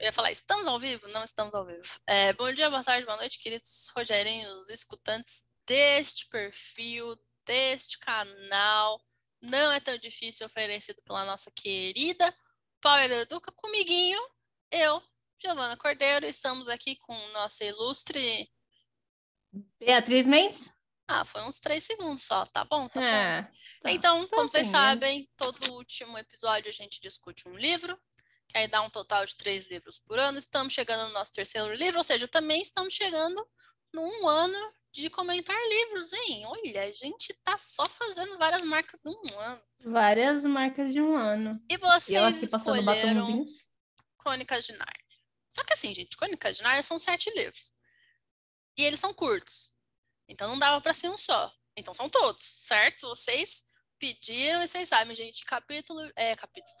Eu ia falar, estamos ao vivo? Não estamos ao vivo. É, bom dia, boa tarde, boa noite, queridos Rogerinhos, escutantes deste perfil, deste canal. Não é tão difícil oferecido pela nossa querida Power Educa. Comiguinho, eu, Giovana Cordeiro, estamos aqui com nossa ilustre. Beatriz Mendes? Ah, foi uns três segundos só, tá bom? Tá é, bom. Tá. Então, como vocês sabem, todo último episódio a gente discute um livro aí dá um total de três livros por ano. Estamos chegando no nosso terceiro livro, ou seja, também estamos chegando num ano de comentar livros, hein? Olha, a gente tá só fazendo várias marcas num ano. Várias marcas de um ano. E vocês e escolheram Crônicas de Nárnia. Só que assim, gente, Crônicas de Nárnia são sete livros. E eles são curtos. Então não dava para ser um só. Então são todos, certo? Vocês pediram e vocês sabem, gente, capítulo, é, capítulo,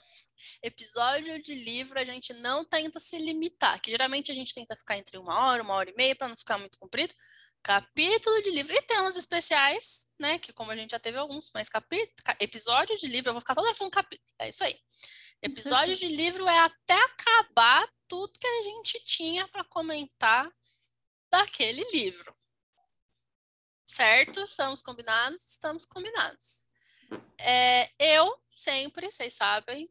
episódio de livro a gente não tenta se limitar, que geralmente a gente tenta ficar entre uma hora, uma hora e meia para não ficar muito comprido. Capítulo de livro e temas especiais, né? Que como a gente já teve alguns, mas capítulo, episódio de livro, eu vou ficar toda falando capítulo, é isso aí. Episódio de livro é até acabar tudo que a gente tinha para comentar daquele livro. Certo? Estamos combinados? Estamos combinados. É, eu sempre, vocês sabem,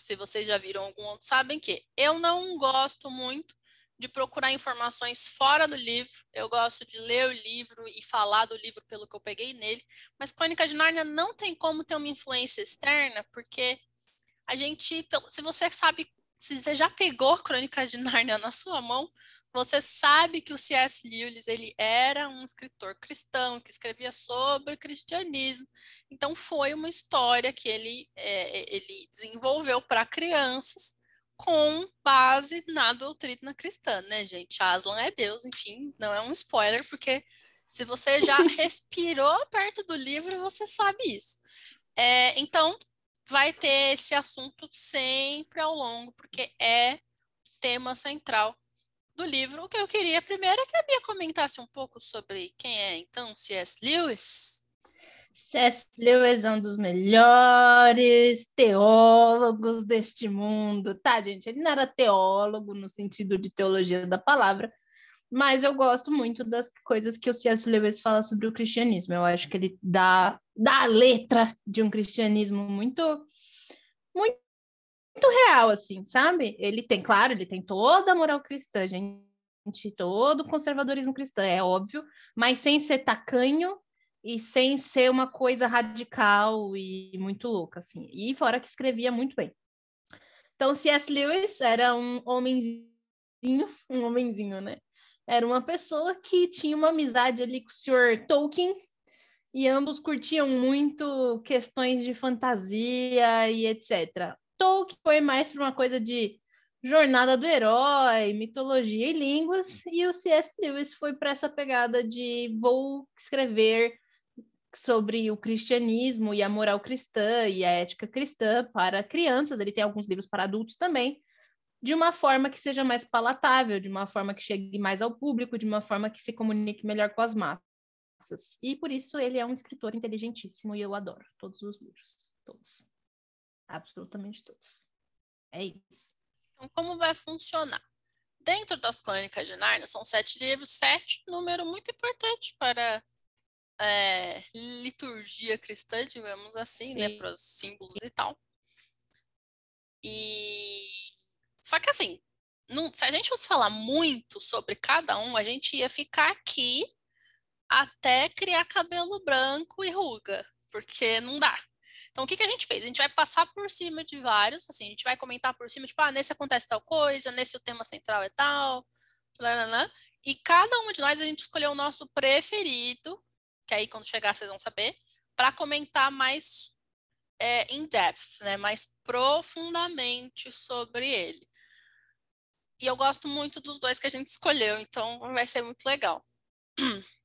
se vocês já viram algum outro, sabem que eu não gosto muito de procurar informações fora do livro. Eu gosto de ler o livro e falar do livro pelo que eu peguei nele. Mas Crônica de Nárnia não tem como ter uma influência externa, porque a gente, se você sabe, se você já pegou Crônica de Nárnia na sua mão, você sabe que o C.S. Lewis ele era um escritor cristão que escrevia sobre cristianismo. Então foi uma história que ele, é, ele desenvolveu para crianças com base na doutrina cristã, né, gente? Aslan é Deus, enfim, não é um spoiler, porque se você já respirou perto do livro, você sabe isso. É, então, vai ter esse assunto sempre ao longo, porque é tema central do livro. O que eu queria primeiro é que a Bia comentasse um pouco sobre quem é, então, C.S. Lewis. C.S. Lewis é um dos melhores teólogos deste mundo, tá, gente? Ele não era teólogo no sentido de teologia da palavra, mas eu gosto muito das coisas que o C.S. Lewis fala sobre o cristianismo. Eu acho que ele dá, dá a letra de um cristianismo muito, muito muito real, assim, sabe? Ele tem, claro, ele tem toda a moral cristã, gente, todo o conservadorismo cristão, é óbvio, mas sem ser tacanho e sem ser uma coisa radical e muito louca, assim. E fora que escrevia muito bem. Então, C.S. Lewis era um homenzinho, um homenzinho, né? Era uma pessoa que tinha uma amizade ali com o Sr. Tolkien, e ambos curtiam muito questões de fantasia e etc. Tolkien foi mais para uma coisa de jornada do herói, mitologia e línguas, e o C.S. Lewis foi para essa pegada de vou escrever sobre o cristianismo e a moral cristã e a ética cristã para crianças. Ele tem alguns livros para adultos também, de uma forma que seja mais palatável, de uma forma que chegue mais ao público, de uma forma que se comunique melhor com as massas. E por isso ele é um escritor inteligentíssimo e eu adoro todos os livros, todos. Absolutamente todos. É isso. Então, como vai funcionar? Dentro das Crônicas de Nárnia, são sete livros, sete, número muito importante para é, liturgia cristã, digamos assim, né, Sim. né, para os símbolos e tal. E só que assim, não, se a gente fosse falar muito sobre cada um, a gente ia ficar aqui até criar cabelo branco e ruga, porque não dá. Então, o que, que a gente fez? A gente vai passar por cima de vários, assim, a gente vai comentar por cima, tipo, ah, nesse acontece tal coisa, nesse o tema central é tal, lá, e cada um de nós a gente escolheu o nosso preferido, que aí quando chegar vocês vão saber, para comentar mais é, in depth, né, mais profundamente sobre ele. E eu gosto muito dos dois que a gente escolheu, então vai ser muito legal.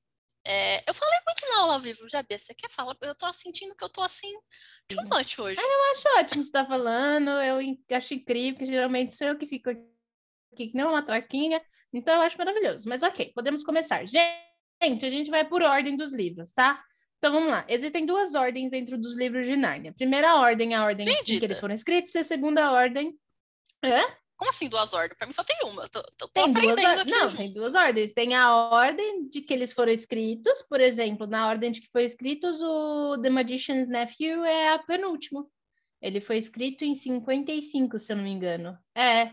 É, eu falei muito na aula ao vivo, já Bia, você quer falar? Eu tô sentindo que eu tô assim, too much hoje. Ah, eu acho ótimo você tá falando, eu acho incrível, que geralmente sou eu que fico aqui que nem uma torquinha, então eu acho maravilhoso. Mas ok, podemos começar. Gente, a gente vai por ordem dos livros, tá? Então vamos lá. Existem duas ordens dentro dos livros de Nárnia. Primeira ordem é a ordem em que eles foram escritos, e a segunda ordem. Hã? Como assim duas ordens? Para mim só tem uma. Eu tô, tô Tem duas, aprendendo or- aqui. não, junto. tem duas ordens. Tem a ordem de que eles foram escritos, por exemplo, na ordem de que foi escritos, o The Magician's Nephew é a penúltimo. Ele foi escrito em 55, se eu não me engano. É.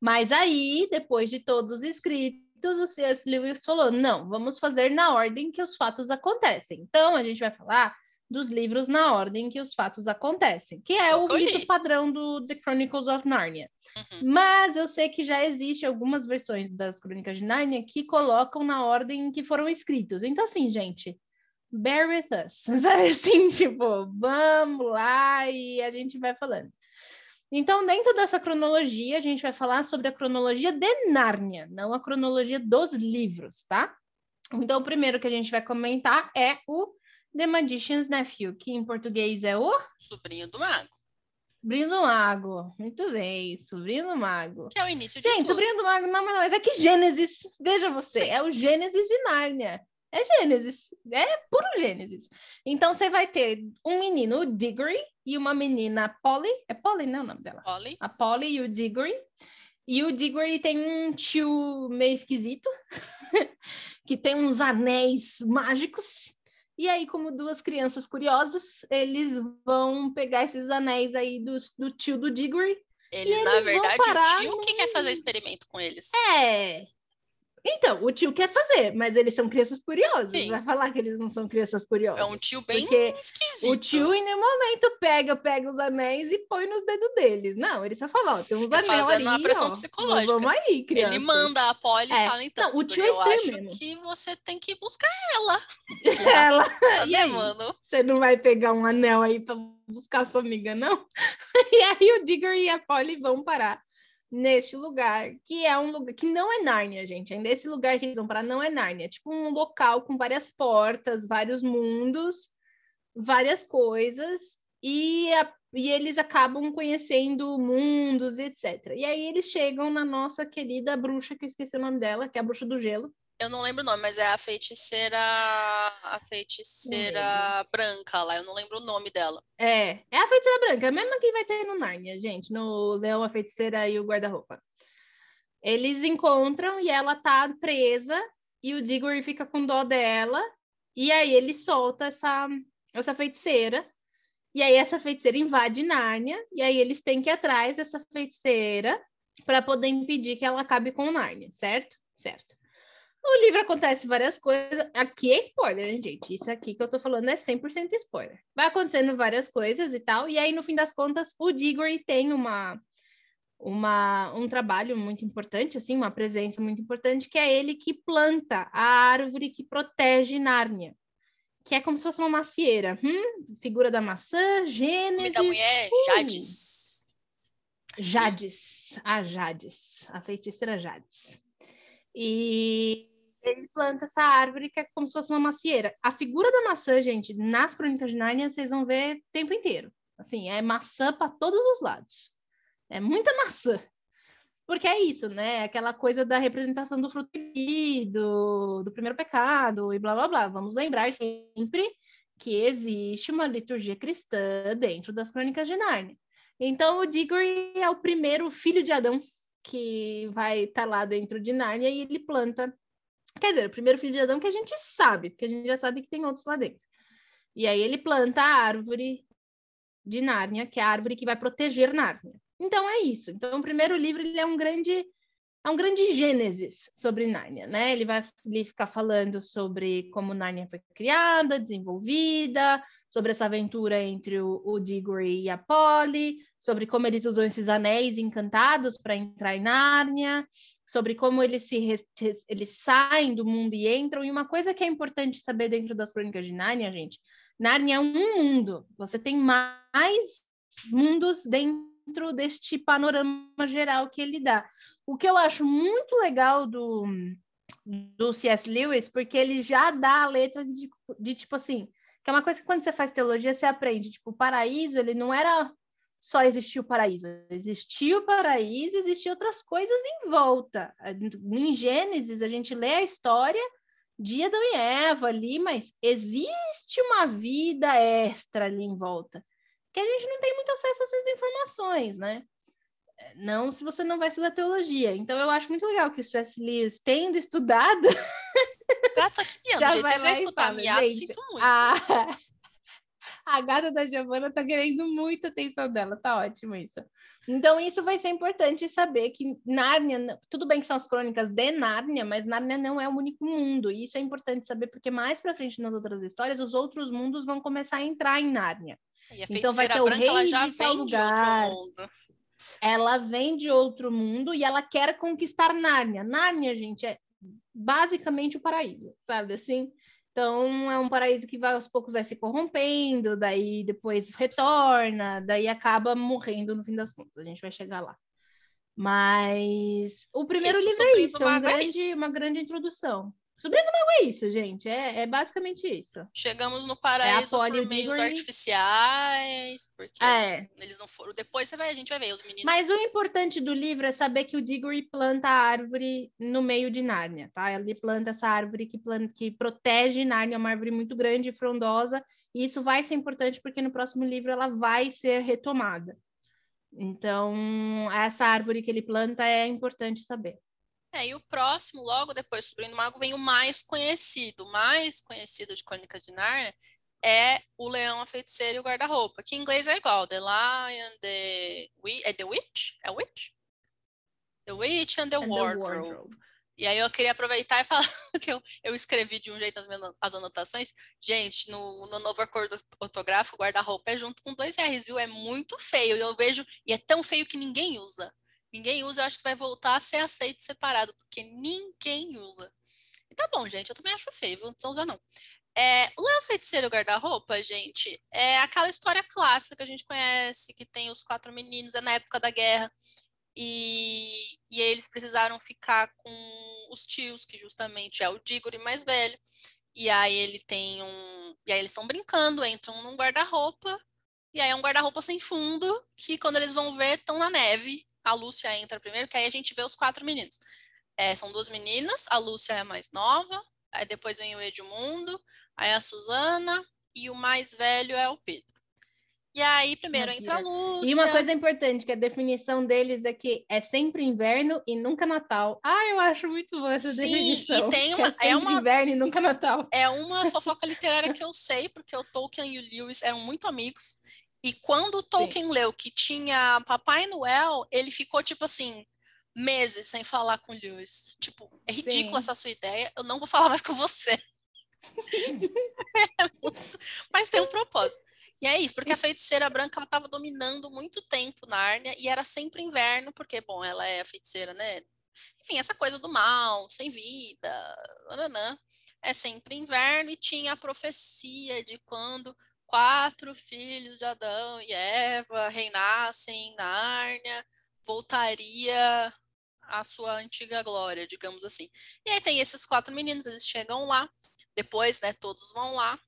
Mas aí, depois de todos escritos, o C.S. Lewis falou: não, vamos fazer na ordem que os fatos acontecem. Então, a gente vai falar dos livros na ordem que os fatos acontecem, que é Foi o o que eu livro li. padrão do The Chronicles of Narnia. Uhum. Mas eu sei que já existe algumas versões das Crônicas de Nárnia que colocam na ordem que foram escritos. Então, assim, gente, bear with us. Sabe assim, tipo, vamos lá e a gente vai falando. Então, dentro dessa cronologia, a gente vai falar sobre a cronologia de Nárnia, não a cronologia dos livros, tá? Então, o primeiro que a gente vai comentar é o The Magician's Nephew, que em português é o Sobrinho do mago. Sobrinho do Mago. Muito bem, Sobrinho do Mago. Que é o início de Gente, tudo. Sobrinho do Mago, não, mas não, mas é que Gênesis, veja você, Sim. é o Gênesis de Nárnia. É Gênesis, é puro Gênesis. Então você vai ter um menino, o Diggory, e uma menina, Polly. É Polly, não é o nome dela? Polly. A Polly e o Diggory. E o Diggory tem um tio meio esquisito, que tem uns anéis mágicos. E aí, como duas crianças curiosas, eles vão pegar esses anéis aí do, do tio do Diggory Eles, eles na vão verdade, parar o tio que num- quer fazer experimento com eles. É. Então, o tio quer fazer, mas eles são crianças curiosas. Sim. Vai falar que eles não são crianças curiosas. É um tio bem Porque esquisito. o tio, em nenhum momento, pega, pega os anéis e põe nos dedos deles. Não, ele só fala, ó, tem uns Tá anéis fazendo ali, uma pressão ó, psicológica. Vamos aí, crianças. Ele manda a Polly É. e fala, então, Não, o tio é eu acho mesmo. que você tem que buscar ela. Ela, Tá, e né, aí? mano? Você não vai pegar um anel aí pra buscar sua amiga, não? E aí o Digger e a Polly vão parar neste lugar, que é um lugar que não é Nárnia, gente. Ainda esse lugar que eles vão parar não é Nárnia. É tipo um local com várias portas, vários mundos, várias coisas. E, a- e eles acabam conhecendo mundos, etc. E aí eles chegam na nossa querida bruxa, que eu esqueci o nome dela, que é a bruxa do gelo. Eu não lembro o nome, mas é a feiticeira. A feiticeira branca lá. Eu não lembro o nome dela. É, é a feiticeira branca, a mesma que vai ter no Nárnia, gente, no Leão, a Feiticeira e o Guarda-Roupa. Eles encontram e ela tá presa e o Diggory fica com dó dela e aí ele solta essa, essa feiticeira e aí essa feiticeira invade Nárnia e aí eles têm que ir atrás dessa feiticeira para poder impedir que ela acabe com o Nárnia, certo? Certo. No livro acontece várias coisas. Aqui é spoiler, hein, gente? Isso aqui que eu tô falando é 100% spoiler. Vai acontecendo várias coisas e tal. E aí, no fim das contas, o Diggory tem uma, uma, um trabalho muito importante, assim, uma presença muito importante, que é ele que planta a árvore que protege Nárnia. Que é como se fosse uma macieira. Hum? Figura da maçã, O nome Gênesis. da mulher, uh! Jades. Jades, a Jades, a feiticeira Jades. E ele planta essa árvore que é como se fosse uma macieira. A figura da maçã, gente, nas Crônicas de Nárnia, vocês vão ver o tempo inteiro. Assim, é maçã para todos os lados. É muita maçã. Porque é isso, né? Aquela coisa da representação do fruto proibido, do primeiro pecado e blá blá blá. Vamos lembrar sempre que existe uma liturgia cristã dentro das Crônicas de Nárnia. Então, o Diggory é o primeiro filho de Adão que vai estar lá dentro de Nárnia e ele planta. Quer dizer, o primeiro filho de Adão que a gente sabe, porque a gente já sabe que tem outros lá dentro. E aí ele planta a árvore de Nárnia, que é a árvore que vai proteger Nárnia. Então é isso. Então, o primeiro livro ele é um grande é um grande gênesis sobre Nárnia, né? Ele vai ele ficar falando sobre como Nárnia foi criada, desenvolvida, sobre essa aventura entre o, o Diggory e a Polly, sobre como eles usam esses anéis encantados para entrar em Nárnia, sobre como eles se eles saem do mundo e entram. E uma coisa que é importante saber dentro das Crônicas de Nárnia, gente, Nárnia é um mundo. Você tem mais mundos dentro deste panorama geral que ele dá. O que eu acho muito legal do, do C.S. Lewis, porque ele já dá a letra de, de tipo assim, que é uma coisa que quando você faz teologia você aprende, tipo, o paraíso, ele não era só existir o paraíso, existia o paraíso, existiam outras coisas em volta. Em Gênesis, a gente lê a história de Adão e Eva ali, mas existe uma vida extra ali em volta, que a gente não tem muito acesso a essas informações, né? Não se você não vai estudar teologia. Então, eu acho muito legal que o C.S. Lewis, tendo estudado... Gata que piano, gente. Vocês vão escutar miado, sinto muito. A... a gata da Giovana tá querendo muita atenção dela. Tá ótimo isso. Então, isso vai ser importante saber que Nárnia... Tudo bem que são as crônicas de Nárnia, mas Nárnia não é o único mundo. E isso é importante saber, porque mais pra frente nas outras histórias, os outros mundos vão começar a entrar em Nárnia. então, vai ter o rei de tal lugar. Ela vem de outro mundo e ela quer conquistar Nárnia. Nárnia, gente, é basicamente o paraíso, sabe assim? Então é um paraíso que vai, aos poucos vai se corrompendo, daí depois retorna, daí acaba morrendo no fim das contas. A gente vai chegar lá. Mas o primeiro livro é isso, é grande, uma grande introdução. Mago é isso, gente. É, é basicamente isso. Chegamos no paraíso é por meios artificiais, porque é. eles não foram. Depois você vai, a gente vai ver os meninos. Mas o importante do livro é saber que o Diggory planta a árvore no meio de Nárnia, tá? Ele planta essa árvore que, planta, que protege Nárnia, uma árvore muito grande e frondosa. E isso vai ser importante porque no próximo livro ela vai ser retomada. Então, essa árvore que ele planta é importante saber. É, e o próximo, logo depois do Sobrinho do Mago, vem o mais conhecido. O mais conhecido de Crônicas de Narnia é o Leão, a Feiticeira e o Guarda-Roupa, que em inglês é igual. The Lion, The... É The Witch? É Witch? The Witch and the, and wardrobe. the wardrobe. E aí eu queria aproveitar e falar que eu, eu escrevi de um jeito as, minhas, as anotações. Gente, no, no novo acordo ortográfico, guarda-roupa é junto com dois R's, viu? É muito feio. Eu vejo, e é tão feio que ninguém usa ninguém usa, eu acho que vai voltar a ser aceito separado, porque ninguém usa. E tá bom, gente, eu também acho feio, não precisa usar não. É, o Leão Feiticeiro Guarda-Roupa, gente, é aquela história clássica que a gente conhece, que tem os quatro meninos, é na época da guerra, e, e eles precisaram ficar com os tios, que justamente é o Diggory mais velho, e aí ele tem um. E aí eles estão brincando, entram num guarda-roupa, e aí é um guarda-roupa sem fundo, que quando eles vão ver, estão na neve, a Lúcia entra primeiro, que aí a gente vê os quatro meninos. É, são duas meninas, a Lúcia é a mais nova, aí depois vem o Edmundo, aí a Suzana e o mais velho é o Pedro. E aí, primeiro entra a Lúcia. E uma coisa importante, que a definição deles é que é sempre inverno e nunca Natal. Ah, eu acho muito boa essa Sim, definição. E tem uma, é, é uma inverno e nunca Natal. É uma fofoca literária que eu sei, porque o Tolkien e o Lewis eram muito amigos. E quando o Tolkien Sim. leu que tinha Papai Noel, ele ficou tipo assim, meses sem falar com o Lewis. Tipo, é ridículo Sim. essa sua ideia, eu não vou falar mais com você. é muito... Mas tem um propósito. E é isso, porque a feiticeira branca ela estava dominando muito tempo Nárnia e era sempre inverno, porque, bom, ela é a feiticeira, né? Enfim, essa coisa do mal, sem vida, nananã, é sempre inverno e tinha a profecia de quando quatro filhos de Adão e Eva reinassem em Nárnia, voltaria à sua antiga glória, digamos assim. E aí tem esses quatro meninos, eles chegam lá, depois, né, todos vão lá.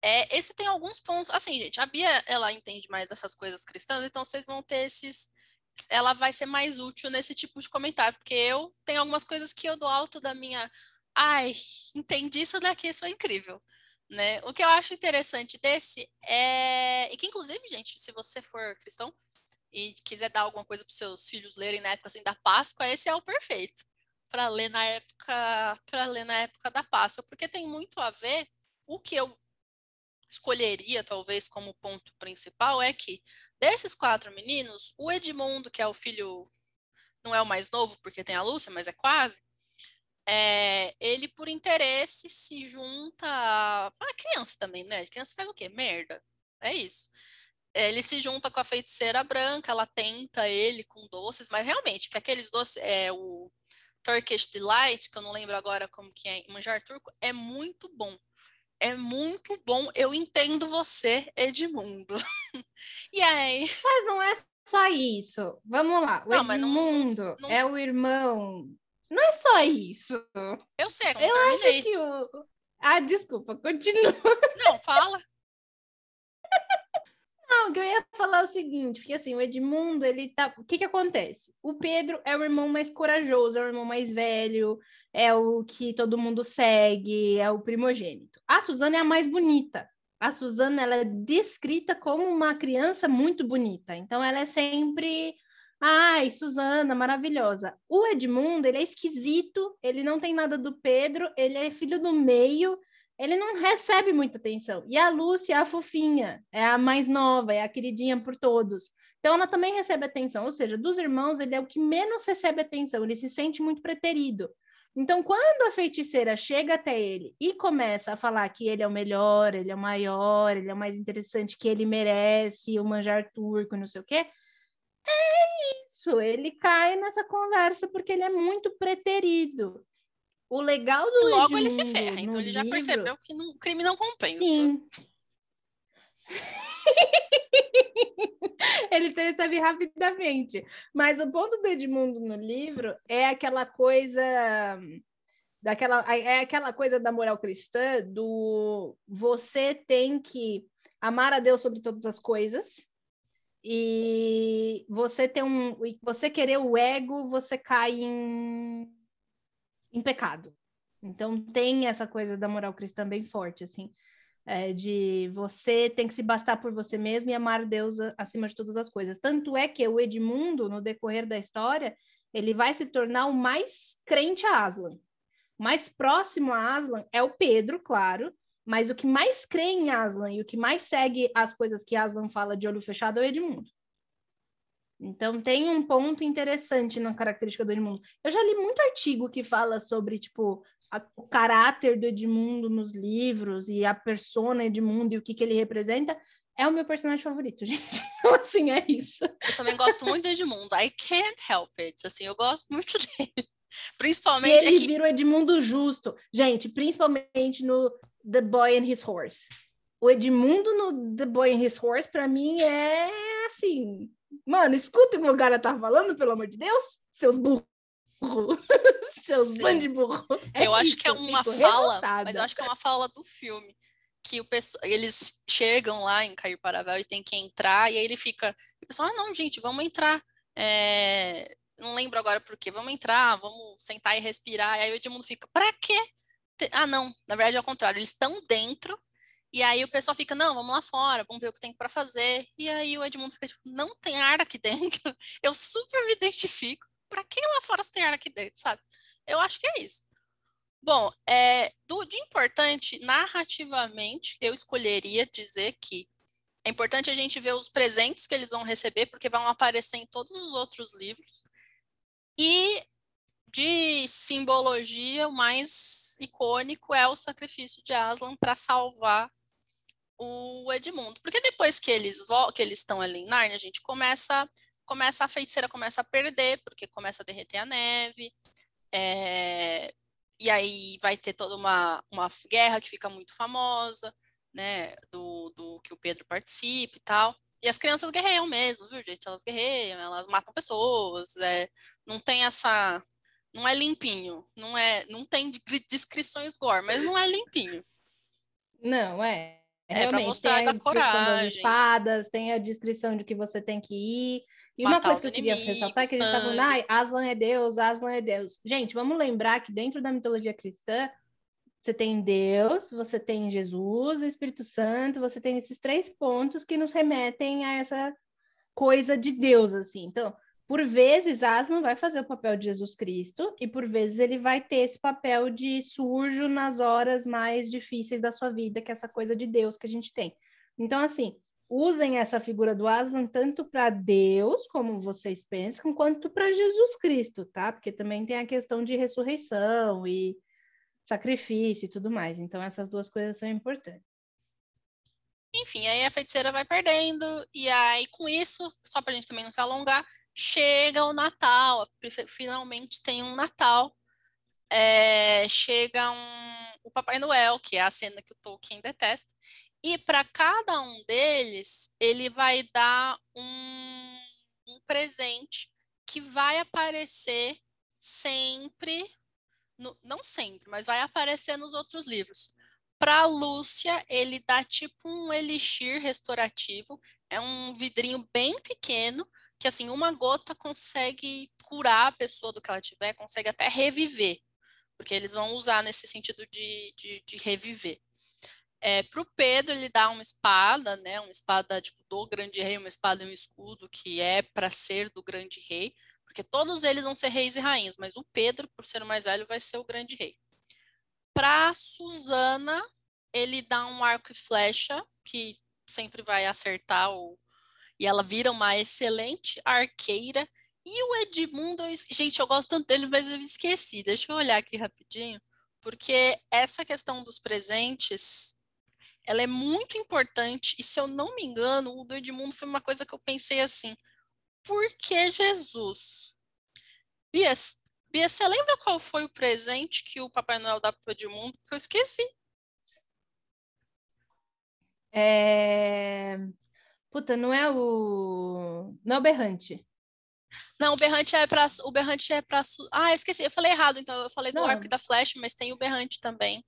É, esse tem alguns pontos, assim, gente, a Bia, ela entende mais dessas coisas cristãs, então vocês vão ter esses, ela vai ser mais útil nesse tipo de comentário, porque eu tenho algumas coisas que eu dou alto da minha, ai, entendi isso daqui, isso é incrível. Né? O que eu acho interessante desse é. E que, inclusive, gente, se você for cristão e quiser dar alguma coisa para seus filhos lerem na época assim, da Páscoa, esse é o perfeito para ler na época para ler na época da Páscoa, porque tem muito a ver. O que eu escolheria, talvez, como ponto principal é que desses quatro meninos, o Edmundo, que é o filho, não é o mais novo porque tem a Lúcia, mas é quase, é, ele, por interesse, se junta. A... a criança também, né? A criança faz o quê? Merda. É isso. Ele se junta com a feiticeira branca, ela tenta ele com doces, mas realmente, porque aqueles doces, é, o Turkish Delight, que eu não lembro agora como que é, manjar turco, é muito bom. É muito bom. Eu entendo você, Edmundo. e aí. Mas não é só isso. Vamos lá. O não, Edmundo não, não... é o irmão não é só isso. Eu sei, eu, eu acho que o. Ah, desculpa, continua. Não, fala. Não, que eu ia falar o seguinte, porque assim, o Edmundo, ele tá. O que que acontece? O Pedro é o irmão mais corajoso, é o irmão mais velho, é o que todo mundo segue, é o primogênito. A Suzana é a mais bonita. A Suzana, ela é descrita como uma criança muito bonita. Então, ela é sempre Ai, Suzana, maravilhosa. O Edmundo, ele é esquisito, ele não tem nada do Pedro, ele é filho do meio, ele não recebe muita atenção. E a Lúcia, é a fofinha, é a mais nova, é a queridinha por todos. Então ela também recebe atenção, ou seja, dos irmãos, ele é o que menos recebe atenção, ele se sente muito preterido. Então, quando a feiticeira chega até ele e começa a falar que ele é o melhor, ele é o maior, ele é o mais interessante, que ele merece o manjar turco, não sei o quê, é isso, ele cai nessa conversa porque ele é muito preterido. O legal do Logo Edmundo, ele se ferra, então ele já livro... percebeu que não, o crime não compensa. Sim. ele percebe rapidamente. Mas o ponto do Edmundo no livro é aquela coisa daquela é aquela coisa da moral cristã do você tem que amar a Deus sobre todas as coisas e você ter um você querer o ego você cai em, em pecado então tem essa coisa da moral cristã bem forte assim é, de você tem que se bastar por você mesmo e amar Deus acima de todas as coisas. Tanto é que o Edmundo, no decorrer da história, ele vai se tornar o mais crente a Aslan. O mais próximo a Aslan é o Pedro, claro, mas o que mais crê em Aslan e o que mais segue as coisas que Aslan fala de olho fechado é o Edmundo. Então tem um ponto interessante na característica do Edmundo. Eu já li muito artigo que fala sobre, tipo, a, o caráter do Edmundo nos livros e a persona Edmundo e o que, que ele representa, é o meu personagem favorito, gente. Então, assim, é isso. Eu também gosto muito do Edmundo. I can't help it. Assim, eu gosto muito dele. Principalmente. E ele aqui... vira o Edmundo justo. Gente, principalmente no The Boy and His Horse. O Edmundo no The Boy and His Horse, para mim, é assim. Mano, escuta o que o cara tá falando, pelo amor de Deus, seus burros. Seus band burro. É eu acho que é uma fala, revoltada. mas eu acho que é uma fala do filme. Que o pessoal, eles chegam lá em Cair Paravel e tem que entrar, e aí ele fica. E o pessoal, ah, não, gente, vamos entrar. É, não lembro agora por quê. Vamos entrar, vamos sentar e respirar. E aí o Edmundo fica, pra quê? Ah, não, na verdade é o contrário. Eles estão dentro, e aí o pessoal fica, não, vamos lá fora, vamos ver o que tem para fazer. E aí o Edmundo fica tipo, não tem ar aqui dentro. Eu super me identifico para quem lá fora tem ar aqui dentro, sabe? Eu acho que é isso. Bom, é, do, de importante, narrativamente, eu escolheria dizer que é importante a gente ver os presentes que eles vão receber, porque vão aparecer em todos os outros livros. E de simbologia, o mais icônico é o sacrifício de Aslan para salvar o Edmundo. Porque depois que eles que eles estão ali em Narnia, a gente começa começa a feiticeira começa a perder, porque começa a derreter a neve, é, e aí vai ter toda uma, uma guerra que fica muito famosa, né, do, do que o Pedro participa e tal. E as crianças guerreiam mesmo, viu, gente? Elas guerreiam, elas matam pessoas, é, não tem essa. Não é limpinho, não é, não tem descrições gore, mas não é limpinho. Não, é. É para mostrar tem a descrição coragem. das espadas, tem a descrição de que você tem que ir. E uma coisa que eu queria ressaltar é que a gente está falando, ah, Aslan é Deus, Aslan é Deus. Gente, vamos lembrar que dentro da mitologia cristã, você tem Deus, você tem Jesus, Espírito Santo, você tem esses três pontos que nos remetem a essa coisa de Deus, assim. Então, por vezes, Aslan vai fazer o papel de Jesus Cristo e por vezes ele vai ter esse papel de surjo nas horas mais difíceis da sua vida, que é essa coisa de Deus que a gente tem. Então, assim, usem essa figura do Aslan tanto para Deus, como vocês pensam, quanto para Jesus Cristo, tá? Porque também tem a questão de ressurreição e sacrifício e tudo mais. Então, essas duas coisas são importantes. Enfim, aí a feiticeira vai perdendo, e aí com isso, só para a gente também não se alongar, chega o Natal, finalmente tem um Natal, é, chega um, o Papai Noel, que é a cena que o Tolkien detesta, e para cada um deles, ele vai dar um, um presente que vai aparecer sempre, no, não sempre, mas vai aparecer nos outros livros. Para Lúcia, ele dá tipo um elixir restaurativo, é um vidrinho bem pequeno, que assim, uma gota consegue curar a pessoa do que ela tiver, consegue até reviver, porque eles vão usar nesse sentido de, de, de reviver. É, para o Pedro, ele dá uma espada, né? Uma espada tipo do grande rei, uma espada e um escudo que é para ser do grande rei, porque todos eles vão ser reis e rainhas, mas o Pedro, por ser o mais velho, vai ser o grande rei. Para Susana, ele dá um arco e flecha que sempre vai acertar o e ela vira uma excelente arqueira. E o Edmundo, eu... gente, eu gosto tanto dele, mas eu esqueci. Deixa eu olhar aqui rapidinho, porque essa questão dos presentes ela é muito importante, e se eu não me engano, o do Edmundo foi uma coisa que eu pensei assim, por que Jesus? Bia, Bia, você lembra qual foi o presente que o Papai Noel dá para o Edmundo? Porque eu esqueci. É... Puta, não é o... Não é o Berrante. Não, o Berrante é para o Berrante é para Ah, eu esqueci, eu falei errado, então eu falei do Não. arco e da flecha, mas tem o Berrante também.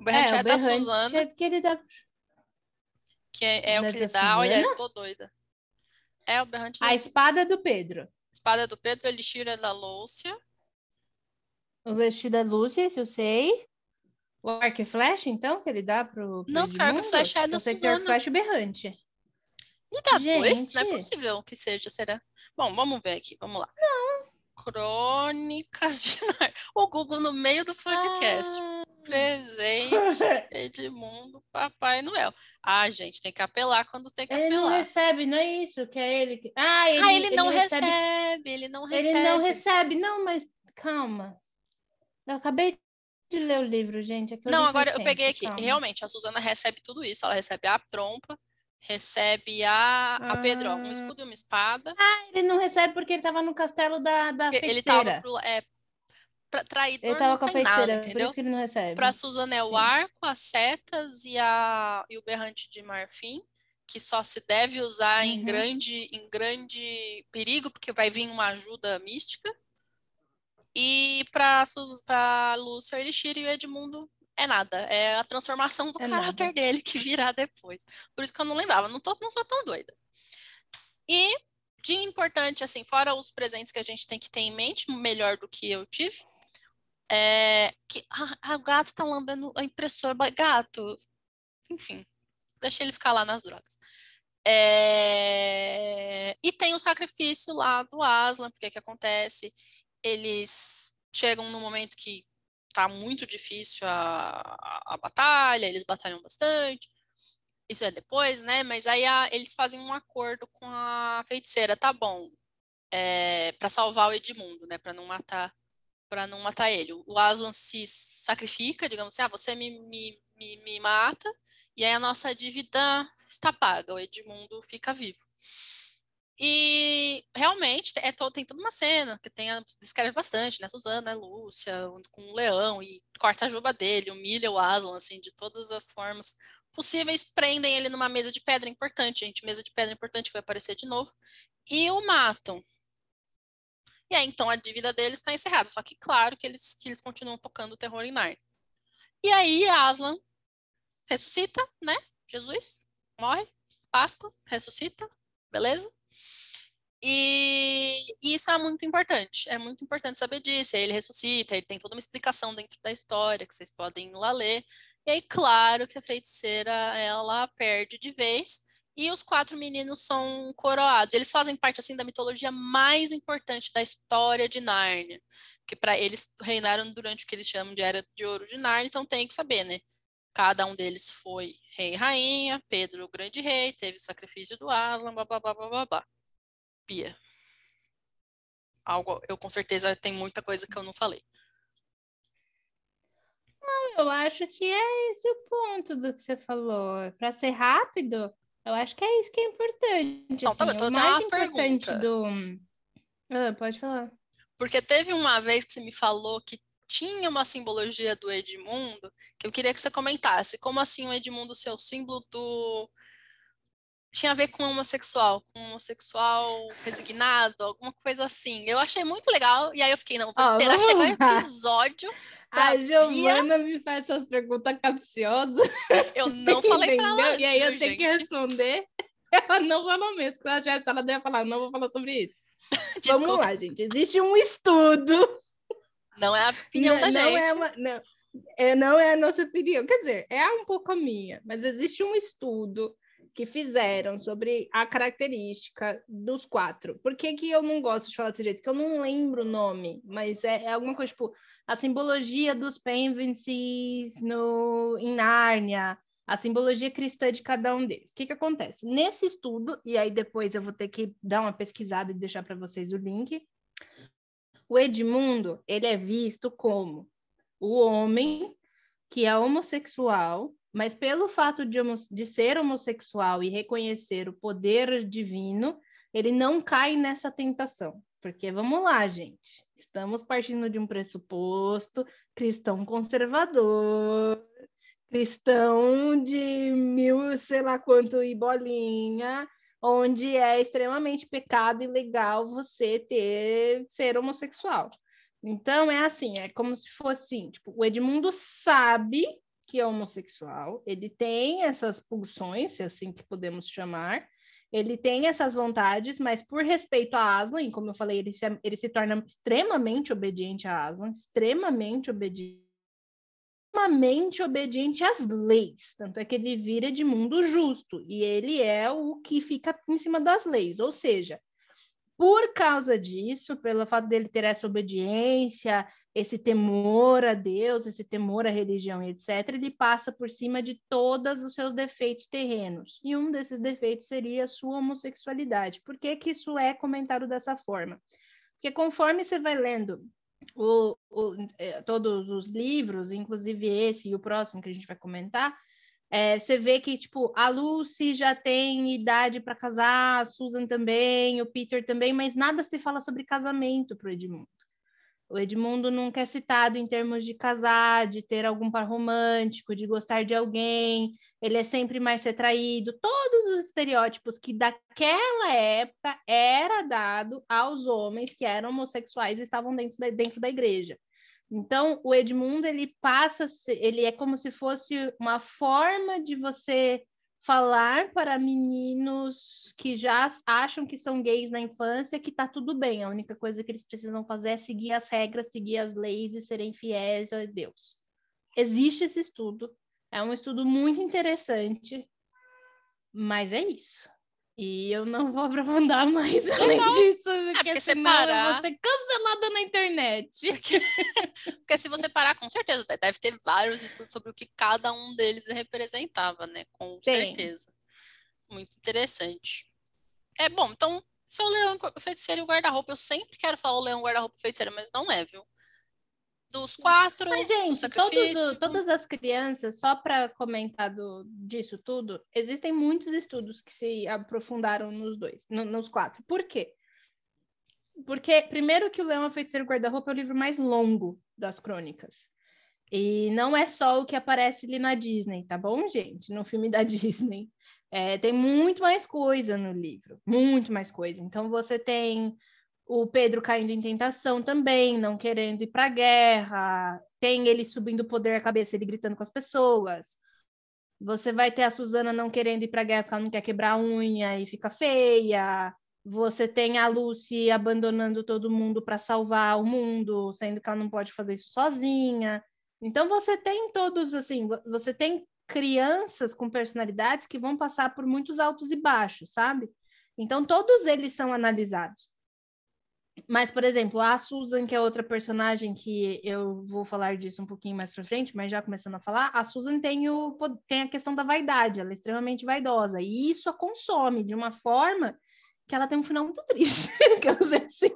O Berrante é, é, o da Berrante Suzana, é que ele dá... que é, é o é que ele dá. Olha, Suzana? eu tô doida. É o Berrante A espada do Pedro. espada do Pedro, ele tira da Lúcia. O vestido da Lúcia, isso eu sei. O arco e flecha, então, que ele dá pro, pro Não, porque o arco e flecha é da sei que tem arco e Suzana. flecha e berrante. E dá dois? Não é Gente. possível que seja, será? Bom, vamos ver aqui, vamos lá. Crônicas de Nárnia. O Google no meio do podcast. Ah. Presente, Edmundo, Papai Noel. Ah, gente, tem que apelar quando tem que Ele não apelar. recebe, não é isso que é ele que... Ah, ele, ah, ele, não recebe... recebe, ele não Ele recebe. não recebe, não, mas calma. Eu acabei de ler o livro, gente. é Não, agora eu peguei aqui. calma. Realmente, a Suzana recebe tudo isso. Ela recebe a trompa, recebe a, a Pedro, um Ah. escudo e uma espada. Ele não recebe porque ele tava no castelo da, da Ele feiticeira. tava pro, é, pra, traidor Ele tava com a tem nada, feiticeira, por entendeu? isso que ele não recebe. Para Suzana é o Sim. arco, as setas e, a, e o berrante de marfim, que só se deve usar em, Uhum. grande, em grande perigo, porque vai vir uma ajuda mística. E para Lúcia, o Elixir e o Edmundo é nada. É a transformação do É caráter nada. dele que virá depois. Por isso que eu não lembrava. Não, tô, não sou tão doida. E de importante, assim, fora os presentes que a gente tem que ter em mente, melhor do que eu tive, é que ah, o gato tá lambendo a impressora. Gato, enfim, deixa ele ficar lá nas drogas. É, E tem o sacrifício lá do Aslan, porque que acontece? Eles chegam no momento que tá muito difícil a, a, a batalha, eles batalham bastante. Isso é depois, né? Mas aí a- eles fazem um acordo com a feiticeira, tá bom, é, para salvar o Edmundo, né? Para não matar, para não matar ele. O Aslan se sacrifica, digamos assim, ah, você me, me, me, me mata e aí a nossa dívida está paga, o Edmundo fica vivo. E realmente é to- tem toda uma cena que tem descreve bastante, né? Suzana, Lúcia, com o leão e corta a juba dele, humilha o Aslan, assim, de todas as formas possíveis, prendem ele numa mesa de pedra importante, gente, mesa de pedra importante vai aparecer de novo, e o matam. E aí, então, a dívida deles está encerrada, só que claro que eles, que eles continuam tocando o terror em Narnia. E aí, Aslan ressuscita, né? Jesus morre, Páscoa, ressuscita, beleza? E isso é muito importante, é muito importante saber disso. Ele ressuscita, ele tem toda uma explicação dentro da história que vocês podem lá ler. E aí, claro que a feiticeira ela perde de vez e os quatro meninos são coroados. Eles fazem parte assim da mitologia mais importante da história de Nárnia, que para eles reinaram durante o que eles chamam de Era de Ouro de Nárnia, então tem que saber, né? Cada um deles foi rei e rainha, Pedro o grande rei, teve o sacrifício do Aslan, blá blá blá blá blá. blá. Pia. Algo, eu com certeza tem muita coisa que eu não falei. Eu acho que é esse o ponto do que você falou. Para ser rápido, eu acho que é isso que é importante. Então, tá assim. bom, então o mais uma importante pergunta. do. Ah, pode falar. Porque teve uma vez que você me falou que tinha uma simbologia do Edmundo, que eu queria que você comentasse. Como assim o Edmundo ser o símbolo do. Tinha a ver com homossexual, com homossexual resignado, alguma coisa assim. Eu achei muito legal, e aí eu fiquei, não, vou Ó, esperar vamos chegar o episódio. A Bia- Giovana me faz essas perguntas capciosas. Eu não falei pra ela antes, E aí eu tenho que gente? responder. Ela não falou mesmo. Se ela tivesse, ela ia falar, não vou falar sobre isso. Vamos Desculpa, lá, gente. Existe um estudo. não é a opinião não, da não gente. É uma, não, é, não é a nossa opinião. Quer dizer, é um pouco a minha, mas existe um estudo que fizeram sobre a característica dos quatro. Por que, que eu não gosto de falar desse jeito? Porque eu não lembro o nome, mas é, é alguma coisa tipo a simbologia dos Penvences no, em Nárnia, a simbologia cristã de cada um deles. O que, que acontece? Nesse estudo, e aí depois eu vou ter que dar uma pesquisada e deixar para vocês o link, o Edmundo ele é visto como o homem que é homossexual, mas pelo fato de, de ser homossexual e reconhecer o poder divino, ele não cai nessa tentação. Porque vamos lá, gente, estamos partindo de um pressuposto cristão conservador, cristão de mil, sei lá quanto e bolinha, onde é extremamente pecado e legal você ter ser homossexual. Então é assim, é como se fosse assim, tipo, o Edmundo sabe que é homossexual, ele tem essas pulsões, se é assim que podemos chamar, ele tem essas vontades, mas por respeito a Aslan, como eu falei, ele se, ele se torna extremamente obediente a Aslan, extremamente obediente extremamente obediente às leis, tanto é que ele vira de mundo justo, e ele é o que fica em cima das leis, ou seja, por causa disso, pelo fato dele ter essa obediência, esse temor a Deus, esse temor à religião e etc., ele passa por cima de todos os seus defeitos terrenos. E um desses defeitos seria a sua homossexualidade. Por que, que isso é comentado dessa forma? Porque conforme você vai lendo o, o, eh, todos os livros, inclusive esse e o próximo que a gente vai comentar, é, você vê que, tipo, a Lucy já tem idade para casar, a Susan também, o Peter também, mas nada se fala sobre casamento para o Edmundo. O Edmundo nunca é citado em termos de casar, de ter algum par romântico, de gostar de alguém, ele é sempre mais retraído. Todos os estereótipos que daquela época era dado aos homens que eram homossexuais e estavam dentro da, dentro da igreja. Então, o Edmundo, ele passa, ele é como se fosse uma forma de você falar para meninos que já acham que são gays na infância que tá tudo bem. A única coisa que eles precisam fazer é seguir as regras, seguir as leis e serem fiéis a Deus. Existe esse estudo. É um estudo muito interessante, mas é isso. E eu não vou aprofundar mais além disso, porque, é porque senão parar... eu vou ser cancelada na internet. Porque... porque se você parar, com certeza, deve ter vários estudos sobre o que cada um deles representava, né? Com Tem. certeza. Muito interessante. É bom, então, se o leão feiticeiro e o guarda-roupa, eu sempre quero falar o leão guarda-roupa feiticeiro, mas não é, viu? Dos quatro. Mas, gente, todos, todas as crianças, só para comentar do, disso tudo, existem muitos estudos que se aprofundaram nos dois, no, nos quatro. Por quê? Porque, primeiro, que o Leão, a Feiticeiro Guarda-Roupa é o livro mais longo das crônicas. E não é só o que aparece ali na Disney, tá bom, gente? No filme da Disney. É, tem muito mais coisa no livro, muito mais coisa. Então, você tem o Pedro caindo em tentação também, não querendo ir para a guerra, tem ele subindo o poder à cabeça, ele gritando com as pessoas. Você vai ter a Suzana não querendo ir para a guerra porque ela não quer quebrar a unha e fica feia. Você tem a Lucy abandonando todo mundo para salvar o mundo, sendo que ela não pode fazer isso sozinha. Então você tem todos assim, você tem crianças com personalidades que vão passar por muitos altos e baixos, sabe? Então todos eles são analisados. Mas, por exemplo, a Susan, que é outra personagem que eu vou falar disso um pouquinho mais pra frente, mas já começando a falar, a Susan tem, o, tem a questão da vaidade, ela é extremamente vaidosa, e isso a consome de uma forma que ela tem um final muito triste, quer dizer assim.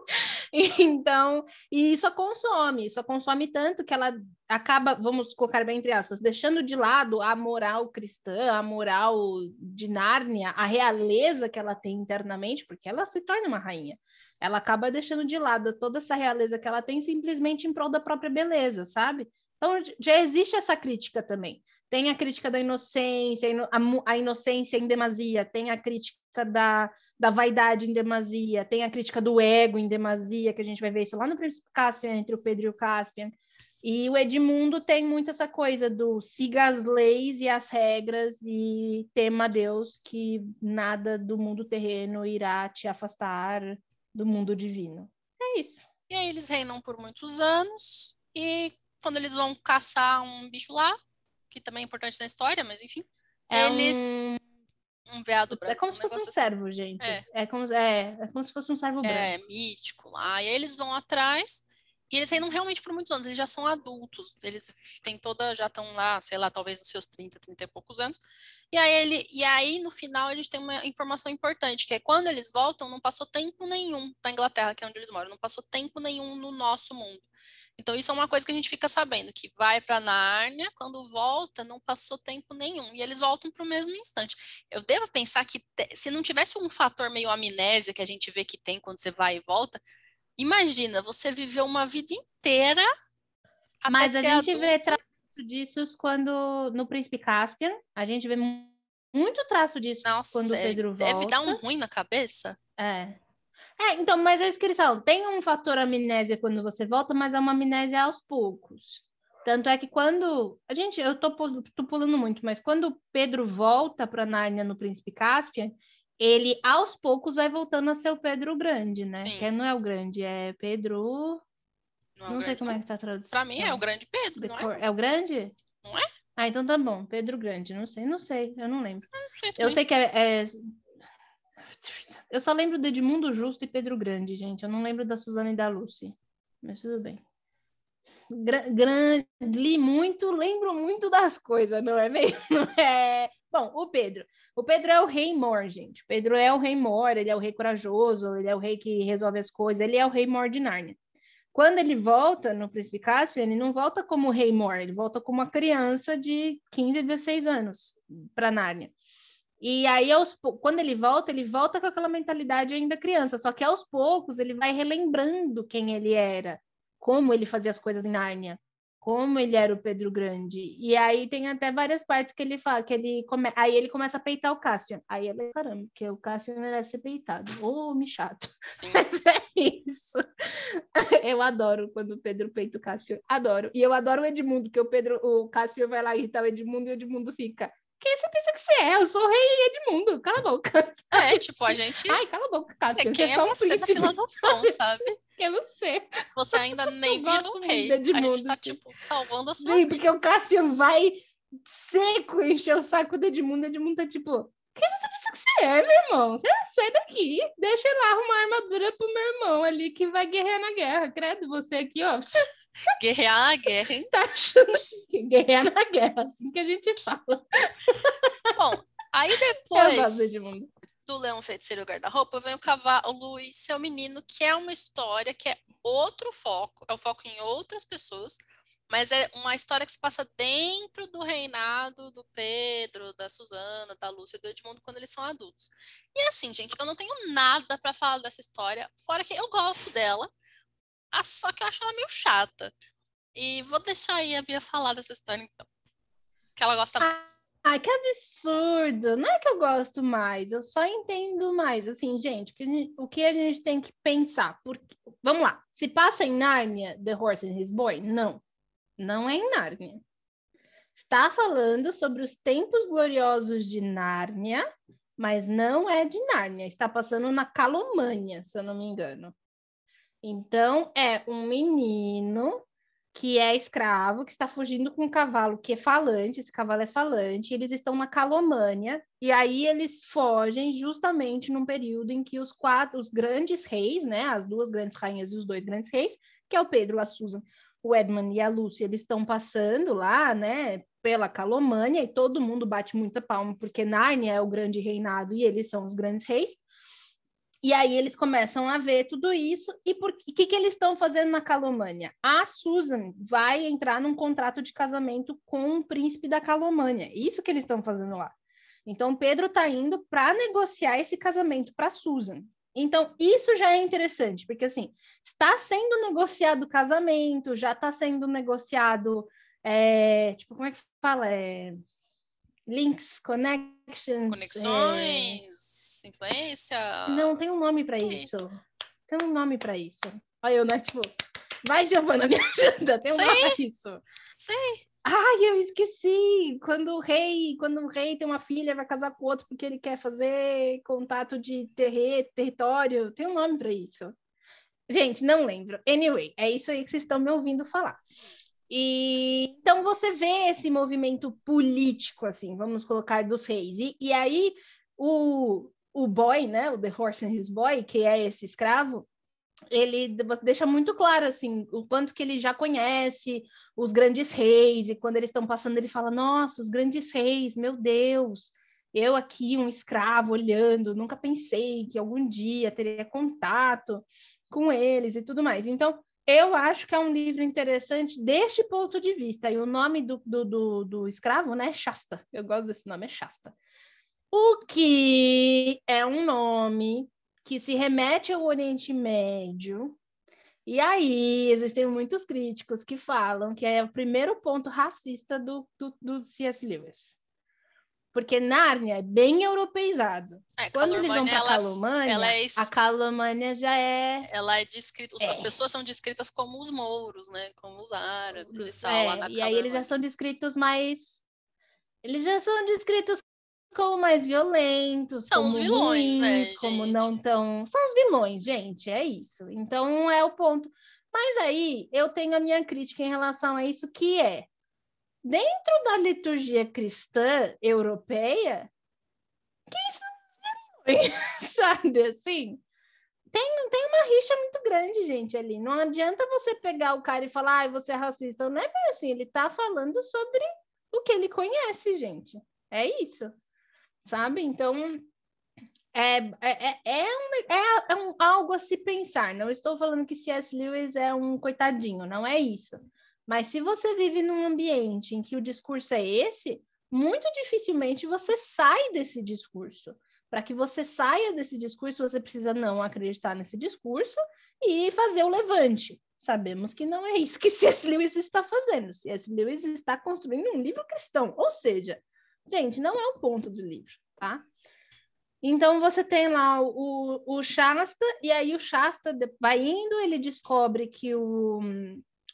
Então, e isso a consome, isso a consome tanto que ela acaba, vamos colocar bem entre aspas, deixando de lado a moral cristã, a moral de Nárnia, a realeza que ela tem internamente, porque ela se torna uma rainha. Ela acaba deixando de lado toda essa realeza que ela tem simplesmente em prol da própria beleza, sabe? Então já existe essa crítica também. Tem a crítica da inocência, a inocência em demasia, tem a crítica da, da vaidade em demasia, tem a crítica do ego em demasia, que a gente vai ver isso lá no Príncipe Caspian, entre o Pedro e o Caspian. E o Edmundo tem muito essa coisa do siga as leis e as regras e tema a Deus que nada do mundo terreno irá te afastar do mundo divino. É isso. E aí eles reinam por muitos anos e quando eles vão caçar um bicho lá, que também é importante na história, mas enfim, É eles. um- Um veado Putz, branco. É como se fosse um assim. servo, gente. É. É, como, é, é como se fosse um servo branco. É, mítico lá. E aí eles vão atrás. E eles ainda realmente por muitos anos, eles já são adultos, eles têm toda, já estão lá, sei lá, talvez nos seus 30, 30 e poucos anos. E aí ele, e aí no final eles têm uma informação importante, que é quando eles voltam, não passou tempo nenhum da Inglaterra, que é onde eles moram, não passou tempo nenhum no nosso mundo. Então isso é uma coisa que a gente fica sabendo, que vai para Nárnia, quando volta, não passou tempo nenhum, e eles voltam para o mesmo instante. Eu devo pensar que se não tivesse um fator meio amnésia que a gente vê que tem quando você vai e volta, imagina, você viveu uma vida inteira Mas a gente adulto. vê traço disso quando no Príncipe Caspian, a gente vê mu- muito traço disso Nossa, quando o é- Pedro deve volta. dar um ruim na cabeça. É. É, então, mas é isso que eles falam. Tem um fator amnésia quando você volta, mas é uma amnésia aos poucos. Tanto é que quando. A gente, eu tô, tô pulando muito, mas quando o Pedro volta para Nárnia no Príncipe Caspian, ele aos poucos vai voltando a ser o Pedro Grande, né? Sim. Que não é o grande, é Pedro. Não, é Não sei grande como é que tá traduzido. Pra mim é o grande Pedro, é? É o grande? Não é? Ah, então tá bom. Pedro Grande, não sei, não sei, eu não lembro. Não sei Eu sei que é, é- Eu só lembro do Edmundo Justo e Pedro Grande, gente. Eu não lembro da Suzana e da Lucy. Mas tudo bem. Gra- gran- Li muito, lembro muito das coisas, não é mesmo? É... Bom, o Pedro. O Pedro é o rei Mor, gente. O Pedro é o rei Mor, ele é o rei corajoso, ele é o rei que resolve as coisas, ele é o rei Mor de Nárnia. Quando ele volta no Príncipe Caspian, ele não volta como rei Mor, ele volta como uma criança de 15, 16 anos para Nárnia. E aí, aos, quando ele volta, ele volta com aquela mentalidade ainda criança, só que aos poucos ele vai relembrando quem ele era, como ele fazia as coisas em Nárnia, como ele era o Pedro Grande. E aí tem até várias partes que ele fala, que ele come... aí ele começa a peitar o Caspian. Aí é bem caramba, porque o Caspian merece ser peitado. Ô, me chato. Sim. Mas é isso. Eu adoro quando o Pedro peita o Caspian. Adoro. E eu adoro o Edmundo, que o Pedro, o Caspian vai lá irritar o Edmundo e o Edmundo fica. Quem você pensa que você é? Eu sou o rei Edmundo. Cala a boca. É, tipo, a gente. Ai, cala a boca, Você, Caspian. Você quem é é você na príncipe. fila do pão, sabe? Quem é você? Você ainda nem virou muito rei. de A gente Edmundo, tá, sim. tipo, salvando a sua Sim, vida. porque o Caspian vai seco encher o saco do Edmundo. O Edmundo tá tipo, quem você pensa que você é, meu irmão? Ah, Sai daqui, deixa eu lá arrumar armadura pro meu irmão ali que vai guerrear na guerra. Credo, você aqui, ó. Guerrear a guerra, hein? tá achando que guerrear na guerra, assim que a gente fala. Bom, aí gosto depois do Leão Feiticeiro e o Guarda-Roupa, vem o Cavalo e Seu Menino, que é uma história que é outro foco, é o foco em outras pessoas, mas é uma história que se passa dentro do reinado do Pedro, da Susana, da Lúcia e do Edmundo quando eles são adultos. E assim, gente, eu não tenho nada para falar dessa história, fora que eu gosto dela, só que eu acho ela meio chata. E vou deixar aí a Bia falar dessa história, então. Que ela gosta Ah, mais. Ai, que absurdo! Não é que eu gosto mais, eu só entendo mais. Assim, gente- o que a gente tem que pensar? Porque, vamos lá, se passa em Nárnia, The Horse and His Boy? Não, não é em Nárnia. Está falando sobre os tempos gloriosos de Nárnia, mas não é de Nárnia. Está passando na Calomânia, se eu não me engano. Então, é um menino que é escravo, que está fugindo com um cavalo que é falante, esse cavalo é falante, eles estão na Calomânia, e aí eles fogem justamente num período em que os quatro, os grandes reis, né, as duas grandes rainhas e os dois grandes reis, que é o Pedro, a Susan, o Edmund e a Lúcia, eles estão passando lá, né, pela Calomânia, e todo mundo bate muita palma, porque Nárnia é o grande reinado e eles são os grandes reis, e aí eles começam a ver tudo isso. E que, que, que eles estão fazendo na Calomânia? A Susan vai entrar num contrato de casamento com o príncipe da Calomânia. Isso que eles estão fazendo lá. Então, Pedro está indo para negociar esse casamento para Susan. Então, isso já é interessante, porque assim, está sendo negociado o casamento, já está sendo negociado, é, tipo, como é que fala? É, links, connections. é, Conexões, influência. não, tem um nome para isso. Tem um nome para isso. Olha eu, né? Tipo, vai, Giovana, me ajuda. Tem um Sei. nome pra isso. Sei. Ai, eu esqueci. Quando o rei, quando o rei tem uma filha, vai casar com outro porque ele quer fazer contato de terre, território. Tem um nome para isso. Gente, não lembro. Anyway, é isso aí que vocês estão me ouvindo falar. E então você vê esse movimento político, assim, vamos colocar, dos reis. E, e aí o, o boy, né, o The Horse and His Boy, que é esse escravo, ele deixa muito claro assim o quanto que ele já conhece os grandes reis e quando eles estão passando ele fala nossa os grandes reis meu Deus eu aqui um escravo olhando nunca pensei que algum dia teria contato com eles e tudo mais então eu acho que é um livro interessante deste ponto de vista. E o nome do, do, do, do escravo, né? Shasta. Eu gosto desse nome, é Shasta. O que é um nome que se remete ao Oriente Médio. E aí, existem muitos críticos que falam que é o primeiro ponto racista do, do, do C.S. Lewis. Porque Nárnia é bem europeizado. É, Quando eles vão para Calomânia, ela é... a Calomânia já é. Ela é descrita, é. as pessoas são descritas como os mouros, né? Como os árabes e tal. É, lá na e aí eles já são descritos mais. Eles já são descritos como mais violentos, são os vilões, né, ruins, né? Como gente? não tão. São os vilões, gente, é isso. Então é o ponto. Mas aí eu tenho a minha crítica em relação a isso, que é dentro da liturgia cristã europeia, quem são os vilões, sabe assim? Tem, tem uma rixa muito grande, gente, ali. Não adianta você pegar o cara e falar, ah, você é racista. Não é bem assim, ele tá falando sobre o que ele conhece, gente. É isso, sabe? Então, é, é, é, é, um, é, é um, algo a se pensar. Não estou falando que C.S. Lewis é um coitadinho, não é isso. Mas se você vive num ambiente em que o discurso é esse, muito dificilmente você sai desse discurso. Para que você saia desse discurso, você precisa não acreditar nesse discurso e fazer o levante. Sabemos que não é isso que C.S. Lewis está fazendo. C.S. Lewis está construindo um livro cristão. Ou seja, gente, não é o ponto do livro, tá? Então você tem lá o, o Shasta, e aí o Shasta vai indo, ele descobre que o,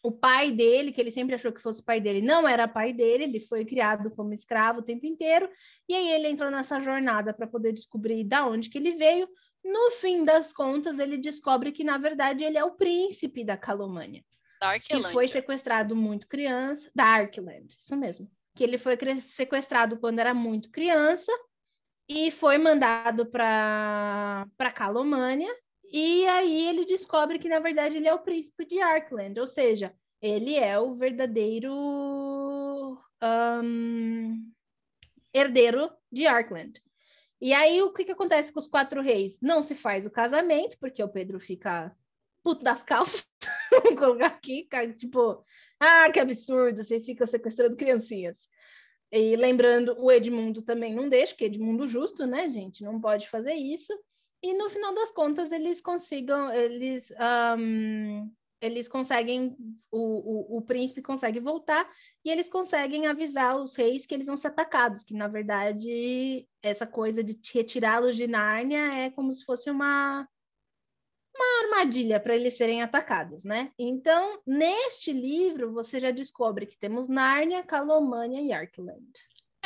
o pai dele, que ele sempre achou que fosse pai dele, não era pai dele, ele foi criado como escravo o tempo inteiro, e aí ele entrou nessa jornada para poder descobrir da onde que ele veio. No fim das contas, ele descobre que, na verdade, ele é o príncipe da Calomânia. Darkland. Que foi sequestrado muito criança. Darkland, isso mesmo. Que ele foi sequestrado quando era muito criança e foi mandado para Calomânia e aí ele descobre que, na verdade, ele é o príncipe de Arkland, ou seja, ele é o verdadeiro um, herdeiro de Arkland. E aí, o que, que acontece com os quatro reis? Não se faz o casamento, porque o Pedro fica puto das calças, vamos colocar aqui, tipo, ah, que absurdo, vocês ficam sequestrando criancinhas. E lembrando, o Edmundo também não deixa, que Edmundo justo, né, gente? Não pode fazer isso e no final das contas eles consigam, eles, um, eles conseguem, o, o, o, príncipe consegue voltar e eles conseguem avisar os reis que eles vão ser atacados, que na verdade essa coisa de retirá-los de Nárnia é como se fosse uma uma armadilha para eles serem atacados, né? Então, neste livro, você já descobre que temos Nárnia, Calomânia e Arkland.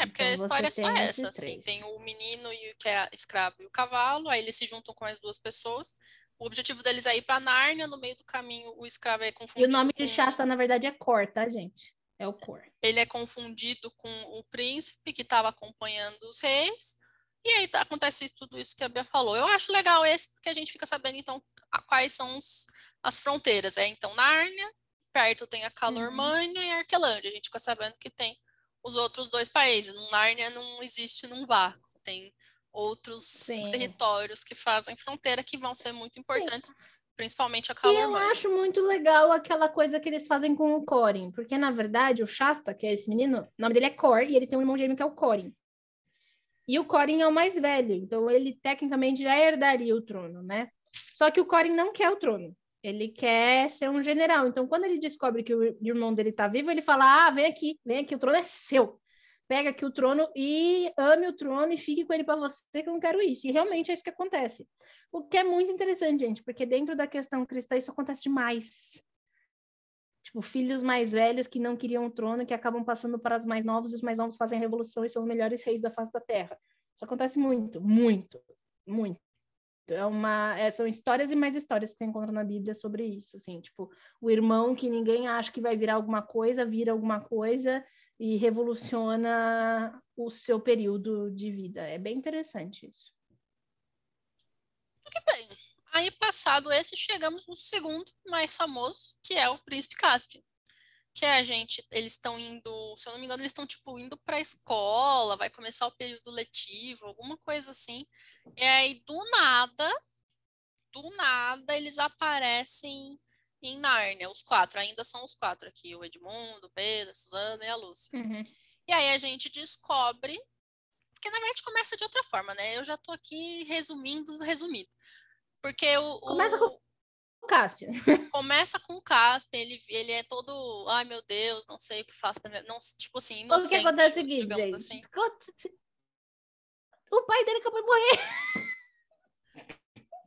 É, porque então, a história é só essa, assim. Tem o menino e o que é escravo e o cavalo, aí eles se juntam com as duas pessoas. O objetivo deles é ir para Nárnia, no meio do caminho o escravo é confundido. E o nome com... de Shasta, na verdade, é Cor, tá, gente? É o Cor. Ele é confundido com o príncipe que estava acompanhando os reis. E aí tá, acontece tudo isso que a Bia falou. Eu acho legal esse, porque a gente fica sabendo, então, quais são os, as fronteiras. É, então, Nárnia, perto tem a Calormânia uhum. e a Arquelândia. A gente fica sabendo que tem os outros dois países. No Nárnia não existe num vácuo, tem outros Sim. territórios que fazem fronteira que vão ser muito importantes, Sim. principalmente a Calormânia. E eu acho muito legal aquela coisa que eles fazem com o Corin, porque na verdade o Shasta, que é esse menino, o nome dele é Cor, e ele tem um irmão gêmeo que é o Corin. E o Corin é o mais velho, então ele tecnicamente já herdaria o trono, né? Só que o Corin não quer o trono. Ele quer ser um general. Então, quando ele descobre que o irmão dele está vivo, ele fala: Ah, vem aqui, vem aqui, o trono é seu. Pega aqui o trono e ame o trono e fique com ele para você, que eu não quero isso. E realmente é isso que acontece. O que é muito interessante, gente, porque dentro da questão cristã isso acontece demais. Tipo, filhos mais velhos que não queriam o trono, que acabam passando para os mais novos, e os mais novos fazem a revolução e são os melhores reis da face da terra. Isso acontece muito, muito, muito. É uma, é, são histórias e mais histórias que você encontra na Bíblia sobre isso, assim, tipo, o irmão que ninguém acha que vai virar alguma coisa, vira alguma coisa e revoluciona o seu período de vida. É bem interessante isso. Muito bem. Aí, passado esse, chegamos no segundo mais famoso, que é o Príncipe Caspian que a gente, eles estão indo, se eu não me engano, eles estão tipo indo para a escola, vai começar o período letivo, alguma coisa assim. E aí do nada, do nada eles aparecem em Nárnia, os quatro, ainda são os quatro aqui, o Edmundo, o Pedro, a Suzana e a Lúcia. Uhum. E aí a gente descobre, porque na verdade começa de outra forma, né? Eu já tô aqui resumindo, resumido. Porque o, Começa com o Caspian. Começa com o Caspian, ele, ele é todo, ai meu Deus, não sei o que faço, não, tipo assim, inocente, O que acontece é o seguinte, gente, assim. o pai dele acabou de morrer.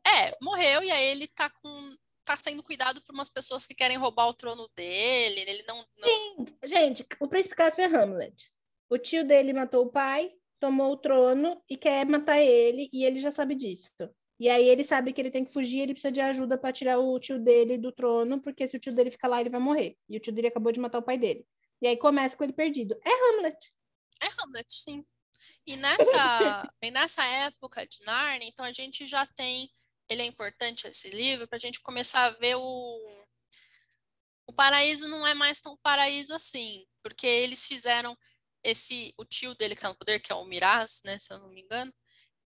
É, morreu e aí ele tá com tá sendo cuidado por umas pessoas que querem roubar o trono dele, ele não, não... Sim, gente, o príncipe Caspian é Hamlet. O tio dele matou o pai, tomou o trono e quer matar ele, e ele já sabe disso. E aí ele sabe que ele tem que fugir, ele precisa de ajuda para tirar o tio dele do trono, porque se o tio dele ficar lá, ele vai morrer. E o tio dele acabou de matar o pai dele. E aí começa com ele perdido. É Hamlet. É Hamlet, sim. E nessa, e nessa época de Narnia, então a gente já tem. Ele é importante esse livro para a gente começar a ver o. O paraíso não é mais tão paraíso assim, porque eles fizeram esse. O tio dele que tá no poder, que é o Miraz, né? Se eu não me engano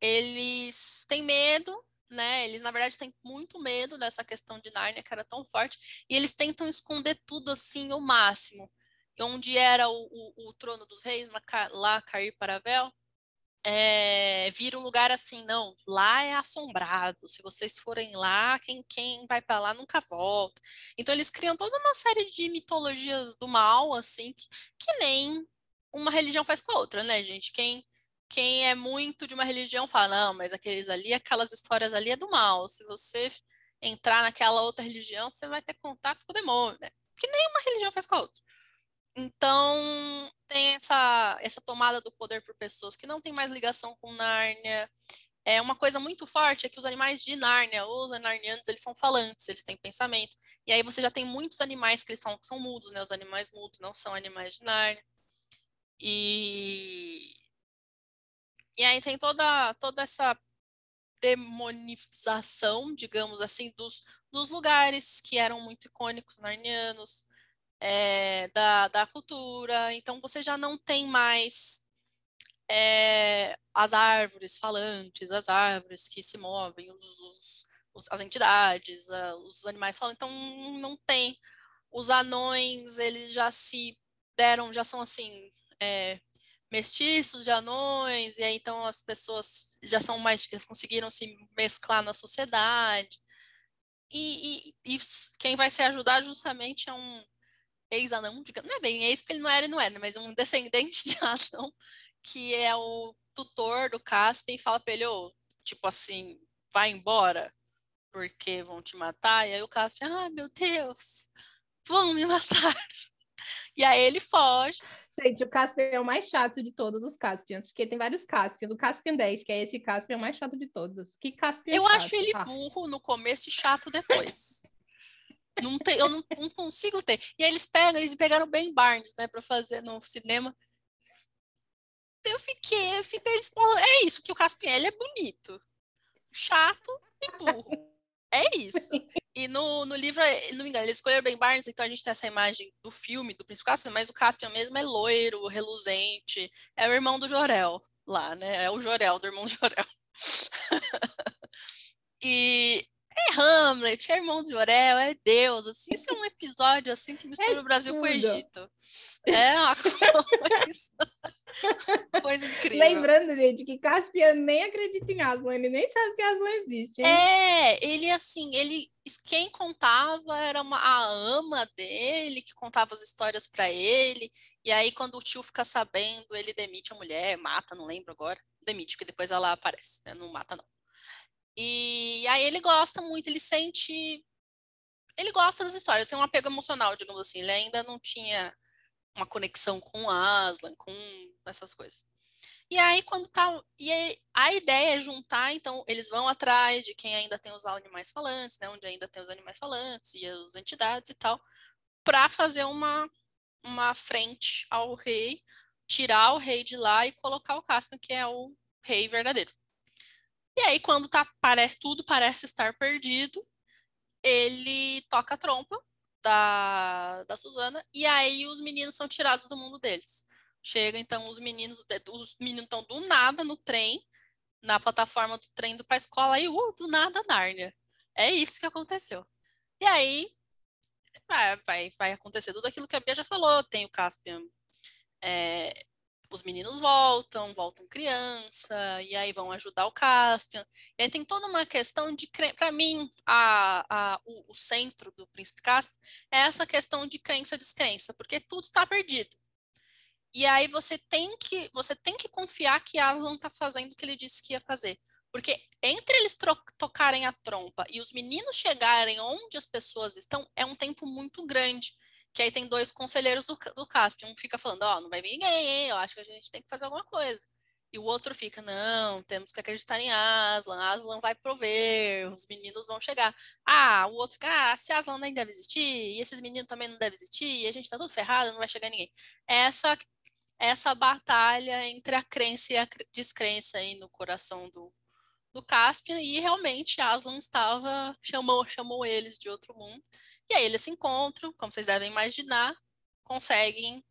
eles têm medo, né? Eles, na verdade, têm muito medo dessa questão de Nárnia, que era tão forte, e eles tentam esconder tudo assim ao máximo. E onde era o, o, o trono dos reis, lá, Cair Paravel, é, vira um lugar assim, não, lá é assombrado. Se vocês forem lá, quem, quem vai para lá nunca volta. Então eles criam toda uma série de mitologias do mal, assim, que, que nem uma religião faz com a outra, né, gente? Quem quem é muito de uma religião fala, não, mas aqueles ali, aquelas histórias ali é do mal. Se você entrar naquela outra religião, você vai ter contato com o demônio, né? Que nenhuma religião faz com a outra. Então, tem essa, essa tomada do poder por pessoas que não tem mais ligação com Nárnia. É uma coisa muito forte é que os animais de Nárnia, os narnianos, eles são falantes, eles têm pensamento. E aí você já tem muitos animais que eles falam que são mudos, né? Os animais mudos não são animais de Nárnia. E e aí tem toda, toda essa demonização, digamos assim, dos, dos lugares que eram muito icônicos narnianos, é, da, da cultura. Então você já não tem mais é, as árvores falantes, as árvores que se movem, os, os, os, as entidades, os animais falam. Então não tem. Os anões, eles já se deram, já são assim, é, mestiços, de anões, e aí então as pessoas já são mais, conseguiram se mesclar na sociedade. E, e, e quem vai se ajudar justamente é um ex-anão, não é bem ex, porque ele não era e não era, mas um descendente de anão, que é o tutor do Caspian e fala pra ele, oh, tipo assim, vai embora, porque vão te matar. E aí o Caspian, ah, meu Deus, vão me matar. E aí ele foge. Gente, o Caspian é o mais chato de todos os Caspians, porque tem vários Caspians. O Caspian 10, que é esse Caspian, é o mais chato de todos. Que Caspian Eu chato? acho ele burro no começo e chato depois. não tem, eu não, não, consigo ter. E aí eles pegam, eles pegaram Ben Barnes, né, para fazer no cinema. Eu fiquei, eu fiquei, eles falam, é isso, que o Caspian, ele é bonito, chato e burro. É isso. E no, no livro, não me engano, eles escolheram Ben Barnes, então a gente tem essa imagem do filme, do Príncipe Caspian, mas o Caspian mesmo é loiro, reluzente, é o irmão do Jorel lá, né? É o Jorel, do irmão Jorel. e é Hamlet, é irmão de Jorel, é Deus, assim, isso é um episódio assim que mistura é o Brasil tudo. com o Egito. É uma coisa, coisa incrível. Lembrando, gente, que Caspian nem acredita em Aslan, ele nem sabe que Aslan existe. Hein? É, ele assim, ele quem contava era uma, a ama dele que contava as histórias para ele. E aí quando o tio fica sabendo, ele demite a mulher, mata, não lembro agora. Demite, porque depois ela aparece, né? não mata não. E aí ele gosta muito, ele sente. Ele gosta das histórias, tem um apego emocional, digamos assim. Ele ainda não tinha uma conexão com Aslan, com essas coisas. E aí, quando tá. E aí, a ideia é juntar, então, eles vão atrás de quem ainda tem os animais falantes, né? Onde ainda tem os animais falantes e as entidades e tal, para fazer uma, uma frente ao rei, tirar o rei de lá e colocar o Caspian, que é o rei verdadeiro. E aí, quando tá, parece, tudo parece estar perdido, ele toca a trompa da, da Suzana, e aí os meninos são tirados do mundo deles. Chega, então, os meninos, os meninos estão do nada no trem, na plataforma do trem indo para a escola, e uh, do nada Nárnia. É isso que aconteceu. E aí vai, vai, vai acontecer tudo aquilo que a Bia já falou. Tem o Caspian é, os meninos voltam, voltam criança, e aí vão ajudar o Caspian. E aí tem toda uma questão de, para mim, a, a, o, o, centro do Príncipe Caspian é essa questão de crença-descrença, porque tudo está perdido. E aí você tem que você tem que confiar que Aslan está fazendo o que ele disse que ia fazer. Porque entre eles tocarem a trompa e os meninos chegarem onde as pessoas estão, é um tempo muito grande que aí tem dois conselheiros do, do CASP. Um fica falando, ó, oh, não vai vir ninguém, eu acho que a gente tem que fazer alguma coisa. E o outro fica, não, temos que acreditar em Aslan, Aslan vai prover, os meninos vão chegar. Ah, o outro fica, ah, se Aslan nem deve existir, e esses meninos também não devem existir, e a gente tá tudo ferrado, não vai chegar ninguém. Essa essa batalha entre a crença e a descrença aí no coração do, do Caspian, e realmente Aslan estava, chamou, chamou eles de outro mundo. E aí eles se encontram, como vocês devem imaginar, conseguem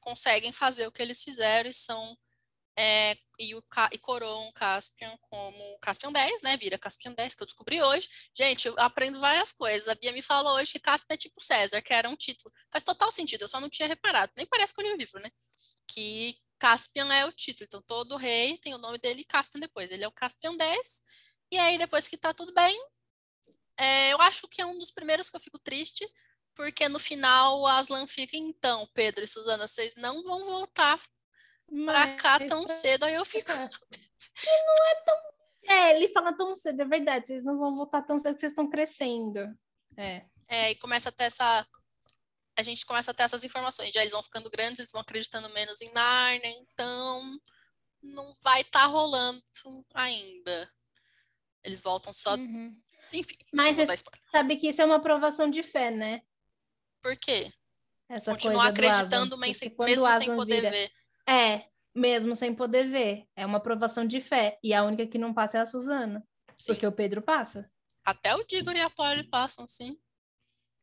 conseguem fazer o que eles fizeram e são é, e, o, e coroam Caspian como Caspian 10, né? Vira Caspian 10, que eu descobri hoje. Gente, eu aprendo várias coisas. A Bia me falou hoje que Caspian é tipo César, que era um título. Faz total sentido, eu só não tinha reparado. Nem parece que eu li o livro, né? Que Caspian é o título. Então, todo rei tem o nome dele e Caspian depois. Ele é o Caspian 10. E aí, depois que tá tudo bem, é, eu acho que é um dos primeiros que eu fico triste, porque no final o Aslan fica, então, Pedro e Suzana, vocês não vão voltar pra cá tão cedo, aí eu fico. E não é tão. É, ele fala tão cedo, é verdade, vocês não vão voltar tão cedo que vocês estão crescendo. É. É, e começa a ter essa. A gente começa a ter essas informações. Já eles vão ficando grandes, eles vão acreditando menos em Narnia, então não vai estar tá rolando ainda. Eles voltam só uhum. Enfim. Mas você sabe que isso é uma aprovação de fé, né? Por quê? Essa Continuar acreditando mesmo, mesmo sem poder vira... ver. É, mesmo sem poder ver. É uma aprovação de fé. E a única que não passa é a Suzana. Sim. Porque o Pedro passa. Até o Digor e a Polly passam, sim.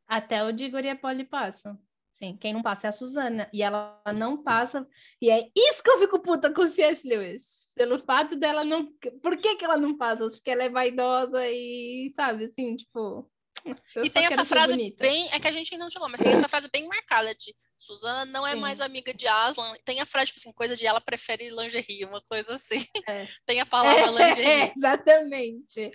Até o Digor e a Polly passam. Sim, quem não passa é a Suzana. E ela não passa. E é isso que eu fico puta com C.S. Lewis. Pelo fato dela não. Por que, que ela não passa? Porque ela é vaidosa e, sabe, assim, tipo. e tem essa frase bonita. bem. É que a gente ainda não chegou, mas tem essa frase bem marcada de Suzana não é Sim. mais amiga de Aslan. Tem a frase, tipo assim, coisa de ela prefere lingerie, uma coisa assim. É. tem a palavra é, lingerie. É, exatamente.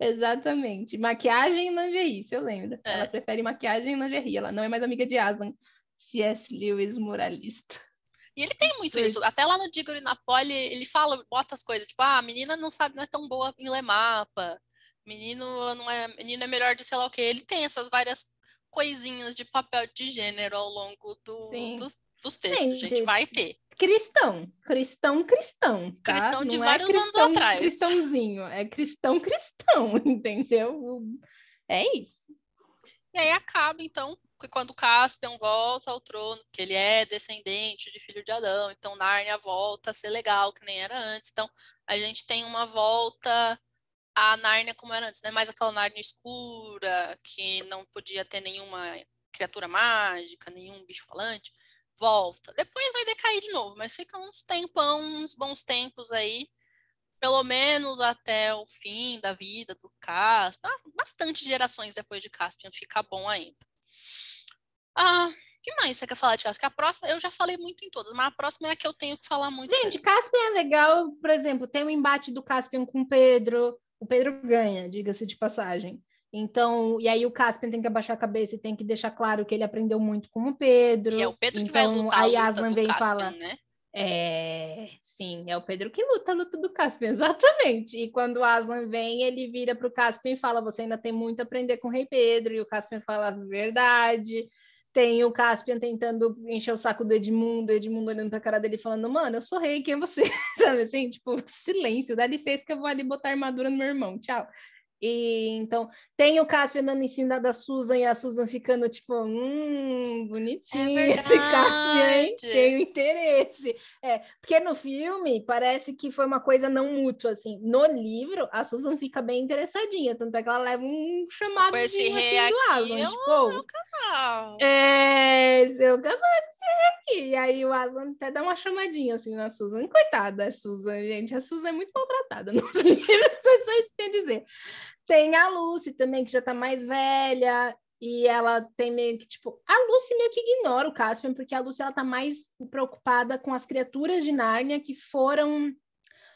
Exatamente. Maquiagem e lingerie, isso eu lembro. É. Ela prefere maquiagem e lingerie. Ela não é mais amiga de Aslan. C.S. Lewis, moralista. E ele tem muito isso. Até lá no Diggory na Poli, ele fala, bota as coisas, tipo, ah, a menina não sabe, não é tão boa em ler mapa. Menino não é, menino é melhor de sei lá o quê. Ele tem essas várias coisinhas de papel de gênero ao longo do, do dos textos, Sim, gente. Vai ter cristão, cristão, cristão. Tá? Cristão de Não é vários é cristão, anos atrás. Cristãozinho, é cristão, cristão, entendeu? É isso. E aí acaba, então, que quando Caspian volta ao trono, que ele é descendente de filho de Adão, então Nárnia volta a ser legal, que nem era antes. Então, a gente tem uma volta à Nárnia como era antes, né? Mais aquela Nárnia escura, que não podia ter nenhuma criatura mágica, nenhum bicho falante volta. Depois vai decair de novo, mas fica uns tempão, uns bons tempos aí, pelo menos até o fim da vida do Caspian. Ah, bastante gerações depois de Caspian fica bom ainda. Ah, que mais você quer falar de Caspian? A próxima, eu já falei muito em todas, mas a próxima é a que eu tenho que falar muito. Gente, mesmo. Caspian é legal, por exemplo, tem o embate do Caspian com o Pedro. O Pedro ganha, diga-se de passagem. Então, e aí o Caspian tem que abaixar a cabeça e tem que deixar claro que ele aprendeu muito com o Pedro. E é o Pedro então, que vai então, lutar a, luta Aslan vem Caspian, fala, né? É, sim, é o Pedro que luta a luta do Caspian, exatamente. E quando o Aslan vem, ele vira para o Caspian e fala: Você ainda tem muito a aprender com o Rei Pedro. E o Caspian fala: Verdade. Tem o Caspian tentando encher o saco do Edmundo, o Edmundo olhando pra cara dele falando, mano, eu sou rei, quem é você? Sabe assim? Tipo, silêncio, dá licença que eu vou ali botar armadura no meu irmão, tchau. E então tem o Caspio andando em cima da Susan e a Susan ficando tipo, hum, bonitinho É esse hein? Tenho interesse. É, porque no filme parece que foi uma coisa não mútua, assim. No livro, a Susan fica bem interessadinha, tanto é que ela leva um chamado Com esse assim, rei do aqui, Aslan, eu- tipo, "Ô, eu casal. é, seu casal com esse rei aqui. E aí o Aslan até dá uma chamadinha assim na Susan. Coitada da Susan, gente. A Susan é muito maltratada nos livros, só só isso que eu dizer. Tem a Lucy também, que já tá mais velha, e ela tem meio que, tipo, a Lucy meio que ignora o Caspian, porque a Lucy ela tá mais preocupada com as criaturas de Nárnia que foram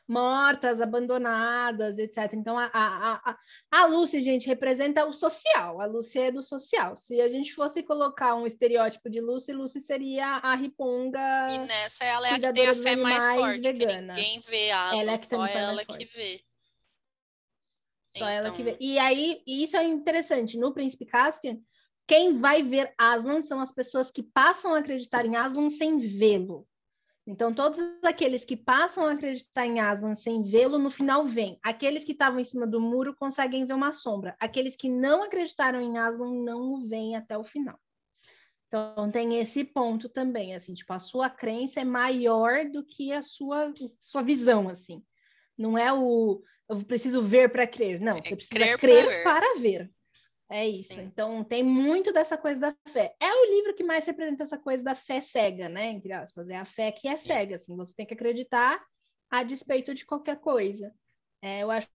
mortas, abandonadas, etc. Então, a, a, a, a Lucy, gente, representa o social. A Lucy é do social. Se a gente fosse colocar um estereótipo de Lucy, Lucy seria a riponga. E nessa ela é a que tem a fé mais forte, vegana. ninguém vê Aslan, Ela é a só a ela que vê. Só ela que vê. Então, E aí, e isso é interessante. No Príncipe Caspian, quem vai ver Aslan são as pessoas que passam a acreditar em Aslan sem vê-lo. Então, todos aqueles que passam a acreditar em Aslan sem vê-lo, no final vêm. Aqueles que estavam em cima do muro conseguem ver uma sombra. Aqueles que não acreditaram em Aslan não o veem até o final. Então, tem esse ponto também, assim, tipo, a sua crença é maior do que a sua, sua visão, assim. Não é o eu preciso ver para crer. Não, É você precisa crer crer, pra ver. para ver. É isso. Sim. Então, tem muito dessa coisa da fé. É o livro que mais representa essa coisa da fé cega, né? Entre aspas. É a fé que é Sim. cega, assim. Você tem que acreditar a despeito de qualquer coisa. É, eu acho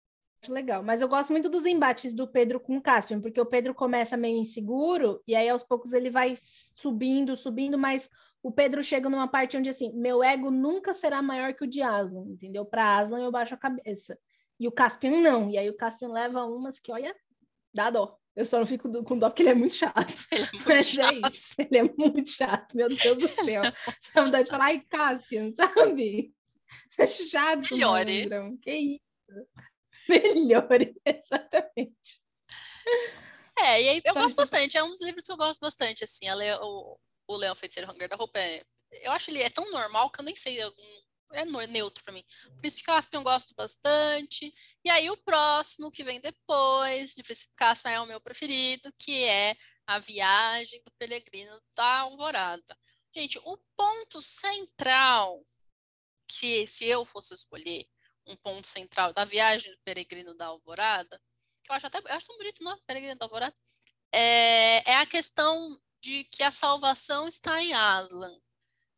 legal. Mas eu gosto muito dos embates do Pedro com o Caspian, porque o Pedro começa meio inseguro e aí aos poucos ele vai subindo, subindo, mas o Pedro chega numa parte onde assim, meu ego nunca será maior que o de Aslan, entendeu? Para Aslan eu baixo a cabeça. E o Caspian não. E aí o Caspian leva umas que, olha, dá dó. Eu só não fico do- com dó porque ele é muito chato. ele é muito Mas chato. é isso. Ele é muito chato, meu Deus do céu. Dá vontade de falar, ai, Caspian, sabe? Você é chato, Melhore. malandrão. Que isso? Melhore, exatamente. É, e aí eu gosto bastante, é um dos livros que eu gosto bastante, assim, a Le- o, o Leão Feiticeiro Hunger da Roupa é, eu acho ele é tão normal que eu nem sei, eu- é neutro pra mim. Príncipe Caspian eu gosto bastante, e aí o próximo que vem depois de Príncipe Caspian é o meu preferido, que é A Viagem do Peregrino da Alvorada. Gente, o ponto central, que se eu fosse escolher um ponto central da Viagem do Peregrino da Alvorada, que eu acho até eu acho tão bonito, não? Peregrino da Alvorada. É, é a questão de que a salvação está em Aslan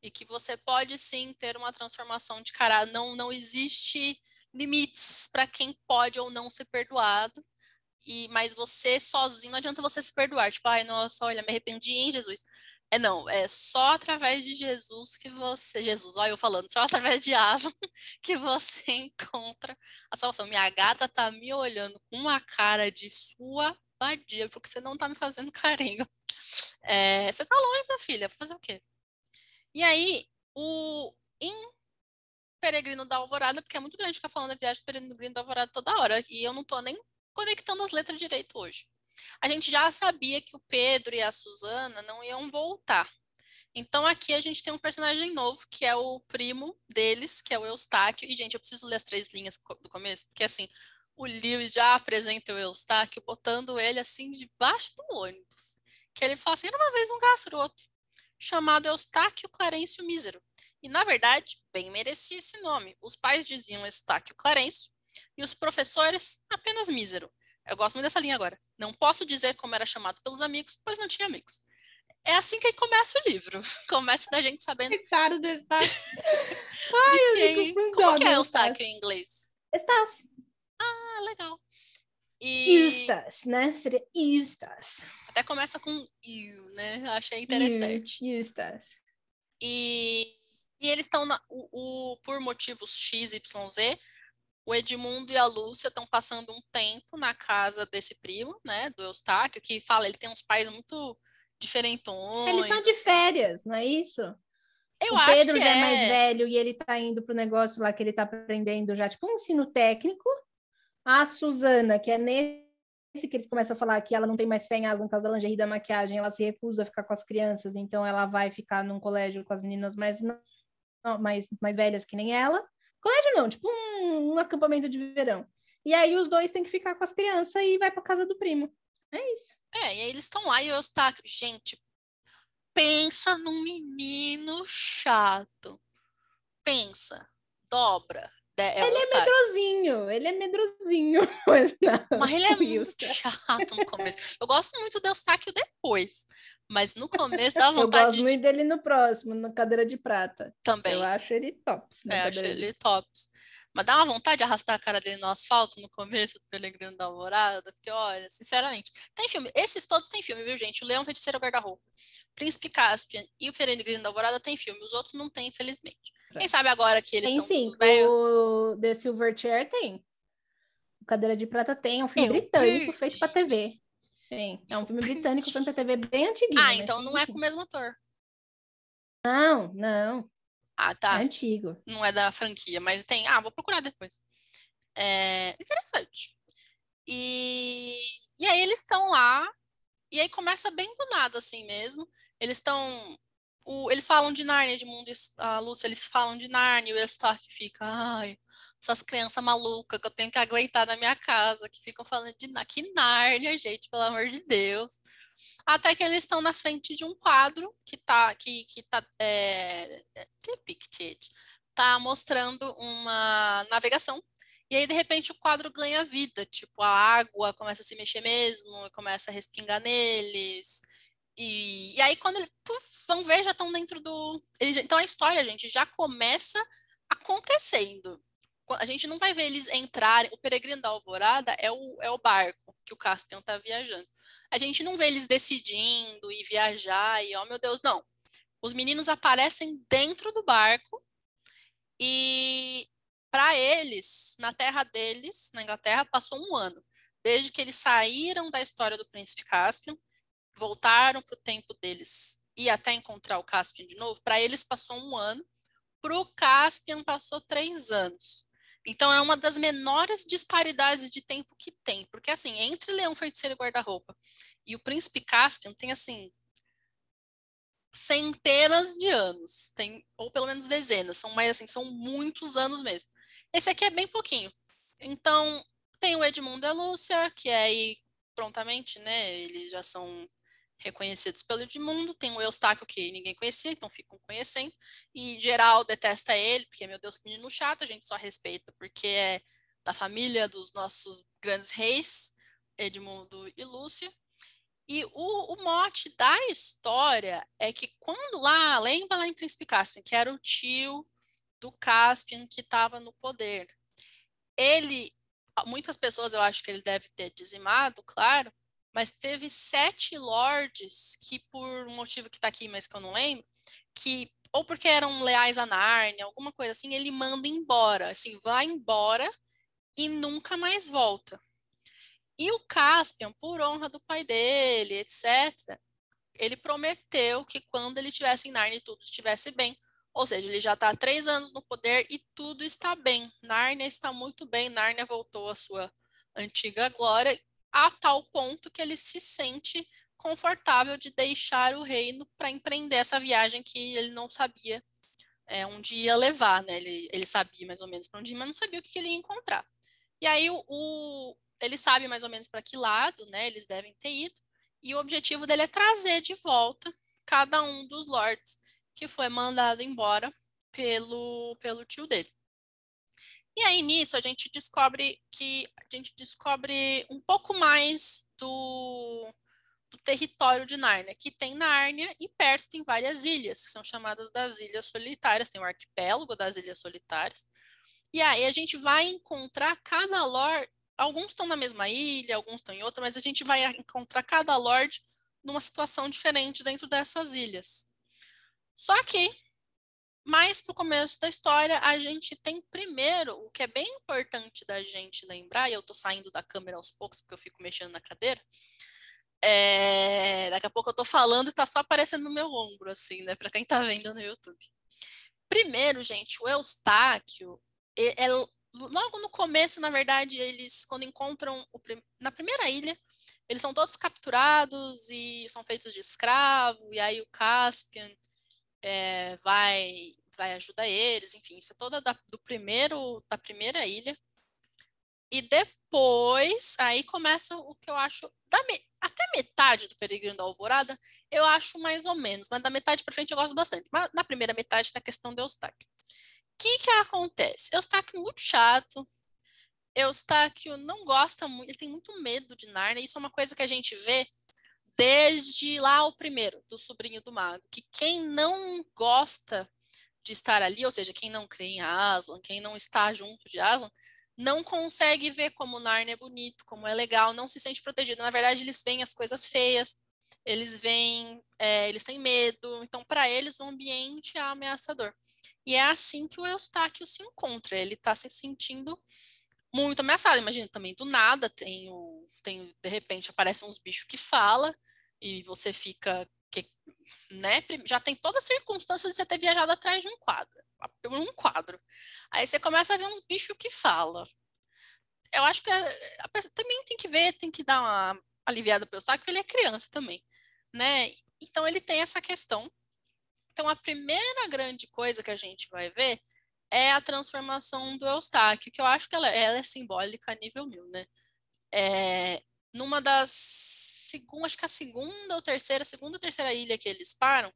e que você pode sim ter uma transformação de caráter. Não, não existe limites para quem pode ou não ser perdoado. E, mas você sozinho não adianta você se perdoar. Tipo, ai, nossa, olha, me arrependi em Jesus. É não, é só através de Jesus que você. Jesus, olha eu falando, só através de Aslan que você encontra a salvação. Minha gata tá me olhando com uma cara de sua vadia, porque você não tá me fazendo carinho. É, você tá longe, minha filha, fazer o quê? E aí, o em Peregrino da Alvorada, porque é muito grande ficar falando da viagem do Peregrino da Alvorada toda hora, e eu não tô nem conectando as letras direito hoje. A gente já sabia que o Pedro e a Susana não iam voltar. Então aqui a gente tem um personagem novo, que é o primo deles, que é o Eustáquio. E, gente, eu preciso ler as três linhas do começo, porque assim, o Lewis já apresenta o Eustáquio botando ele assim debaixo do ônibus. Que ele fala assim: era uma vez um garoto chamado Eustáquio Clarencio Mísero. E, na verdade, bem merecia esse nome. Os pais diziam Eustáquio Clarencio e os professores apenas Mísero. Eu gosto muito dessa linha agora. Não posso dizer como era chamado pelos amigos, pois não tinha amigos. É assim que começa o livro. Começa da gente sabendo Coitado do Estácio. de quem... Como que é Eustáquio. Eustáquio em inglês? Estácio. Ah, legal. E Eustace, né? Seria Eustace. Até começa com you, né? Eu achei interessante. Eustace. E, e eles estão o, o- por motivos X, Y, Z. O Edmundo e a Lúcia estão passando um tempo na casa desse primo, né, do Eustáquio, que fala, ele tem uns pais muito diferentões. Eles estão de assim. férias, não é isso? Eu o acho Pedro que já é. é. mais velho e ele tá indo pro negócio lá que ele tá aprendendo já, tipo um ensino técnico. A Suzana, que é nesse que eles começam a falar que ela não tem mais fé em causa da lingerie da maquiagem, ela se recusa a ficar com as crianças, então ela vai ficar num colégio com as meninas mais, mais, mais velhas que nem ela. Colégio não, tipo um, um acampamento de verão. E aí os dois têm que ficar com as crianças e vai para casa do primo. É isso. É, e aí eles estão lá e eu estou, gente, pensa num menino chato. Pensa, dobra, é ele é medrosinho, ele é medrosinho. Mas, não, mas ele é muito chato no começo. Eu gosto muito do Eustáquio depois, mas no começo dá vontade. Eu gosto de... muito dele no próximo, na cadeira de prata. Também. Eu acho ele tops. É, acho ele tops. Mas dá uma vontade de arrastar a cara dele no asfalto no começo do Pelegrino da Alvorada, porque olha, sinceramente, tem filme. Esses todos têm filme, viu, gente? O Leão Feiticeiro Guarda-Roupa, Príncipe Caspian e o Peregrino da Alvorada tem filme. Os outros não têm, infelizmente. Quem sabe agora que eles estão sim. O The Silver Chair tem. O Cadeira de Prata tem, é um filme Eu britânico feito pra TV. Sim, é um filme britânico feito pra TV bem antiguinho. Ah, então não é com o mesmo ator. Não, não. Ah, tá. É antigo. Não é da franquia, mas tem. Ah, vou procurar depois. É interessante. E, e aí eles estão lá, e aí começa bem do nada, assim mesmo. Eles estão o, eles falam de Narnia, de mundo, a Lúcia, eles falam de Narnia, e o Eustáquio fica, ai, essas crianças malucas que eu tenho que aguentar na minha casa, que ficam falando de que Narnia, gente, pelo amor de Deus. Até que eles estão na frente de um quadro que tá, que, que tá é, é depicted, tá mostrando uma navegação. E aí, de repente, o quadro ganha vida, tipo, a água começa a se mexer mesmo, começa a respingar neles, e, e aí, quando eles vão ver, já estão dentro do. Então, a história, gente, já começa acontecendo. A gente não vai ver eles entrarem. O Peregrino da Alvorada é o, é o barco que o Caspian está viajando. A gente não vê eles decidindo e viajar e, oh meu Deus, não. Os meninos aparecem dentro do barco e, para eles, na terra deles, na Inglaterra, passou um ano. Desde que eles saíram da história do Príncipe Caspian voltaram para o tempo deles e até encontrar o Caspian de novo, para eles passou um ano, para o Caspian passou três anos. Então é uma das menores disparidades de tempo que tem, porque assim, entre Leão Feiticeiro e Guarda-Roupa e o Príncipe Caspian tem assim centenas de anos, tem ou pelo menos dezenas, são mais assim, são muitos anos mesmo. Esse aqui é bem pouquinho. Então, tem o Edmundo e a Lúcia, que é aí prontamente, né, eles já são reconhecidos pelo Edmundo, tem o Eustáquio que ninguém conhecia, então ficam conhecendo, e geral detesta ele, porque, meu Deus, que menino chato, a gente só respeita porque é da família dos nossos grandes reis, Edmundo e Lúcia. E o, o mote da história é que quando lá, lembra lá em Príncipe Caspian, que era o tio do Caspian que estava no poder, ele, muitas pessoas eu acho que ele deve ter dizimado, claro, mas teve sete lords que, por um motivo que está aqui, mas que eu não lembro, que ou porque eram leais a Nárnia, alguma coisa assim, ele manda embora, assim, vai embora e nunca mais volta. E o Caspian, por honra do pai dele, etc., ele prometeu que quando ele estivesse em Nárnia e tudo estivesse bem, ou seja, ele já está há três anos no poder e tudo está bem. Nárnia está muito bem, Nárnia voltou à sua antiga glória a tal ponto que ele se sente confortável de deixar o reino para empreender essa viagem que ele não sabia é, onde ia levar, né? Ele, ele sabia mais ou menos para onde ir, mas não sabia o que, que ele ia encontrar. E aí o, o ele sabe mais ou menos para que lado, né? Eles devem ter ido. E o objetivo dele é trazer de volta cada um dos lords que foi mandado embora pelo, pelo tio dele. E aí nisso a gente descobre que a gente descobre um pouco mais do, do território de Nárnia, que tem Nárnia e perto tem várias ilhas, que são chamadas das Ilhas Solitárias, tem o arquipélago das Ilhas Solitárias. E aí a gente vai encontrar cada lord, alguns estão na mesma ilha, alguns estão em outra, mas a gente vai encontrar cada lord numa situação diferente dentro dessas ilhas. Só que mas para o começo da história, a gente tem primeiro, o que é bem importante da gente lembrar, e eu estou saindo da câmera aos poucos porque eu fico mexendo na cadeira. É, daqui a pouco eu estou falando e está só aparecendo no meu ombro, assim, né? Para quem está vendo no YouTube. Primeiro, gente, o Eustáquio, logo no começo, na verdade, eles, quando encontram o, na primeira ilha, eles são todos capturados e são feitos de escravo, e aí o Caspian é, vai vai ajudar eles, enfim, isso é toda da, do primeiro da primeira ilha. E depois, aí começa o que eu acho da me, até metade do Peregrino da Alvorada, eu acho mais ou menos, mas da metade para frente eu gosto bastante. Mas na primeira metade tem a questão do Eustáquio. O que que acontece? Eustáquio muito chato, Eustáquio não gosta muito, ele tem muito medo de Narnia, isso é uma coisa que a gente vê desde lá o primeiro, do sobrinho do mago, que quem não gosta de estar ali, ou seja, quem não crê em Aslan, quem não está junto de Aslan, não consegue ver como Narnia é bonito, como é legal, não se sente protegido. Na verdade, eles veem as coisas feias, eles veem, é, eles têm medo, então para eles o ambiente é ameaçador. E é assim que o Eustáquio se encontra, ele está se sentindo muito ameaçado. Imagina também do nada tem o, tem de repente aparecem uns bichos que fala e você fica que, né, já tem toda a circunstância de você ter viajado atrás de um quadro, um quadro. Aí você começa a ver uns bichos que fala. Eu acho que a, a pessoa também tem que ver, tem que dar uma aliviada pelo saco, porque ele é criança também, né? Então ele tem essa questão. Então a primeira grande coisa que a gente vai ver é a transformação do Eustáquio, que eu acho que ela, ela é simbólica a nível mil, né? É, numa das segunda, acho que a segunda ou terceira, segunda ou terceira ilha que eles param,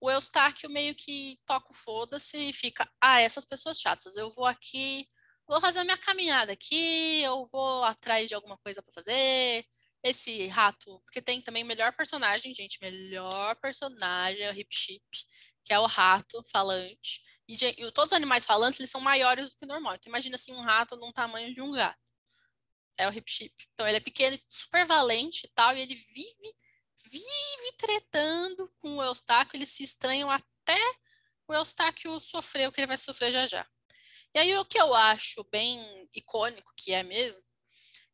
o Eustáquio meio que toca o foda-se e fica, ah, essas pessoas chatas, eu vou aqui, vou fazer a minha caminhada aqui, eu vou atrás de alguma coisa para fazer. Esse rato, porque tem também o melhor personagem, gente, melhor personagem é o Hip Chip, que é o rato falante. E, e todos os animais falantes, eles são maiores do que o normal. Então imagina assim um rato num tamanho de um gato é o Hip Chip. Então ele é pequeno, super valente e tal, e ele vive, vive tretando com o Eustáquio, eles se estranham até o Eustáquio sofrer o que ele vai sofrer já já. E aí o que eu acho bem icônico, que é mesmo,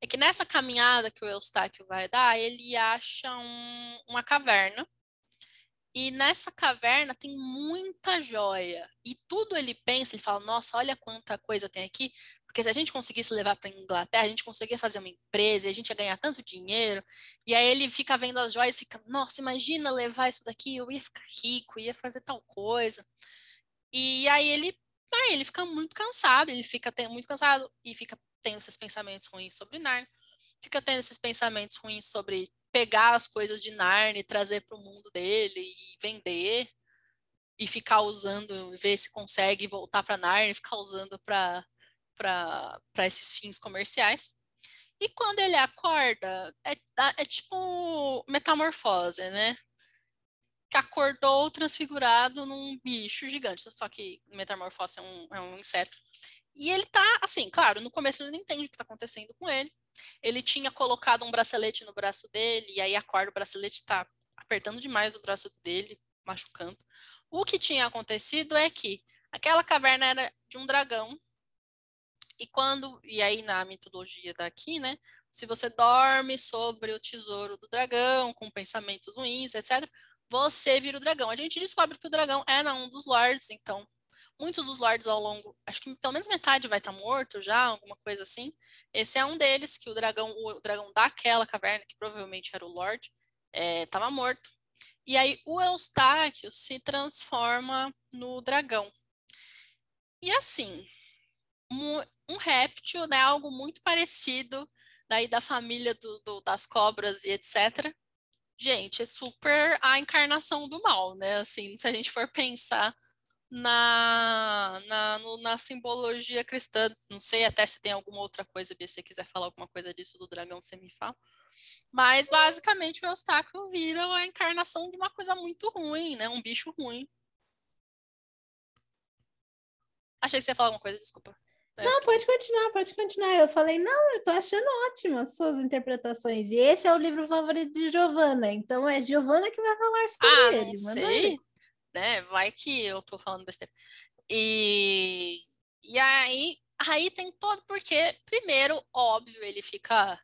é que nessa caminhada que o Eustáquio vai dar, ele acha um, uma caverna, e nessa caverna tem muita joia. E tudo ele pensa, ele fala: Nossa, olha quanta coisa tem aqui. Porque se a gente conseguisse levar para Inglaterra, a gente conseguia fazer uma empresa, a gente ia ganhar tanto dinheiro. E aí ele fica vendo as joias fica, nossa, imagina levar isso daqui, eu ia ficar rico, ia fazer tal coisa. E aí ele, aí ele fica muito cansado, ele fica muito cansado e fica tendo esses pensamentos ruins sobre Narnia, fica tendo esses pensamentos ruins sobre pegar as coisas de Narnia e trazer para o mundo dele e vender e ficar usando, ver se consegue voltar para Narnia ficar usando para para esses fins comerciais. E quando ele acorda, é, é tipo metamorfose, né? Que acordou transfigurado num bicho gigante, só que metamorfose é um, é um inseto. E ele tá, assim, claro, no começo ele não entende o que está acontecendo com ele. Ele tinha colocado um bracelete no braço dele, e aí acorda, o bracelete está apertando demais o braço dele, machucando. O que tinha acontecido é que aquela caverna era de um dragão e quando, e aí na mitologia daqui, né? Se você dorme sobre o tesouro do dragão, com pensamentos ruins, etc., você vira o dragão. A gente descobre que o dragão era um dos lords, então muitos dos lords ao longo, acho que pelo menos metade vai estar tá morto já, alguma coisa assim. Esse é um deles, que o dragão, o dragão daquela caverna, que provavelmente era o lord, estava é, morto. E aí o Eustáquio se transforma no dragão. E assim, um réptil, né? Algo muito parecido daí da família do, do, das cobras e etc. Gente, é super a encarnação do mal, né? Assim, se a gente for pensar na, na, no, na simbologia cristã, não sei até se tem alguma outra coisa, se você quiser falar alguma coisa disso do dragão, você me fala. Mas basicamente o Eustáquio vira a encarnação de uma coisa muito ruim, né? Um bicho ruim. Achei que você ia falar alguma coisa, desculpa. Não, pode continuar, pode continuar. Eu falei, não, eu tô achando ótimas suas interpretações. E esse é o livro favorito de Giovana, então é Giovana que vai falar sobre ah, ele. Não sei. Né? Vai que eu tô falando besteira. E, e aí, aí tem todo, porque, primeiro, óbvio, ele fica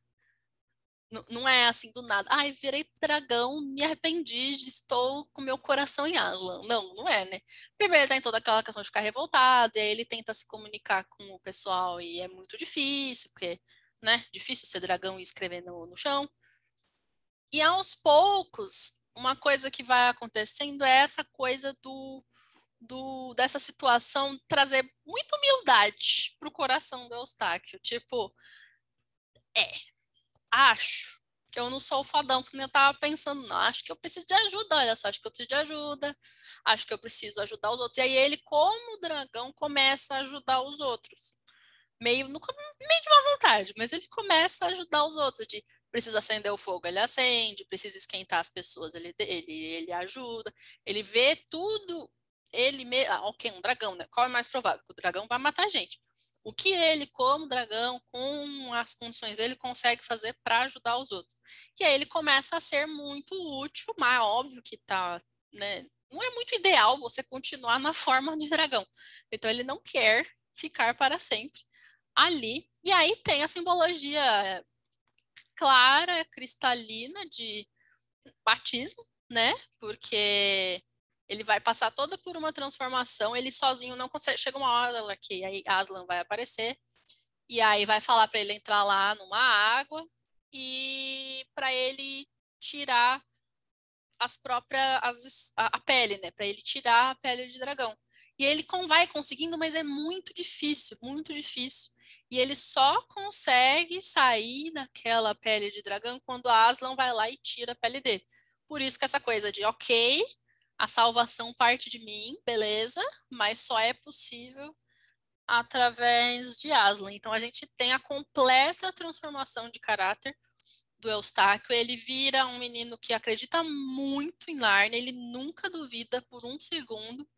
não é assim do nada. Ai, virei dragão, me arrependi, estou com meu coração em Aslan. Não, não é, né? Primeiro ele tem toda aquela questão de ficar revoltado, e aí ele tenta se comunicar com o pessoal e é muito difícil, porque, né? Difícil ser dragão e escrever no, no chão. E aos poucos, uma coisa que vai acontecendo é essa coisa do, do dessa situação trazer muita humildade pro coração do Eustáquio. Tipo, é, acho que eu não sou o fodão que nem eu tava pensando, não. Acho que eu preciso de ajuda, olha só, acho que eu preciso de ajuda, acho que eu preciso ajudar os outros. E aí ele, como dragão, começa a ajudar os outros. Meio, no, meio de uma vontade, mas ele começa a ajudar os outros, de precisa acender o fogo, ele acende, precisa esquentar as pessoas, ele, ele, ele ajuda, ele vê tudo, ele, ah, ok, um dragão, né? Qual é mais provável? Que o dragão vai matar a gente o que ele, como dragão, com as condições dele, consegue fazer para ajudar os outros. E aí ele começa a ser muito útil, mas óbvio que tá, né? Não é muito ideal você continuar na forma de dragão. Então ele não quer ficar para sempre ali. E aí tem a simbologia clara, cristalina de batismo, né? Porque ele vai passar toda por uma transformação, ele sozinho não consegue. Chega uma hora que aí Aslan vai aparecer e aí vai falar para ele entrar lá numa água e para ele tirar as próprias as, a, a, pele, né? Para ele tirar a pele de dragão. E ele com, vai conseguindo, mas é muito difícil, muito difícil. E ele só consegue sair daquela pele de dragão quando Aslan vai lá e tira a pele dele. Por isso que essa coisa de, ok, a salvação parte de mim, beleza, mas só é possível através de Aslan. Então a gente tem a completa transformação de caráter do Eustáquio. Ele vira um menino que acredita muito em Nárnia, ele nunca duvida por um segundo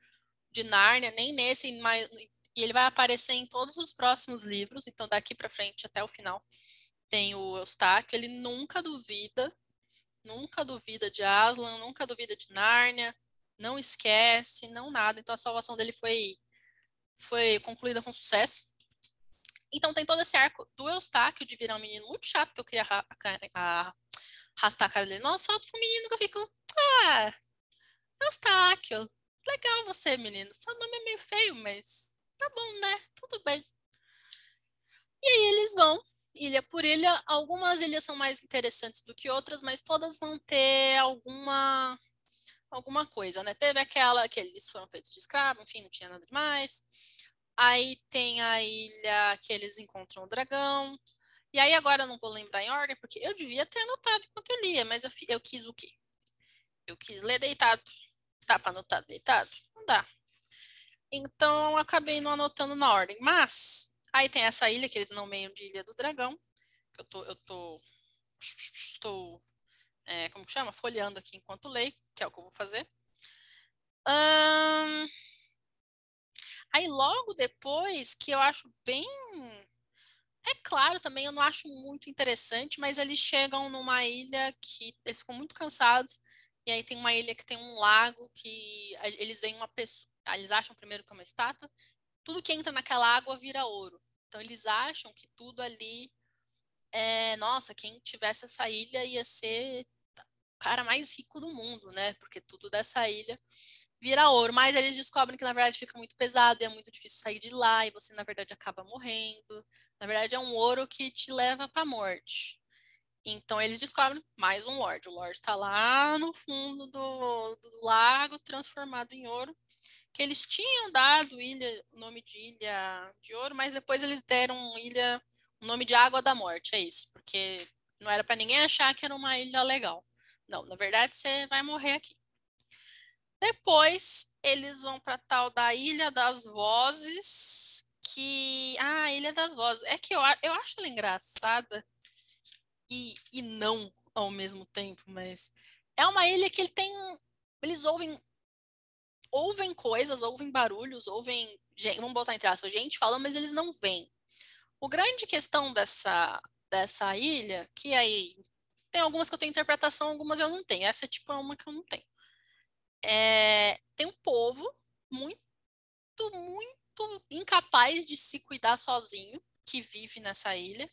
de Nárnia, nem nesse, e ele vai aparecer em todos os próximos livros, então daqui para frente até o final tem o Eustáquio, ele nunca duvida, nunca duvida de Aslan, nunca duvida de Nárnia, não esquece, não nada. Então a salvação dele foi, foi concluída com sucesso. Então tem todo esse arco do Eustáquio de virar um menino muito chato, que eu queria arrastar a cara dele. Nossa, um menino que eu fico. Ah, Eustáquio, legal você, menino. Seu nome é meio feio, mas tá bom, né? Tudo bem. E aí eles vão, ilha por ilha. Algumas ilhas são mais interessantes do que outras, mas todas vão ter alguma alguma coisa, né? Teve aquela que eles foram feitos de escravo, enfim, não tinha nada demais. Aí tem a ilha que eles encontram o dragão. E aí agora eu não vou lembrar em ordem, porque eu devia ter anotado enquanto eu lia, mas eu, eu quis o quê? Eu quis ler deitado. Dá para anotar deitado? Não dá. Então eu acabei não anotando na ordem. Mas aí tem essa ilha que eles nomeiam de Ilha do Dragão. Eu tô, eu tô, estou é, como que chama? Folheando aqui enquanto leio, que é o que eu vou fazer. aí logo depois, que eu acho bem. É claro também, eu não acho muito interessante, mas eles chegam numa ilha que eles ficam muito cansados. E aí tem uma ilha que tem um lago que eles veem uma pessoa. Eles acham primeiro que é uma estátua. Tudo que entra naquela água vira ouro. Então eles acham que tudo ali é, nossa, quem tivesse essa ilha ia ser cara mais rico do mundo, né? Porque tudo dessa ilha vira ouro. Mas eles descobrem que, na verdade, fica muito pesado e é muito difícil sair de lá, e você, na verdade, acaba morrendo. Na verdade, é um ouro que te leva para a morte. Então, eles descobrem mais um Lorde. O Lorde está lá no fundo do, do, lago, transformado em ouro. Que eles tinham dado ilha, o nome de Ilha de Ouro, mas depois eles deram ilha o nome de Água da Morte, é isso, porque não era para ninguém achar que era uma ilha legal. Não, na verdade você vai morrer aqui. Depois eles vão para tal da Ilha das Vozes, que ah, Ilha das Vozes, é que eu, eu acho ela engraçada e, e não ao mesmo tempo, mas é uma ilha que ele tem eles ouvem ouvem coisas, ouvem barulhos, ouvem, vamos botar entre aspas, gente falando, mas eles não veem. O grande questão dessa, dessa ilha, que aí tem algumas que eu tenho interpretação, algumas eu não tenho. Essa é tipo uma que eu não tenho. É, tem um povo muito, muito incapaz de se cuidar sozinho, que vive nessa ilha.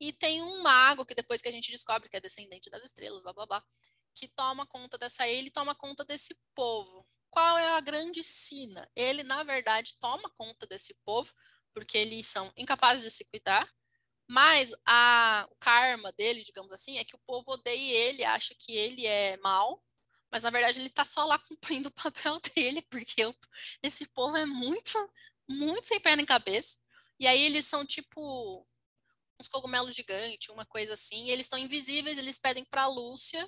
E tem um mago que depois que a gente descobre que é descendente das estrelas, blá blá blá, que toma conta dessa ilha e toma conta desse povo. Qual é a grande sina? Ele, na verdade, toma conta desse povo, porque eles são incapazes de se cuidar, mas a, o karma dele, digamos assim, é que o povo odeia ele, acha que ele é mal, mas na verdade ele está só lá cumprindo o papel dele, porque eu, esse povo é muito, muito sem pé nem cabeça. E aí eles são tipo uns cogumelos gigantes, uma coisa assim, eles estão invisíveis, eles pedem para Lúcia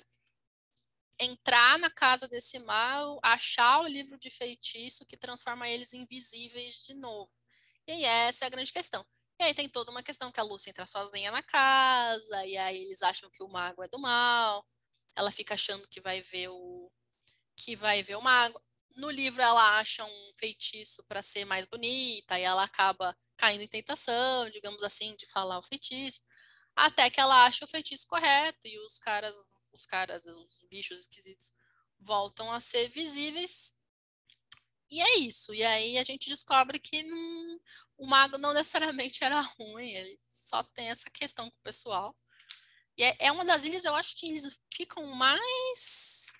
entrar na casa desse mal, achar o livro de feitiço que transforma eles invisíveis de novo. E aí essa é a grande questão. E aí tem toda uma questão que a Lúcia entra sozinha na casa, e aí eles acham que o mago é do mal. Ela fica achando que vai ver o que vai ver o mago. No livro ela acha um feitiço para ser mais bonita e ela acaba caindo em tentação, digamos assim, de falar o feitiço, até que ela acha o feitiço correto e os caras, os caras, os bichos esquisitos voltam a ser visíveis. E é isso. E aí a gente descobre que não, o mago não necessariamente era ruim, ele só tem essa questão com o pessoal. E é, é uma das ilhas, eu acho que eles ficam mais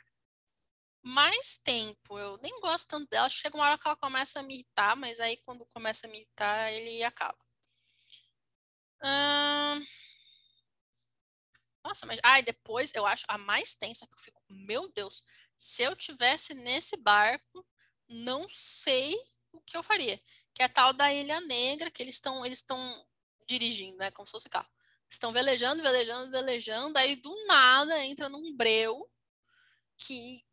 mais tempo. Eu nem gosto tanto dela. Chega uma hora que ela começa a me irritar, mas aí quando começa a me irritar, ele acaba. Hum... Nossa, mas. Ai, ah, depois eu acho a mais tensa que eu fico. Meu Deus, se eu tivesse nesse barco, não sei o que eu faria. Que é a tal da Ilha Negra, que eles estão eles estão dirigindo, né? Como se fosse carro. Estão velejando, velejando, velejando, aí do nada entra num breu que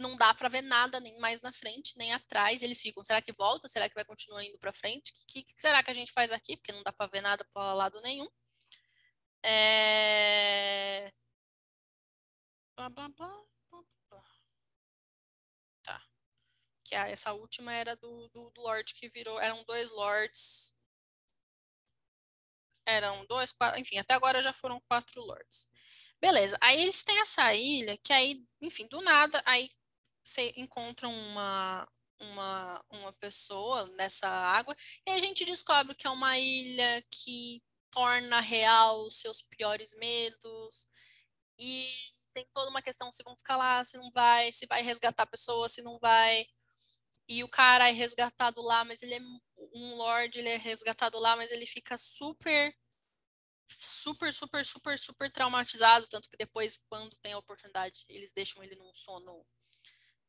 não dá para ver nada nem mais na frente, nem atrás. Eles ficam, será que volta? Será que vai continuar indo para frente? O que, que, será que a gente faz aqui? Porque não dá para ver nada para lado nenhum. É... Blá, blá, blá, tá. Que ah, essa última era do, do, do Lorde que virou. Eram dois Lords. Eram dois, quatro, enfim, até agora já foram quatro Lords. Beleza, aí eles têm essa ilha que aí, enfim, do nada, aí você encontra uma, uma, uma pessoa nessa água e a gente descobre que é uma ilha que torna real os seus piores medos e tem toda uma questão se vão ficar lá, se não vai, se vai resgatar a pessoa, se não vai. E o cara é resgatado lá, mas ele é um lord, ele é resgatado lá, mas ele fica super super, super, super, super traumatizado, tanto que depois, quando tem a oportunidade, eles deixam ele num sono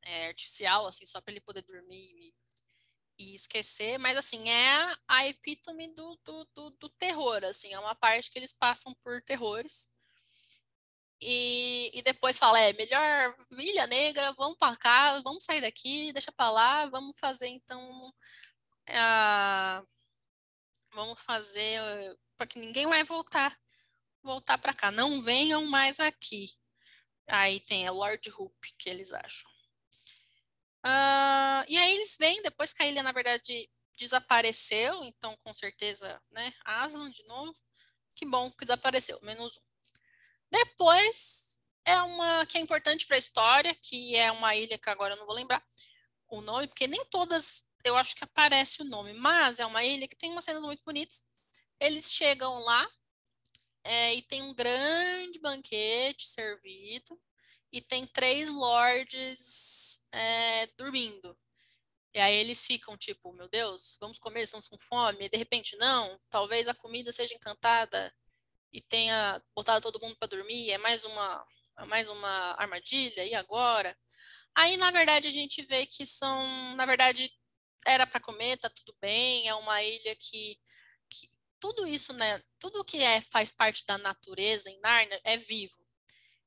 é, artificial, assim, só para ele poder dormir e, e, esquecer, mas assim, é a epítome do, do, do, do, terror, assim, é uma parte que eles passam por terrores. E, e depois fala, é, melhor Ilha Negra, vamos para cá, vamos sair daqui, deixa para lá, vamos fazer então. A, vamos fazer para que ninguém vai voltar voltar para cá. Não venham mais aqui. Aí tem a Lord Hoop que eles acham. Uh, e aí eles vêm, depois que a ilha, na verdade, desapareceu, então com certeza, né? Aslan de novo. Que bom que desapareceu, menos um. Depois é uma que é importante para a história, que é uma ilha que agora eu não vou lembrar o nome, porque nem todas eu acho que aparece o nome, mas é uma ilha que tem umas cenas muito bonitas. Eles chegam lá é, e tem um grande banquete servido e tem três lords é, dormindo. E aí eles ficam tipo, meu Deus, vamos comer, estamos com fome. E de repente, não, talvez a comida seja encantada e tenha botado todo mundo para dormir. É mais uma, é mais uma armadilha. E agora? Aí, na verdade, a gente vê que são, na verdade, era para comer, tá tudo bem. É uma ilha que, que tudo isso, né? Tudo que é faz parte da natureza em Narnia é vivo.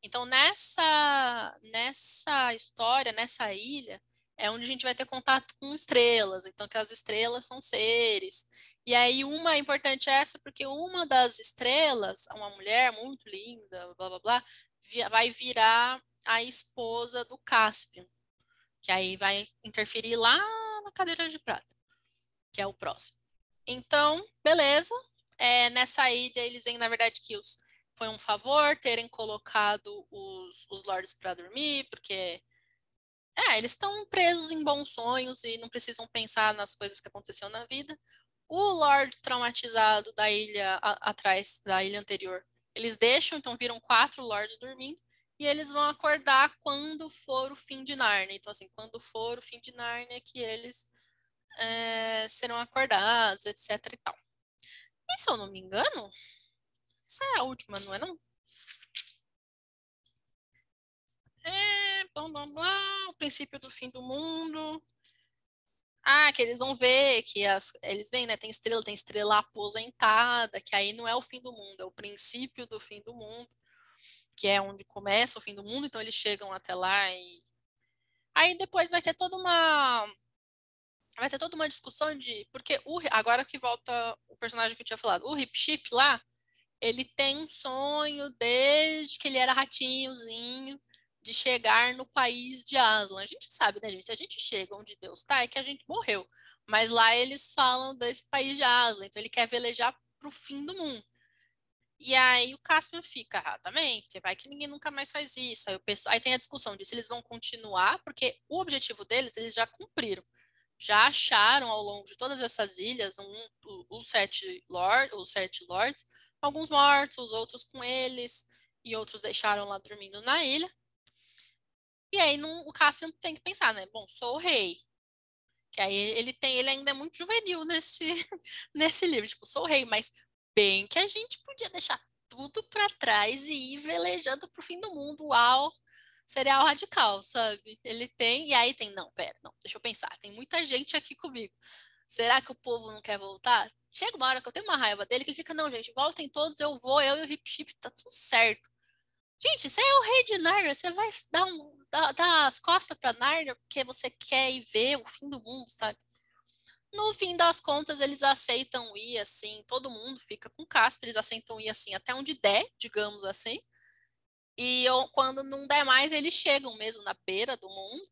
Então, nessa, nessa história, nessa ilha, é onde a gente vai ter contato com estrelas. Então, que as estrelas são seres. E aí, uma importante é essa, porque uma das estrelas, uma mulher muito linda, blá blá blá, vai virar a esposa do Cáspio, que aí vai interferir lá na cadeira de prata, que é o próximo. Então, beleza. É, nessa ilha, eles veem, na verdade, que os foi um favor terem colocado os, os lords para dormir, porque é, eles estão presos em bons sonhos e não precisam pensar nas coisas que aconteceu na vida. O Lord traumatizado da ilha a, atrás, da ilha anterior. Eles deixam, então viram quatro Lords dormindo, e eles vão acordar quando for o fim de Narnia. Então, assim, quando for o fim de Narnia, que eles é, serão acordados, etc e tal. E se eu não me engano, essa é a última, não é não? É, blá, blá, blá, o princípio do fim do mundo. Ah, que eles vão ver que as, eles veem, né? Tem estrela, tem estrela aposentada, que aí não é o fim do mundo, é o princípio do fim do mundo, que é onde começa o fim do mundo, então eles chegam até lá e aí depois vai ter toda uma vai ter toda uma discussão de porque o agora que volta o personagem que eu tinha falado, o Hip Chip lá, ele tem um sonho desde que ele era ratinhozinho de chegar no país de Aslan. A gente sabe, né, gente? Se a gente chega onde Deus está, é que a gente morreu. Mas lá eles falam desse país de Aslan, então ele quer velejar para o fim do mundo. E aí o Caspian fica, ah, também, porque vai que ninguém nunca mais faz isso. Aí, penso, aí tem a discussão de se eles vão continuar, porque o objetivo deles eles já cumpriram. Já acharam ao longo de todas essas ilhas um, os, sete lord, os sete lords, alguns mortos, outros com eles, e outros deixaram lá dormindo na ilha. E aí não, o Caspian tem que pensar, né? Bom, sou o rei. Que aí ele tem, ele ainda é muito juvenil nesse, nesse livro, tipo, sou o rei, mas bem que a gente podia deixar tudo para trás e ir velejando pro fim do mundo, uau, cereal radical, sabe? Ele tem, e aí tem, não, pera, não, deixa eu pensar, tem muita gente aqui comigo. Será que o povo não quer voltar? Chega uma hora que eu tenho uma raiva dele que fica, não, gente, voltem todos, eu vou, eu e o Hip Chip, tá tudo certo. Gente, você é o rei de Narnia, você vai dar, um, dar, dar as costas para Narnia porque você quer ir ver o fim do mundo, sabe? No fim das contas, eles aceitam ir assim, todo mundo fica com Casper, eles aceitam ir assim até onde der, digamos assim. E eu, quando não der mais, eles chegam mesmo na beira do mundo.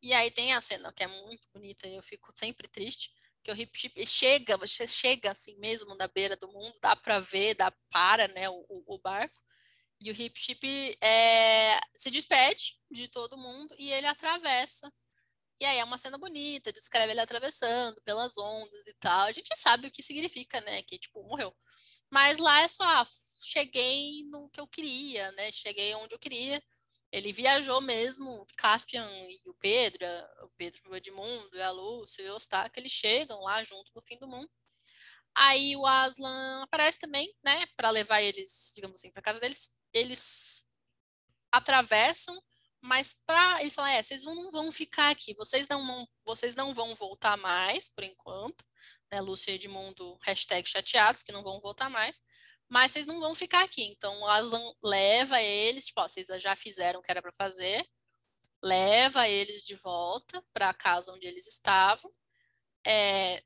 E aí tem a cena que é muito bonita e eu fico sempre triste, que o Hip Chip chega, você chega assim mesmo na beira do mundo, dá para ver, dá para, né, o, o barco. E o Hip Chip é, se despede de todo mundo e ele atravessa. E aí é uma cena bonita, descreve ele atravessando pelas ondas e tal. A gente sabe o que significa, né? Que, tipo, morreu. Mas lá é só, ah, cheguei no que eu queria, né? Cheguei onde eu queria. Ele viajou mesmo, Caspian e o Pedro, o Pedro o Edmundo, a Lúcia e o Eustáquio, eles chegam lá junto no fim do mundo. Aí o Aslan aparece também, né, para levar eles, digamos assim, para casa deles eles atravessam, mas para eles falam, é, vocês não vão ficar aqui, vocês não vão, vocês não vão voltar mais por enquanto, né? Lúcia e Edmundo, hashtag chateados, que não vão voltar mais, mas vocês não vão ficar aqui. Então o Aslan leva eles, tipo, ó, vocês já fizeram o que era para fazer, leva eles de volta para a casa onde eles estavam. É,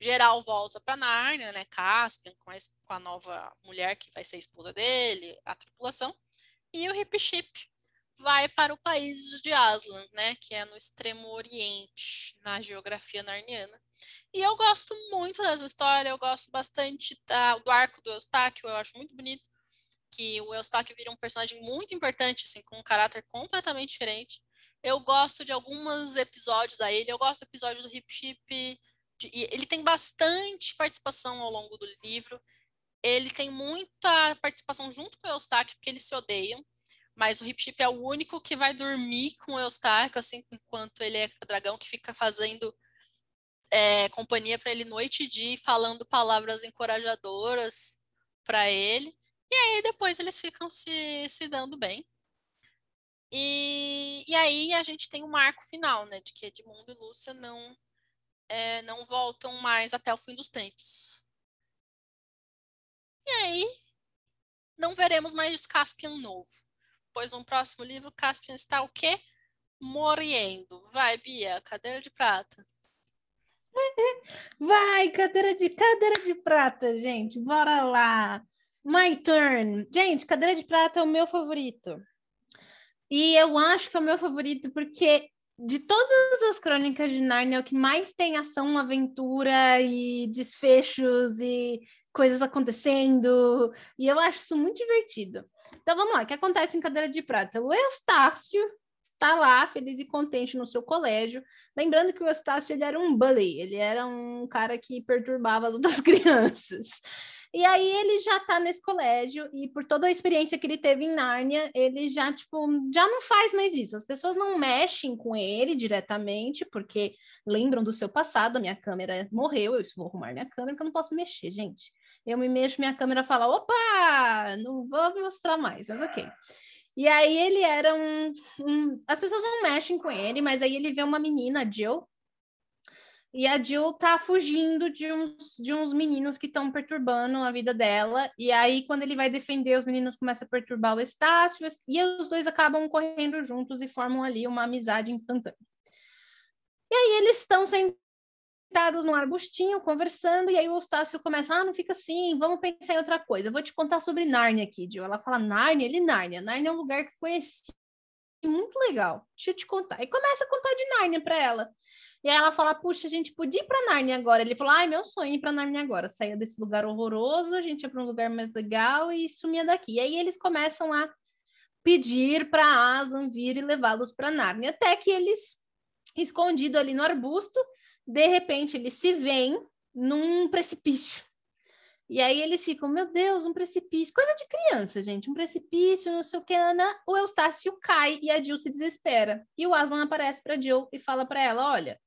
geral volta para Nárnia, né? Caspian com a, com a nova mulher que vai ser esposa dele, a tripulação, e o Hip Chip vai para o país de Aslan, né? Que é no extremo oriente, na geografia narniana. E eu gosto muito dessa história, eu gosto bastante da, do arco do Eustáquio, eu acho muito bonito que o Eustáquio vira um personagem muito importante, assim, com um caráter completamente diferente. Eu gosto de alguns episódios a ele, eu gosto do episódio do Hip Chip, ele tem bastante participação ao longo do livro. Ele tem muita participação junto com o Eustáquio, porque eles se odeiam. Mas o Hip Chip é o único que vai dormir com o Eustáquio, assim, enquanto ele é dragão que fica fazendo é, companhia para ele noite e dia, falando palavras encorajadoras para ele. E aí depois eles ficam se, se dando bem. E, e aí a gente tem o um marco final, né? De que Edmundo e Lúcia não é, não voltam mais até o fim dos tempos. E aí, não veremos mais Caspian novo, pois no próximo livro Caspian está o quê? Morrendo. Vai, Bia, cadeira de prata. Vai, cadeira de cadeira de prata, gente. Bora lá. My turn. Gente, cadeira de prata é o meu favorito. E eu acho que é o meu favorito porque de todas as crônicas de Narnia, é o que mais tem ação, aventura e desfechos e coisas acontecendo, e eu acho isso muito divertido. Então vamos lá, o que acontece em Cadeira de Prata? O Eustácio está lá, feliz e contente no seu colégio. Lembrando que o Eustácio ele era um bully, ele era um cara que perturbava as outras crianças. E aí ele já tá nesse colégio e por toda a experiência que ele teve em Nárnia, ele já tipo já não faz mais isso. As pessoas não mexem com ele diretamente porque lembram do seu passado. A minha câmera morreu, eu vou arrumar minha câmera porque eu não posso mexer, gente. Eu me mexo, minha câmera fala: "Opa, não vou mostrar mais", mas OK. E aí ele era um, um, As pessoas não mexem com ele, mas aí ele vê uma menina, Jill, e a Jill tá fugindo de uns, de uns meninos que estão perturbando a vida dela. E aí, quando ele vai defender, os meninos começam a perturbar o Estácio. E os dois acabam correndo juntos e formam ali uma amizade instantânea. E aí, eles estão sentados num arbustinho, conversando. E aí, o Estácio começa: Ah, não fica assim, vamos pensar em outra coisa. Vou te contar sobre Nárnia aqui, Jill. Ela fala: Nárnia? Ele, Nárnia. Nárnia é um lugar que conheci. Muito legal. Deixa eu te contar. E começa a contar de Nárnia para ela. E aí ela fala: Puxa, a gente podia ir para Narnia agora. Ele falou: Ai, meu sonho é ir para Narnia agora. Saía desse lugar horroroso, a gente ia para um lugar mais legal e sumia daqui. E aí eles começam a pedir para Aslan vir e levá-los para Narnia, até que eles, escondido ali no arbusto, de repente eles se veem num precipício. E aí eles ficam, meu Deus, um precipício. Coisa de criança, gente. Um precipício, não sei o que. Ana. O Eustácio cai e a Jill se desespera. E o Aslan aparece para Jill e fala para ela: Olha,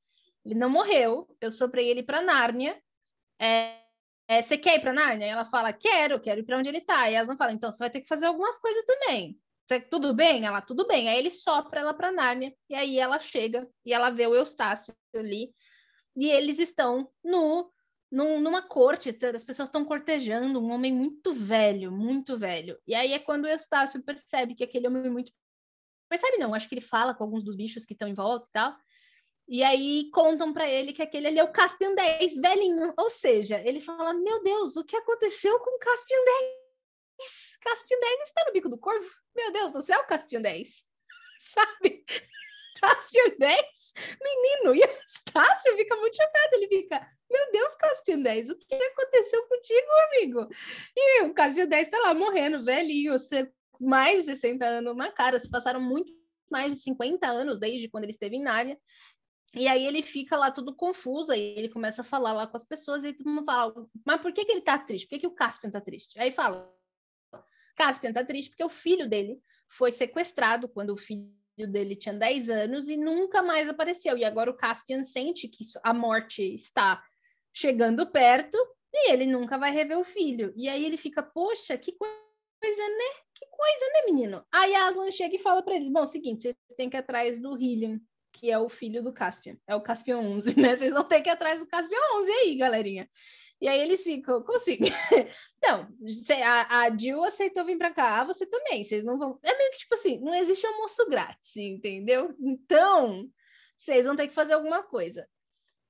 ele não morreu, eu soprei ele para Nárnia. É, é, você quer ir para Nárnia? Ela fala, quero, quero ir para onde ele tá. E elas não falam, então você vai ter que fazer algumas coisas também. Você, tudo bem? Ela, tudo bem. Aí ele sopra ela para Nárnia. E aí ela chega e ela vê o Eustácio ali. E eles estão no, numa corte, as pessoas estão cortejando um homem muito velho, muito velho. E aí é quando o Eustácio percebe que aquele homem muito. Percebe não, acho que ele fala com alguns dos bichos que estão em volta e tal. E aí contam para ele que aquele ali é o Caspian 10, velhinho. Ou seja, ele fala: Meu Deus, o que aconteceu com o Caspian 10? Caspian 10 está no bico do corvo? Meu Deus do céu, Caspian 10. Sabe? Caspian 10? Menino, e o Estácio fica muito chocado. Ele fica: Meu Deus, Caspian 10, o que aconteceu contigo, amigo? E o Caspian 10 está lá morrendo, velhinho, mais de 60 anos na cara. Se passaram muito mais de 50 anos desde quando ele esteve em Nárnia. E aí ele fica lá tudo confuso, aí ele começa a falar lá com as pessoas, e todo mundo fala, mas por que, que ele tá triste? Por que, que o Caspian tá triste? Aí fala, Caspian tá triste porque o filho dele foi sequestrado quando o filho dele tinha 10 anos e nunca mais apareceu. E agora o Caspian sente que a morte está chegando perto e ele nunca vai rever o filho. E aí ele fica, poxa, que coisa, né? Que coisa, né, menino? Aí Aslan chega e fala para eles: bom, seguinte, vocês têm que ir atrás do Hillian que é o filho do Caspian. É o Caspian 11, né? Vocês vão ter que ir atrás do Caspian 11 aí, galerinha. E aí eles ficam, consigo. então, a, a Jill aceitou vir para cá, você também. Vocês não vão. É meio que tipo assim, não existe almoço grátis, entendeu? Então, vocês vão ter que fazer alguma coisa.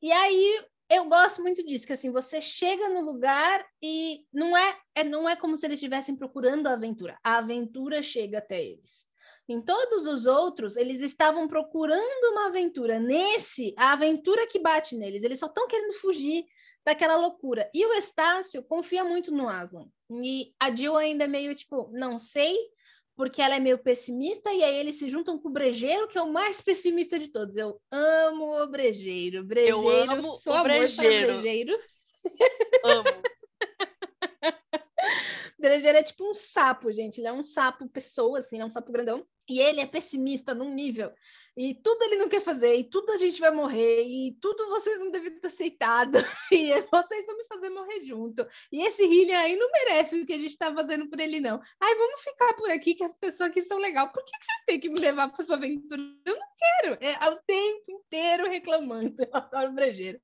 E aí eu gosto muito disso, que assim, você chega no lugar e não é, é não é como se eles estivessem procurando a aventura. A aventura chega até eles. Em todos os outros, eles estavam procurando uma aventura. Nesse, a aventura que bate neles. Eles só estão querendo fugir daquela loucura. E o Estácio confia muito no Aslan. E a Jill ainda é meio tipo, não sei, porque ela é meio pessimista, e aí eles se juntam com o Brejeiro, que é o mais pessimista de todos. Eu amo o Brejeiro. Brejeiro Eu amo o Brejeiro. brejeiro. Amo. Brejeiro é tipo um sapo, gente. Ele é um sapo pessoa, assim, é um sapo grandão. E ele é pessimista num nível. E tudo ele não quer fazer, e tudo a gente vai morrer, e tudo vocês não devem ter aceitado, e vocês vão me fazer morrer junto. E esse Hillian aí não merece o que a gente tá fazendo por ele, não. Ai, vamos ficar por aqui, que as pessoas aqui são legais. Por que, que vocês têm que me levar para essa aventura? Eu não quero. É o tempo inteiro reclamando. Eu adoro o brejeiro.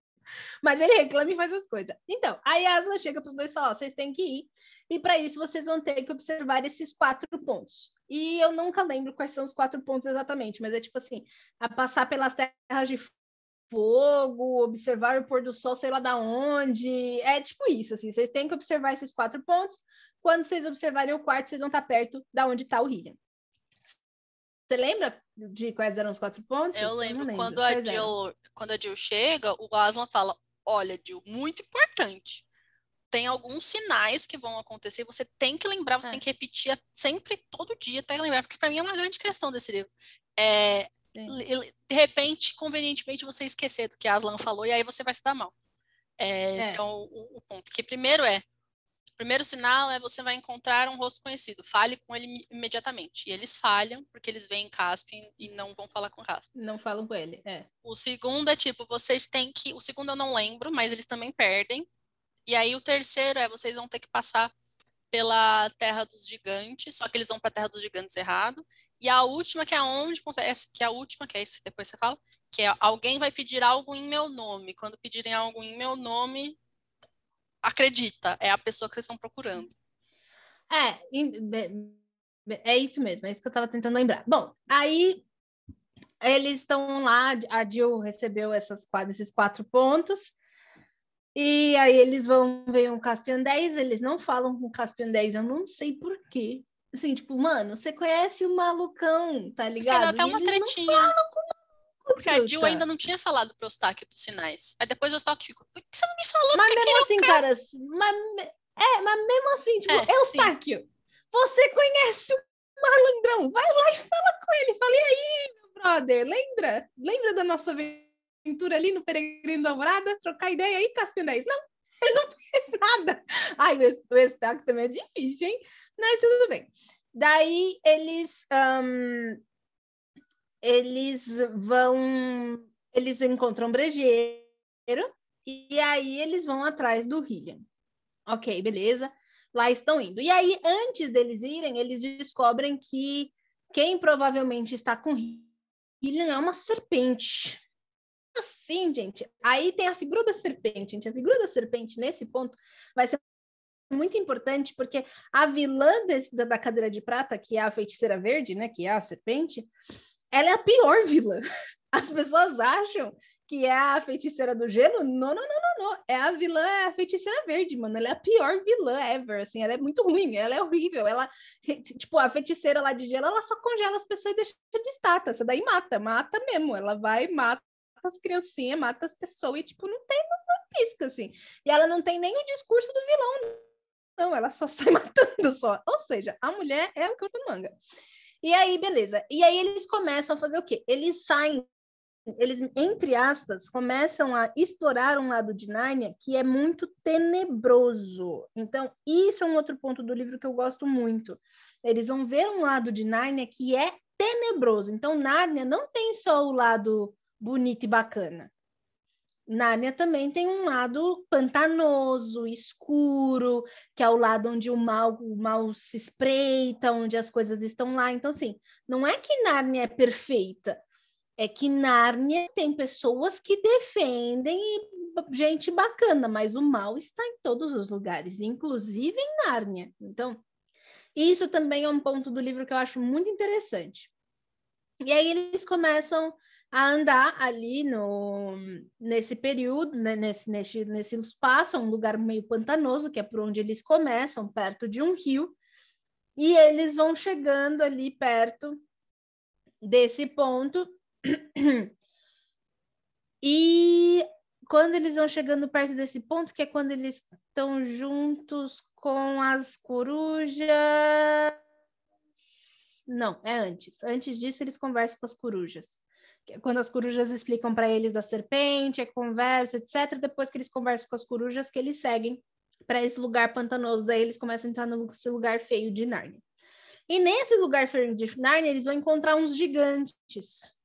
Mas ele reclama e faz as coisas. Então, a Yasna chega para os dois e fala: vocês têm que ir. E para isso vocês vão ter que observar esses quatro pontos. E eu nunca lembro quais são os quatro pontos exatamente, mas é tipo assim: a passar pelas terras de fogo, observar o pôr do sol, sei lá da onde. É tipo isso, assim. Vocês têm que observar esses quatro pontos. Quando vocês observarem o quarto, vocês vão estar perto da onde está o Hillian. Você lembra de quais eram os quatro pontos? Eu lembro, lembro. Quando, a Jill, quando a Jill chega, o Aslan fala: Olha, Jill, muito importante. Tem alguns sinais que vão acontecer, você tem que lembrar, você é. tem que repetir sempre, todo dia, até lembrar, porque para mim é uma grande questão desse livro. é, de repente, convenientemente, você esquecer do que a Aslan falou e aí você vai se dar mal. É, esse é, é o, o, ponto. Que primeiro é, o primeiro sinal é você vai encontrar um rosto conhecido. Fale com ele imediatamente. E eles falham porque eles veem Caspian e não vão falar com Caspian. Não falam com ele, é. O segundo é tipo, vocês têm que... O segundo eu não lembro, mas eles também perdem. E aí o terceiro é, vocês vão ter que passar pela Terra dos Gigantes, só que eles vão para a Terra dos Gigantes errado. E a última, que é onde que é a última, que é esse depois você fala, que é alguém vai pedir algo em meu nome. Quando pedirem algo em meu nome, acredita, é a pessoa que vocês estão procurando. É, é isso mesmo, é isso que eu estava tentando lembrar. Bom, aí eles estão lá, a Jill recebeu essas, esses quatro pontos, e aí eles vão ver um Caspian 10, eles não falam com Caspian 10, eu não sei por quê. Assim, tipo, mano, você conhece o malucão, tá ligado? Dá até uma tretinha. Porque a Jill ainda não tinha falado pro Eustáquio dos sinais. Aí depois o Eustáquio ficou, por que você não me falou? Mas mesmo assim, cara, mas, é, mas mesmo assim, tipo, é, Eustáquio, sim. você conhece o malandrão, vai lá e fala com ele. Falei aí, meu brother, lembra? Lembra da nossa aventura ali no Peregrino da Alvorada? Trocar ideia aí, Caspian 10? Não, ele não fez nada. Ai, o Eustáquio também é difícil, hein? Mas tudo bem. Daí eles um, eles vão eles encontram brejeiro e aí eles vão atrás do Hillian. Ok, beleza. Lá estão indo. E aí, antes deles irem, eles descobrem que quem provavelmente está com Hillian é uma serpente. Assim, gente. Aí tem a figura da serpente, gente. A figura da serpente, nesse ponto, vai ser muito importante, porque a vilã desse, da, cadeira de prata, que é a feiticeira verde, né, que é a serpente, ela é a pior vilã. As pessoas acham que é a feiticeira do gelo. Não, não, não, não, não. É a vilã, é a feiticeira verde, mano. Ela é a pior vilã ever, assim. Ela é muito ruim, ela é horrível. Ela, tipo, a feiticeira lá de gelo, ela só congela as pessoas e deixa de estátua. Essa daí mata, mata mesmo. Ela vai, mata as criancinhas, mata as pessoas e, tipo, não tem, não pisca, assim. E ela não tem nem o discurso do vilão, não, ela só sai matando só. Ou seja, a mulher é o corpo do manga. E aí, beleza. E aí eles começam a fazer o quê? Eles saem, eles, entre aspas, começam a explorar um lado de Nárnia que é muito tenebroso. Então, isso é um outro ponto do livro que eu gosto muito. Eles vão ver um lado de Nárnia que é tenebroso. Então, Nárnia não tem só o lado bonito e bacana. Nárnia também tem um lado pantanoso, escuro, que é o lado onde o mal, o mal se espreita, onde as coisas estão lá. Então, assim, não é que Nárnia é perfeita, é que Nárnia tem pessoas que defendem gente bacana, mas o mal está em todos os lugares, inclusive em Nárnia. Então, isso também é um ponto do livro que eu acho muito interessante. E aí eles começam a andar ali no, nesse período, né, nesse, nesse, nesse espaço, um lugar meio pantanoso, que é por onde eles começam, perto de um rio, e eles vão chegando ali perto desse ponto. E quando eles vão chegando perto desse ponto, que é quando eles estão juntos com as corujas. Não, é antes. Antes disso, eles conversam com as corujas quando as corujas explicam para eles da serpente, a conversa, etc. Depois que eles conversam com as corujas, que eles seguem para esse lugar pantanoso, daí eles começam a entrar no lugar feio de Narnia. E nesse lugar feio de Narnia, eles vão encontrar uns gigantes.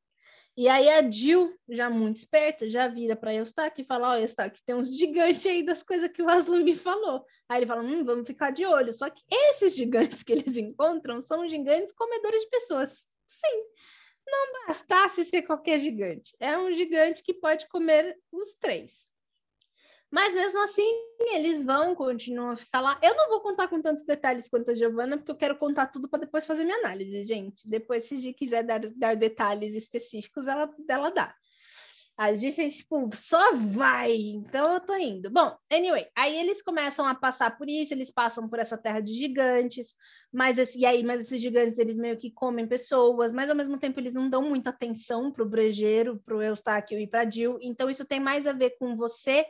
E aí a Jill, já muito esperta, já vira para Eustáquio e fala, ó, oh, tem uns gigantes aí das coisas que o Aslan me falou. Aí ele fala, hum, vamos ficar de olho. Só que esses gigantes que eles encontram são gigantes comedores de pessoas. Sim, não bastasse ser qualquer gigante, é um gigante que pode comer os três. Mas mesmo assim, eles vão, continuam a ficar lá. Eu não vou contar com tantos detalhes quanto a Giovana, porque eu quero contar tudo para depois fazer minha análise, gente. Depois, se quiser dar, dar detalhes específicos, ela, ela dá. A Gi fez, tipo, só vai, então eu tô indo. Bom, anyway, aí eles começam a passar por isso, eles passam por essa terra de gigantes, mas esse, e aí, mas esses gigantes, eles meio que comem pessoas, mas ao mesmo tempo eles não dão muita atenção pro brejeiro, pro Eustáquio e pra Jill, então isso tem mais a ver com você,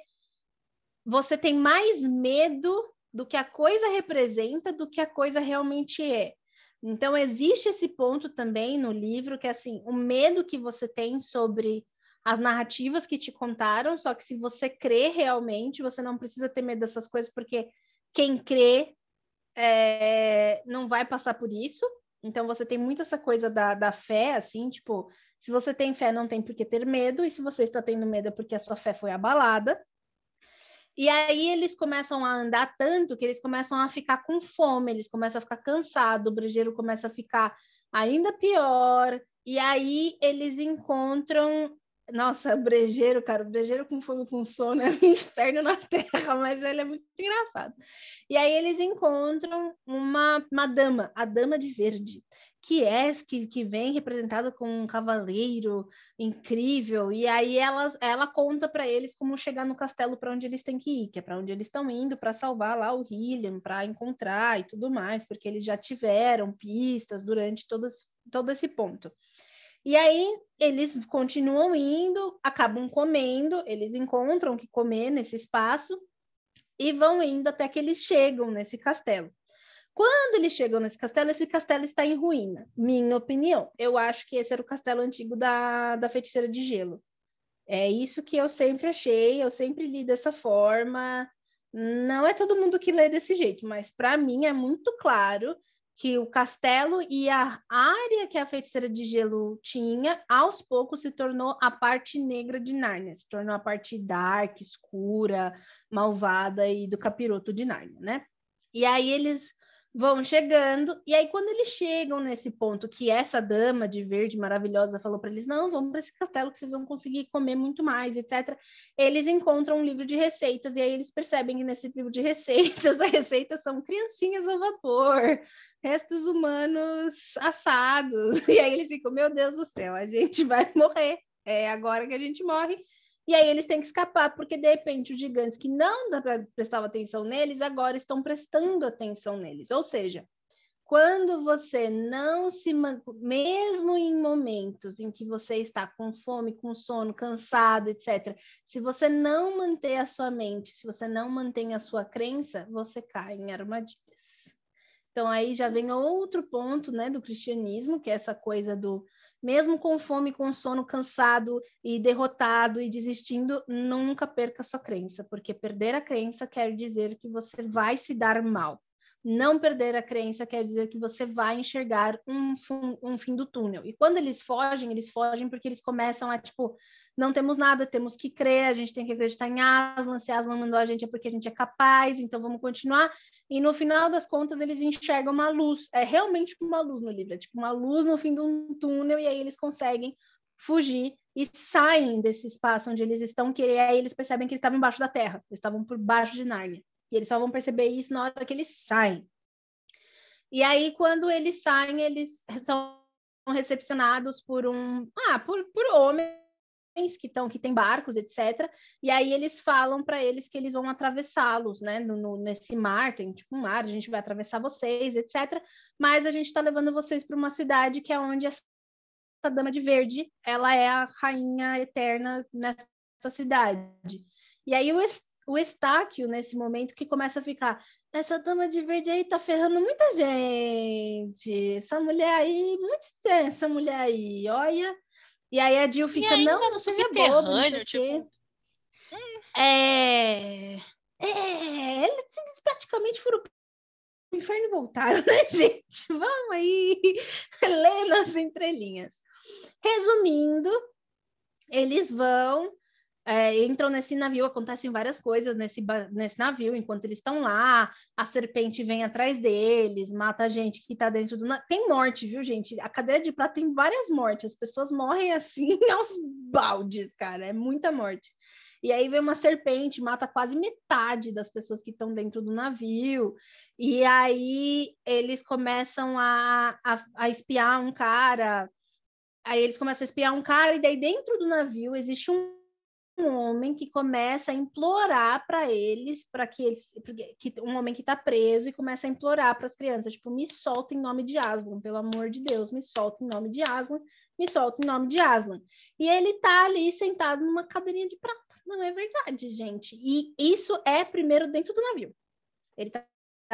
você tem mais medo do que a coisa representa do que a coisa realmente é. Então, existe esse ponto também no livro, que é assim, o medo que você tem sobre as narrativas que te contaram, só que se você crê realmente, você não precisa ter medo dessas coisas, porque quem crê é, não vai passar por isso. Então, você tem muito essa coisa da, da fé, assim, tipo, se você tem fé, não tem por que ter medo, e se você está tendo medo é porque a sua fé foi abalada. E aí eles começam a andar tanto que eles começam a ficar com fome, eles começam a ficar cansados, o brejeiro começa a ficar ainda pior. E aí eles encontram. Nossa, brejeiro, cara, brejeiro com fome com sono é um inferno na terra, mas ele é muito engraçado. E aí eles encontram uma, uma dama, a Dama de Verde que é que, que vem representada com um cavaleiro incrível e aí ela, ela conta para eles como chegar no castelo para onde eles têm que ir, que é para onde eles estão indo para salvar lá o William, para encontrar e tudo mais, porque eles já tiveram pistas durante todos, todo esse ponto. E aí eles continuam indo, acabam comendo, eles encontram o que comer nesse espaço e vão indo até que eles chegam nesse castelo. Quando eles chegam nesse castelo, esse castelo está em ruína, minha opinião. Eu acho que esse era o castelo antigo da, da feiticeira de gelo. É isso que eu sempre achei, eu sempre li dessa forma. Não é todo mundo que lê desse jeito, mas para mim é muito claro que o castelo e a área que a feiticeira de gelo tinha, aos poucos se tornou a parte negra de Nárnia, se tornou a parte dark, escura, malvada e do capiroto de Nárnia, né? E aí eles vão chegando, e aí quando eles chegam nesse ponto que essa dama de verde maravilhosa falou para eles: não, vamos para esse castelo que vocês vão conseguir comer muito mais, etc. Eles encontram um livro de receitas, e aí eles percebem que nesse livro de receitas, as receitas são criancinhas ao vapor, restos humanos assados, e aí eles ficam: meu Deus do céu, a gente vai morrer, é agora que a gente morre. E aí eles têm que escapar, porque de repente os gigantes que não prestavam atenção neles, agora estão prestando atenção neles. Ou seja, quando você não se mesmo em momentos em que você está com fome, com sono, cansado, etc, se você não manter a sua mente, se você não mantém a sua crença, você cai em armadilhas. Então aí já vem outro ponto, né, do cristianismo, que é essa coisa do mesmo com fome, com sono, cansado e derrotado e desistindo, nunca perca sua crença, porque perder a crença quer dizer que você vai se dar mal. Não perder a crença quer dizer que você vai enxergar um, um fim do túnel. E quando eles fogem, eles fogem porque eles começam a, tipo, não temos nada, temos que crer, a gente tem que acreditar em Aslan, se Aslan mandou a gente é porque a gente é capaz, então vamos continuar. E no final das contas, eles enxergam uma luz, é realmente uma luz no livro, é tipo uma luz no fim de um túnel, e aí eles conseguem fugir e saem desse espaço onde eles estão, que aí eles percebem que eles estavam embaixo da terra, eles estavam por baixo de Nárnia. E eles só vão perceber isso na hora que eles saem. E aí, quando eles saem, eles são recepcionados por um. Ah, por, por homens que estão que tem barcos, etc. E aí eles falam para eles que eles vão atravessá-los, né? No, no, nesse mar, tem tipo um mar, a gente vai atravessar vocês, etc. Mas a gente está levando vocês para uma cidade que é onde essa dama de verde, ela é a rainha eterna nessa cidade. E aí o, o Estáquio, nesse momento, que começa a ficar, essa dama de verde aí tá ferrando muita gente. Essa mulher aí, muito estranha essa mulher aí, olha. E aí a Jill fica, não, tá no subterrâneo, tipo... É... É, eles praticamente foram pro inferno e voltaram, né, gente? Vamos aí lendo as entrelinhas. Resumindo, eles vão é, entram nesse navio, acontecem várias coisas nesse, nesse navio, enquanto eles estão lá, a serpente vem atrás deles, mata a gente que tá dentro do navio. Tem morte, viu, gente? A cadeira de prata tem várias mortes, as pessoas morrem assim aos baldes, cara, é muita morte. E aí vem uma serpente, mata quase metade das pessoas que estão dentro do navio. E aí eles começam a, a, a espiar um cara. Aí eles começam a espiar um cara, e daí dentro do navio existe um um homem que começa a implorar para eles, para que eles, que um homem que está preso e começa a implorar para as crianças, tipo, me solta em nome de Aslan, pelo amor de Deus, me solta em nome de Aslan, me solta em nome de Aslan. E ele tá ali sentado numa cadeirinha de prata. Não é verdade, gente. E isso é primeiro dentro do navio. Ele tá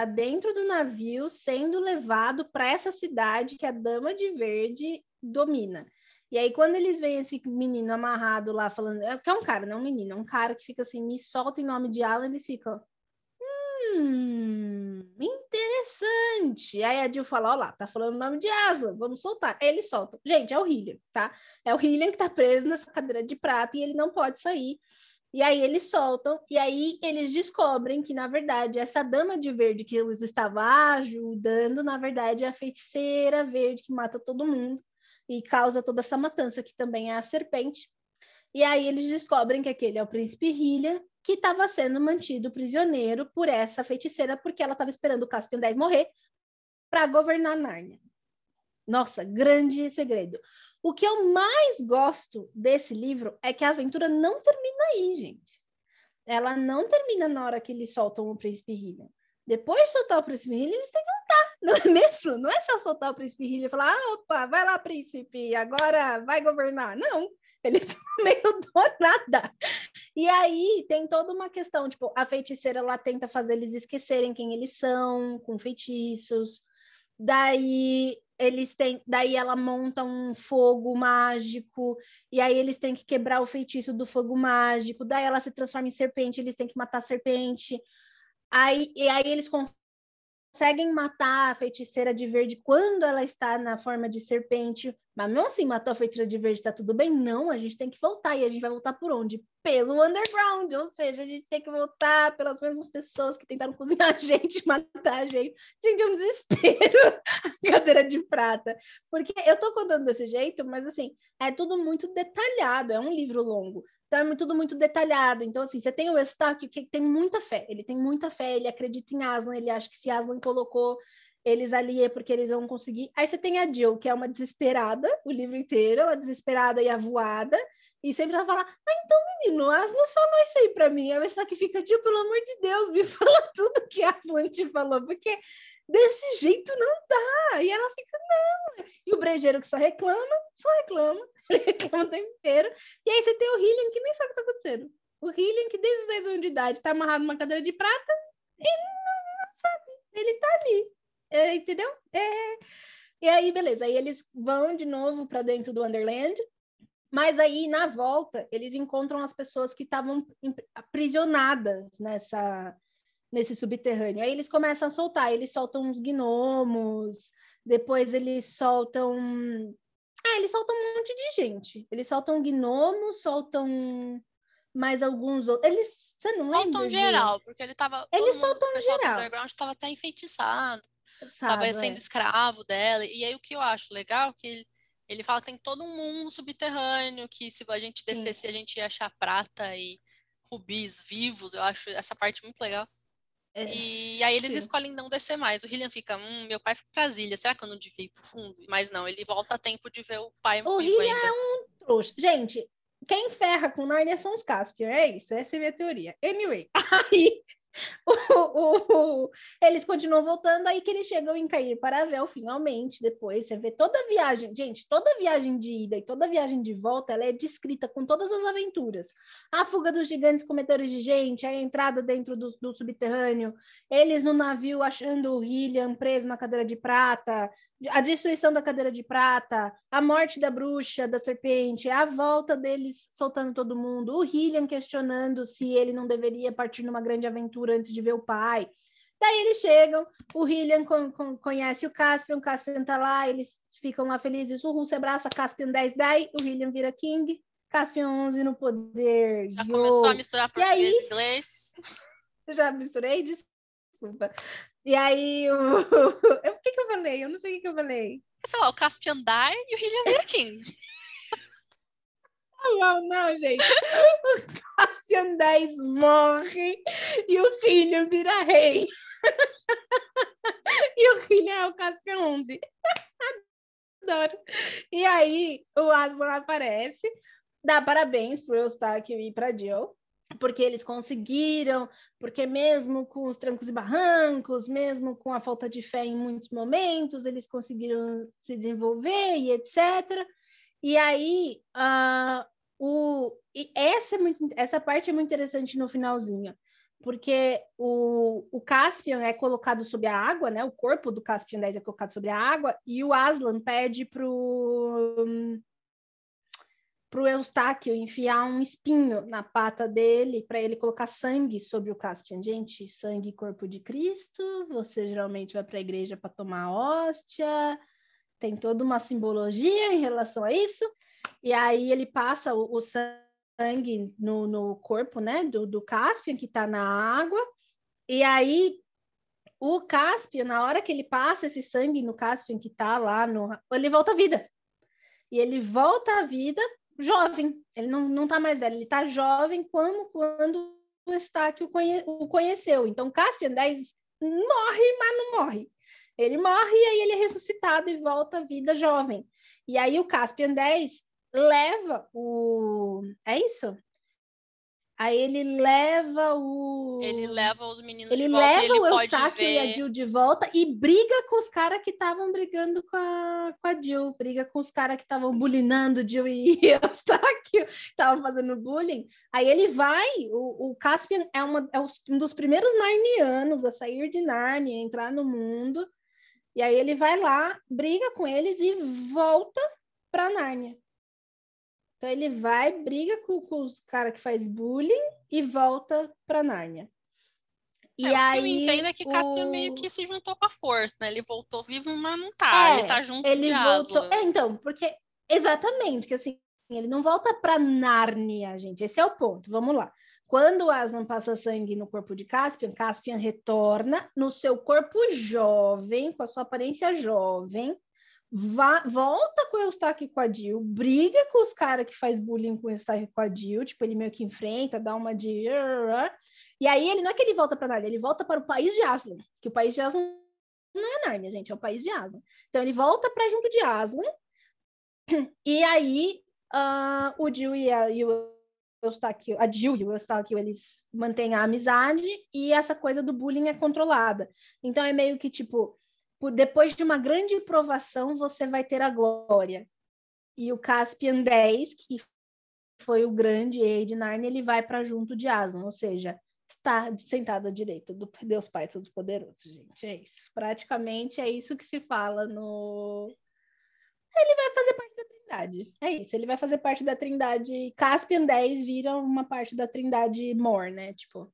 dentro do navio sendo levado para essa cidade que a Dama de Verde domina. E aí, quando eles veem esse menino amarrado lá, falando, é que é um cara, não um menino, é um cara que fica assim, me solta em nome de Alan, eles ficam, hum, interessante. Aí a Jill fala, ó lá, tá falando o nome de Aslan, vamos soltar. Aí eles soltam. Gente, é o Hillian, tá? É o Hillian que tá preso nessa cadeira de prata e ele não pode sair. E aí eles soltam, e aí eles descobrem que, na verdade, essa dama de verde que os estava ajudando, na verdade, é a feiticeira verde que mata todo mundo e causa toda essa matança, que também é a serpente. E aí eles descobrem que aquele é o príncipe Hylian, que estava sendo mantido prisioneiro por essa feiticeira, porque ela estava esperando o Caspian 10 morrer para governar Nárnia. Nossa, grande segredo. O que eu mais gosto desse livro é que a aventura não termina aí, gente. Ela não termina na hora que eles soltam o Príncipe Hylian. Depois de soltar o Príncipe Hylian, eles têm que voltar, não é mesmo? Não é só soltar o Príncipe Hylian e falar, ah, opa, vai lá, Príncipe, agora vai governar. Não, eles meio do nada. E aí tem toda uma questão, tipo, a feiticeira, ela tenta fazer eles esquecerem quem eles são, com feitiços. Daí eles têm, daí ela monta um fogo mágico, e aí eles têm que quebrar o feitiço do fogo mágico, daí ela se transforma em serpente, eles têm que matar a serpente. Aí, e aí eles conseguem matar a feiticeira de verde quando ela está na forma de serpente, mas mesmo assim, matou a feiticeira de verde, tá tudo bem? Não, a gente tem que voltar. E a gente vai voltar por onde? Pelo underground. Ou seja, a gente tem que voltar pelas mesmas pessoas que tentaram cozinhar a gente, matar a gente. Gente, é um desespero a cadeira de prata. Porque eu tô contando desse jeito, mas assim, é tudo muito detalhado. É um livro longo. Então é tudo muito detalhado. Então, assim, você tem o Eustáquio que tem muita fé. Ele tem muita fé, ele acredita em Aslan, ele acha que se Aslan colocou eles ali é porque eles vão conseguir. Aí você tem a Jill, que é uma desesperada, o livro inteiro, ela é desesperada e avoada, e sempre ela fala: Ah, então, menino, Aslan falou isso aí pra mim. Aí você que fica, Jill, pelo amor de Deus, me fala tudo que Aslan te falou, porque desse jeito não dá. E ela fica, não. E o brejeiro que só reclama, só reclama, ele reclama o tempo inteiro. E aí você tem o Hillian que nem sabe o que tá acontecendo. O Hillian que desde os 10 anos de idade tá amarrado numa cadeira de prata e não, não sabe. Ele tá ali é, entendeu? É... E aí, beleza, aí eles vão de novo para dentro do Wonderland, mas aí na volta eles encontram as pessoas que estavam aprisionadas nessa nesse subterrâneo. Aí eles começam a soltar, eles soltam uns gnomos, depois eles soltam ah, eles soltam um monte de gente. Eles soltam gnomos, soltam mais alguns outros. Eles, você não lembra? Soltam geral, porque ele tava. Eles soltam geral. O underground estava até enfeitiçado estava sendo é. escravo dela. E aí o que eu acho legal é que ele, ele fala que tem todo um mundo subterrâneo, que se a gente descesse, Sim. a gente ia achar prata e rubis vivos. Eu acho essa parte muito legal. É, e aí eles sim. escolhem não descer mais. O Hillian fica, hum, meu pai foi pra Brasília, será que eu não devia ir pro fundo? Mas não, ele volta a tempo de ver o pai o vivo Hillian ainda. é um trouxa. Gente, quem ferra com Narnia são os Caspian, é isso, essa é a minha teoria. Anyway, aí eles continuam voltando, aí que eles chegam em Cair para Vel, finalmente, depois você vê toda a viagem, gente, toda a viagem de ida e toda a viagem de volta, ela é descrita com todas as aventuras. A fuga dos gigantes cometores de gente, a entrada dentro do, do subterrâneo, eles no navio achando o Hillian preso na cadeira de prata, a destruição da cadeira de prata, a morte da bruxa, da serpente, a volta deles soltando todo mundo, o Hillian questionando se ele não deveria partir numa grande aventura antes de ver o pai. Daí eles chegam, o Hillian con con conhece o Caspian, o Caspian tá lá, eles ficam lá felizes, o Russo abraça Caspian 10, daí o Hillian vira King, Caspian 11 no poder. Já Yo. começou a misturar português e inglês. Já misturei, desculpa. E aí, o... o que, que eu falei? Eu não sei o que, que eu falei. Sei lá, o Caspian die e o Hillian vira King. Não, não, gente. O Caspian 10 morre e o Hillian vira rei. E o Hillian é o Caspian 11. Adoro. E aí, o Aslan aparece, dá parabéns pro Eustáquio e pra Jill porque eles conseguiram, porque mesmo com os trancos e barrancos, mesmo com a falta de fé em muitos momentos, eles conseguiram se desenvolver e etc. E aí, uh, o, e essa, é muito, essa parte é muito interessante no finalzinho, porque o, o Caspian é colocado sob a água, né? O corpo do Caspian 10 é colocado sobre a água, e o Aslan pede pro pro Eustáquio enfiar um espinho na pata dele para ele colocar sangue sobre o Caspian. Gente, sangue corpo de Cristo, você geralmente vai para a igreja para tomar hóstia, tem toda uma simbologia em relação a isso. E aí ele passa o, o sangue no, no corpo, né, do, do Caspian que está na água. E aí o Caspian, na hora que ele passa esse sangue no Caspian que está lá no, ele volta à vida. E ele volta à vida jovem, ele não, não tá mais velho, ele tá jovem como quando o Estáquio conhe, o conheceu. Então, Caspian 10 morre, mas não morre. Ele morre e aí ele é ressuscitado e volta à vida jovem. E aí o Caspian 10 leva o. É isso? Aí ele leva o. Ele leva os meninos ele de volta. Leva ele o pode Eustáquio ver... e a Jill de volta e briga com os caras que estavam brigando com a, com a Jill. Briga com os caras que estavam bulinando Jill e Eustáquio, estavam fazendo bullying. Aí ele vai, o, o Caspian é, uma, é um dos primeiros narnianos a sair de Nárnia, entrar no mundo. E aí ele vai lá, briga com eles e volta para Nárnia. Então ele vai, briga com, com os caras que faz bullying e volta para Nárnia. E é, aí, o que eu entendo é que Caspian o... meio que se juntou com a força, né? Ele voltou vivo, mas não tá. É, ele tá junto ele de voltou... É, então, porque exatamente, que assim, ele não volta para Nárnia, gente. Esse é o ponto. Vamos lá. Quando o Aslan passa sangue no corpo de Caspian, Caspian retorna no seu corpo jovem, com a sua aparência jovem, Volta com o Eustáquio e com a Jill, briga com os caras que faz bullying com o Eustáquio e com a Jill, tipo, ele meio que enfrenta, dá uma de... E aí, ele não é que ele volta para Nárnia, ele volta para o país de Aslan, que o país de Aslan não é Nárnia, gente, é o país de Aslan. Então, ele volta para junto de Aslan, e aí uh, o Jill e, a, e o Eustáquio, a Jill e o Eustáquio, eles mantêm a amizade, e essa coisa do bullying é controlada. Então, é meio que, tipo depois de uma grande provação, você vai ter a glória. E o Caspian 10, que foi o grande rei de Narnia, ele vai para junto de Aslan, ou seja, está sentado à direita do Deus Pai Todo-Poderoso, gente. É isso. Praticamente é isso que se fala no. Ele vai fazer parte da Trindade. É isso. Ele vai fazer parte da Trindade. Caspian 10 vira uma parte da Trindade Mor, né? Tipo,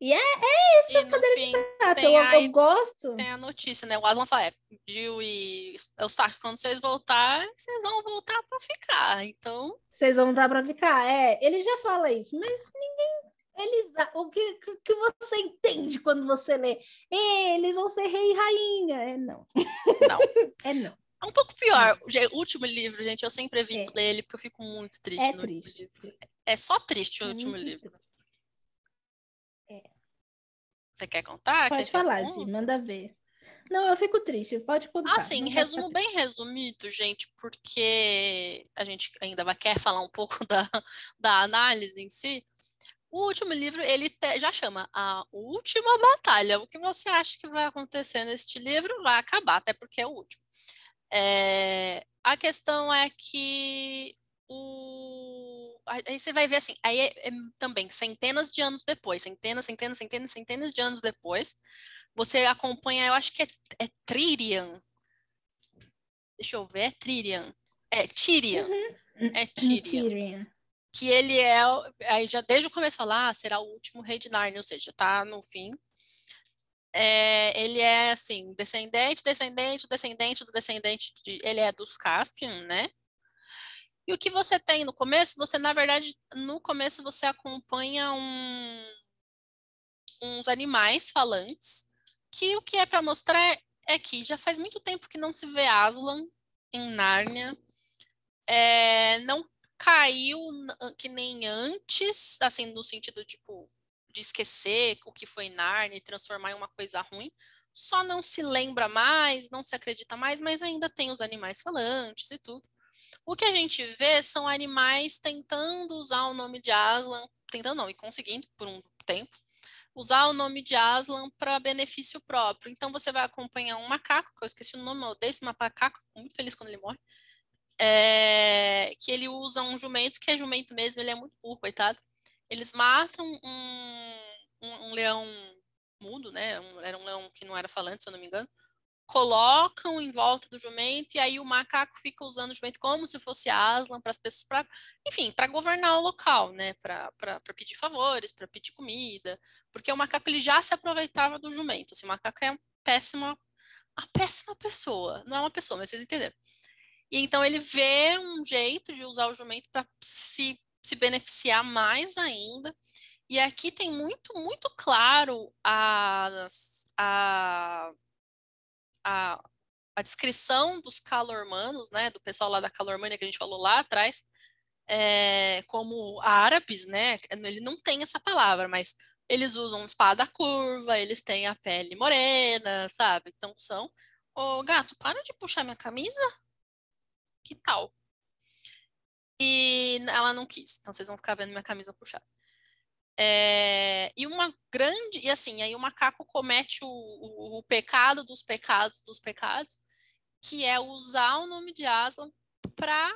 e é, é isso, a cadeira fim, de prata. Eu, a, eu, gosto. Tem a notícia, né? O Aslan fala, é, Jill e Eustáquio, quando vocês voltarem, vocês vão voltar para ficar. Então... Vocês vão voltar para ficar. É, ele já fala isso, mas ninguém... Eles, o que, que você entende quando você lê? Eles vão ser rei e rainha. É não. Não. é não. É um pouco pior. O último livro, gente, eu sempre evito é. ler ele porque eu fico muito triste. É triste. É só triste o é último livro. Triste. Você quer contar? Pode quer falar, Gi, manda ver. Não, eu fico triste, pode contar. Assim, resumo bem resumido, gente, porque a gente ainda vai quer falar um pouco da, da análise em si. O último livro, ele te, já chama A Última Batalha. O que você acha que vai acontecer neste livro vai acabar, até porque é o último. É, a questão é que o aí você vai ver assim, aí é, é, também centenas de anos depois, centenas, centenas, centenas, centenas de anos depois, você acompanha, eu acho que é, é Tririan. Deixa eu ver, é Tririan. É Tyrion. Uhum. É Tyrion. Que ele é, aí já desde o começo falar, ah, será o último rei de Narnia, ou seja, tá no fim. É, ele é assim, descendente, descendente, descendente do descendente de, ele é dos Caspian, né? E o que você tem no começo, você, na verdade, no começo você acompanha um, uns animais falantes, que o que é para mostrar é que já faz muito tempo que não se vê Aslan em Nárnia. É, não caiu que nem antes, assim, no sentido, tipo, de esquecer o que foi Nárnia e transformar em uma coisa ruim. Só não se lembra mais, não se acredita mais, mas ainda tem os animais falantes e tudo. O que a gente vê são animais tentando usar o nome de Aslan, tentando não, e conseguindo por um tempo, usar o nome de Aslan para benefício próprio. Então você vai acompanhar um macaco, que eu esqueci o nome, eu odeio esse macaco, fico muito feliz quando ele morre. É, que ele usa um jumento, que é jumento mesmo, ele é muito burro, coitado. Eles matam um, um, um leão mudo, né? Um, era um leão que não era falante, se eu não me engano. Colocam em volta do jumento e aí o macaco fica usando o jumento como se fosse Aslan para as pessoas, pra, enfim, para governar o local, né? Para pedir favores, para pedir comida, porque o macaco ele já se aproveitava do jumento. Assim, o macaco é uma péssima, uma péssima pessoa, não é uma pessoa, mas vocês entenderam. E então ele vê um jeito de usar o jumento para se, se beneficiar mais ainda. E aqui tem muito, muito claro a, a, a, a descrição dos calormanos, né, do pessoal lá da calormania que a gente falou lá atrás, é, como árabes, né, ele não tem essa palavra, mas eles usam espada curva, eles têm a pele morena, sabe? Então são. Ô, gato, para de puxar minha camisa. Que tal? E ela não quis, então vocês vão ficar vendo minha camisa puxada. É, e uma grande, e assim, aí o macaco comete o, o, o, pecado dos pecados dos pecados, que é usar o nome de Aslan para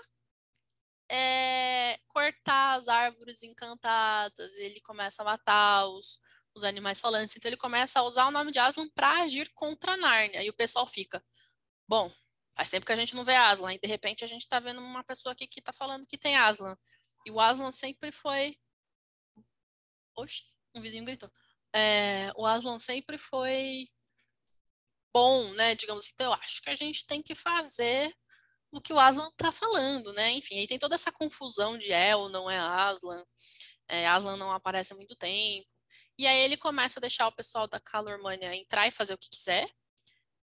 é, cortar as árvores encantadas, ele começa a matar os, os animais falantes, então ele começa a usar o nome de Aslan para agir contra Nárnia, e o pessoal fica, bom, faz tempo que a gente não vê Aslan, e de repente a gente está vendo uma pessoa aqui que está falando que tem Aslan, e o Aslan sempre foi Oxi, um vizinho gritou. É, o Aslan sempre foi bom, né? Digamos assim, então eu acho que a gente tem que fazer o que o Aslan tá falando, né? Enfim, aí tem toda essa confusão de é ou não é Aslan. É, Aslan não aparece há muito tempo. E aí ele começa a deixar o pessoal da Calormania entrar e fazer o que quiser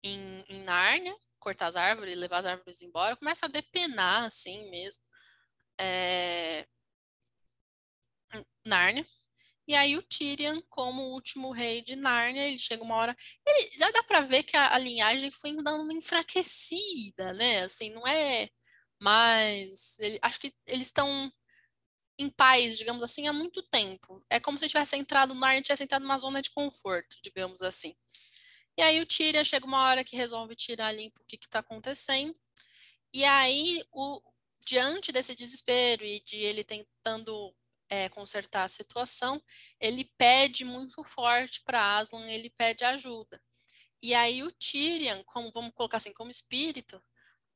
em, em Nárnia, cortar as árvores, levar as árvores embora. Começa a depenar, assim mesmo. É... Nárnia. E aí o Tyrion, como último rei de Nárnia, ele chega uma hora, ele, já dá para ver que a, a, linhagem foi dando uma enfraquecida, né? Assim, não é mais, ele, acho que eles estão em paz, digamos assim, há muito tempo. É como se tivesse entrado no tivesse entrado numa zona de conforto, digamos assim. E aí o Tyrion chega uma hora que resolve tirar limpo o que está acontecendo. E aí, o, diante desse desespero e de ele tentando é, consertar a situação, ele pede muito forte para Aslan, ele pede ajuda. E aí o Tyrion, como vamos colocar assim, como espírito,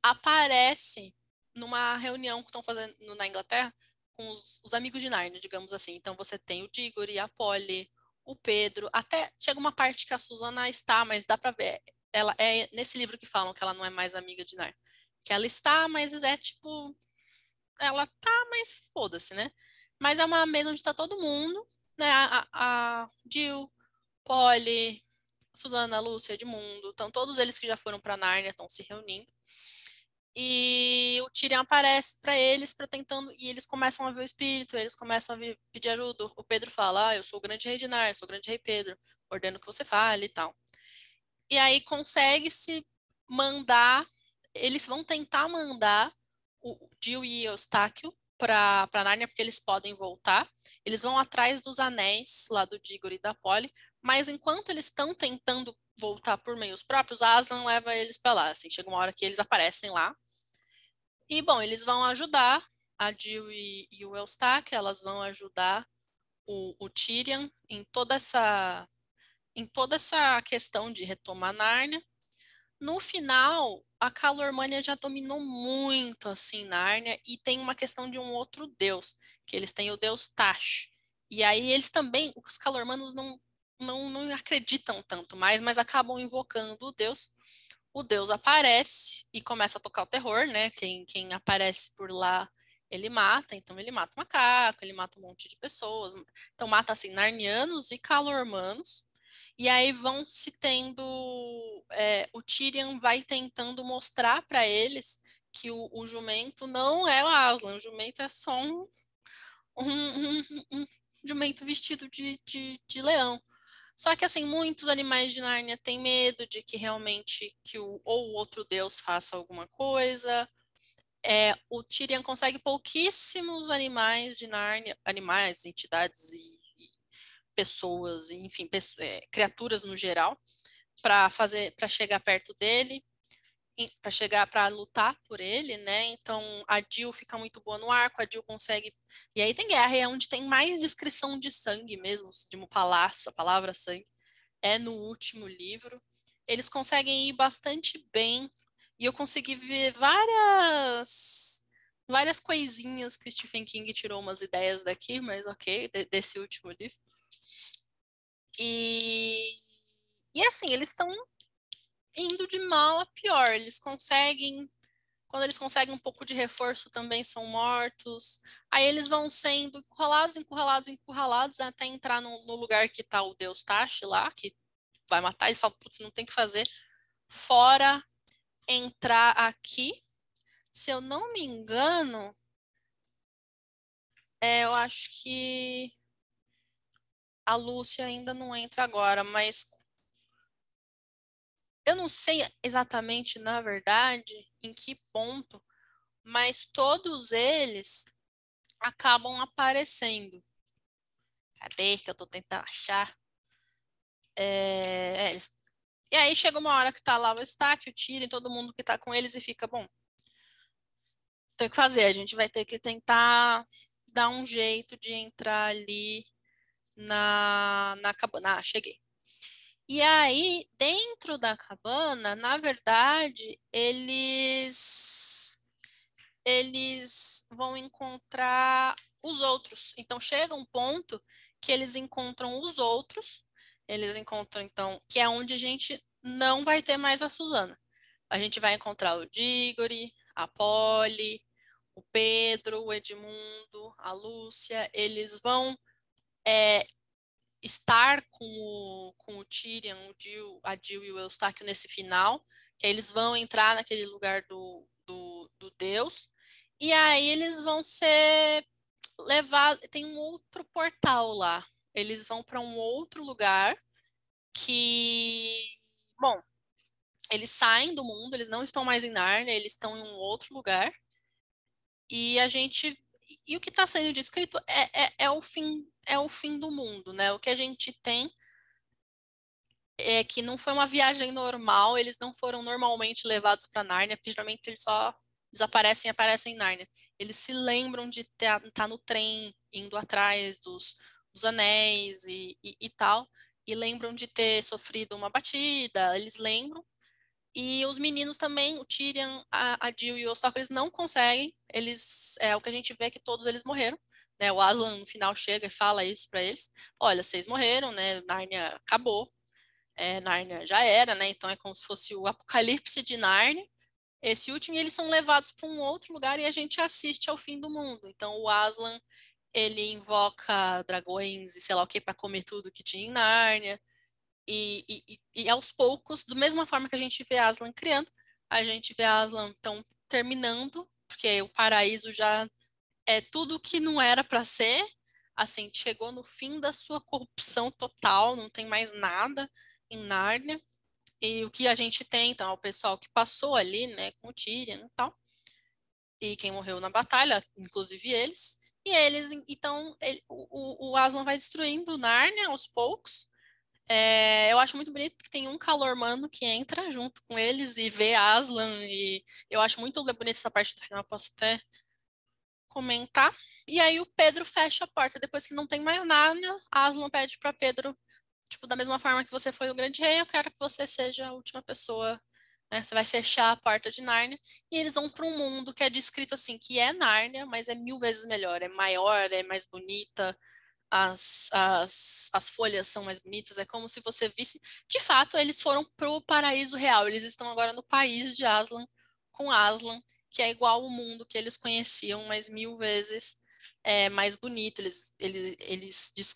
aparece numa reunião que estão fazendo na Inglaterra com os, os, amigos de Narnia, digamos assim. Então você tem o Diggory, a Polly, o Pedro, até chega uma parte que a Susana está, mas dá para ver. Ela é nesse livro que falam que ela não é mais amiga de Narnia. Que ela está, mas é tipo ela tá, mas foda-se, né? Mas é uma mesa onde está todo mundo, né? A, a Jill, Polly, Suzana, Lúcia, Edmundo, então todos eles que já foram para Nárnia estão se reunindo. E o Tyrion aparece para eles, para tentando, e eles começam a ver o espírito, eles começam a vir, pedir ajuda. O Pedro fala: ah, eu sou o grande rei de Nárnia, sou o grande rei Pedro, ordeno que você fale e tal. E aí consegue-se mandar, eles vão tentar mandar o Jill e Eustáquio para Nárnia porque eles podem voltar. Eles vão atrás dos anéis lá do Diggory e da Polly, mas enquanto eles estão tentando voltar por meios próprios, a Aslan leva eles para lá. Assim, chega uma hora que eles aparecem lá. E, bom, eles vão ajudar a Jill e, e o Eustáquio, elas vão ajudar o, o Tyrion em toda essa em toda essa questão de retomar Nárnia. No final, a Calormania já dominou muito assim Nárnia e tem uma questão de um outro deus, que eles têm o deus Tash. E aí eles também, os Calormanos não, não, não acreditam tanto mais, mas acabam invocando o deus. O deus aparece e começa a tocar o terror, né? Quem, quem aparece por lá ele mata, então ele mata o macaco, ele mata um monte de pessoas. Então mata assim narnianos e calormanos. E aí vão se tendo. É, o Tyrion vai tentando mostrar para eles que o, o, jumento não é o Aslan, o jumento é só um, um, um, um jumento vestido de, de, de, leão. Só que, assim, muitos animais de Nárnia têm medo de que realmente que o, ou outro deus faça alguma coisa. É, o Tyrion consegue pouquíssimos animais de Nárnia, animais, entidades e pessoas, enfim, pessoas, é, criaturas no geral, para fazer, para chegar perto dele. para chegar para lutar por ele, né? Então a Jill fica muito boa no arco, a Jill consegue. E aí tem guerra, é onde tem mais descrição de sangue mesmo, de um palácio, a palavra sangue, é no último livro. Eles conseguem ir bastante bem e eu consegui ver várias várias coisinhas que Stephen King tirou umas ideias daqui, mas ok, de, desse último livro. E, e assim, eles estão indo de mal a pior. Eles conseguem, quando eles conseguem um pouco de reforço, também são mortos. Aí eles vão sendo encurralados, encurralados, encurralados, até entrar no, no lugar que está o Deus Tashi lá, que vai matar. Eles falam, putz, não tem que fazer. Fora entrar aqui. Se eu não me engano, é, eu acho que a Lúcia ainda não entra agora, mas eu não sei exatamente, na verdade, em que ponto, mas todos eles acabam aparecendo. Cadê que eu tô tentando achar? É, é, eles... E aí chega uma hora que tá lá o Stack, o Tyrion, todo mundo que tá com eles e fica, bom, tem que fazer, a gente vai ter que tentar dar um jeito de entrar ali na, na cabana. Ah, cheguei. E aí, dentro da cabana, na verdade, eles eles vão encontrar os outros. Então chega um ponto que eles encontram os outros, eles encontram então, que é onde a gente não vai ter mais a Suzana. A gente vai encontrar o Diggory, a Polly, o Pedro, o Edmundo, a Lúcia, eles vão é, estar com o, com o Tyrion, o Jill, a Jill e o Eustáquio nesse final, que eles vão entrar naquele lugar do, do, do Deus, e aí eles vão ser levados, tem um outro portal lá, eles vão para um outro lugar que, bom, eles saem do mundo, eles não estão mais em Narnia, eles estão em um outro lugar, e a gente e o que está sendo descrito é, é, é, o fim é o fim do mundo, né? O que a gente tem é que não foi uma viagem normal, eles não foram normalmente levados para Nárnia, geralmente eles só desaparecem e aparecem em Nárnia. Eles se lembram de estar tá no trem, indo atrás dos, dos anéis e, e, e tal, e lembram de ter sofrido uma batida, eles lembram, e os meninos também, o Tyrion, a, a Jill e o Ostok, eles não conseguem. Eles, é o que a gente vê é que todos eles morreram. Né? O Aslan no final chega e fala isso para eles. Olha, vocês morreram, né? Narnia acabou. É, Narnia já era, né? Então é como se fosse o apocalipse de Narnia. Esse último, e eles são levados para um outro lugar e a gente assiste ao fim do mundo. Então o Aslan, ele invoca dragões e sei lá o que para comer tudo que tinha em Nárnia. E, e, e, aos poucos, da mesma forma que a gente vê Aslan criando, a gente vê Aslan então terminando, porque o paraíso já é tudo que não era para ser, assim, chegou no fim da sua corrupção total, não tem mais nada em Nárnia. E o que a gente tem, então, é o pessoal que passou ali, né, com o Tyrion e tal, e quem morreu na batalha, inclusive eles. E eles, então, ele, o, o Aslan vai destruindo Nárnia aos poucos, é, eu acho muito bonito porque tem um calormano que entra junto com eles e vê Aslan, e eu acho muito bonita essa parte do final, posso até comentar. E aí o Pedro fecha a porta, depois que não tem mais nada, Aslan pede para Pedro, tipo, da mesma forma que você foi o grande rei, eu quero que você seja a última pessoa, né? Você vai fechar a porta de Nárnia, e eles vão para um mundo que é descrito assim, que é Nárnia, mas é mil vezes melhor, é maior, é mais bonita, as, as, as folhas são mais bonitas, é como se você visse. De fato, eles foram pro paraíso real, eles estão agora no país de Aslan, com Aslan, que é igual ao mundo que eles conheciam, mas mil vezes é, mais bonito. Eles, eles, eles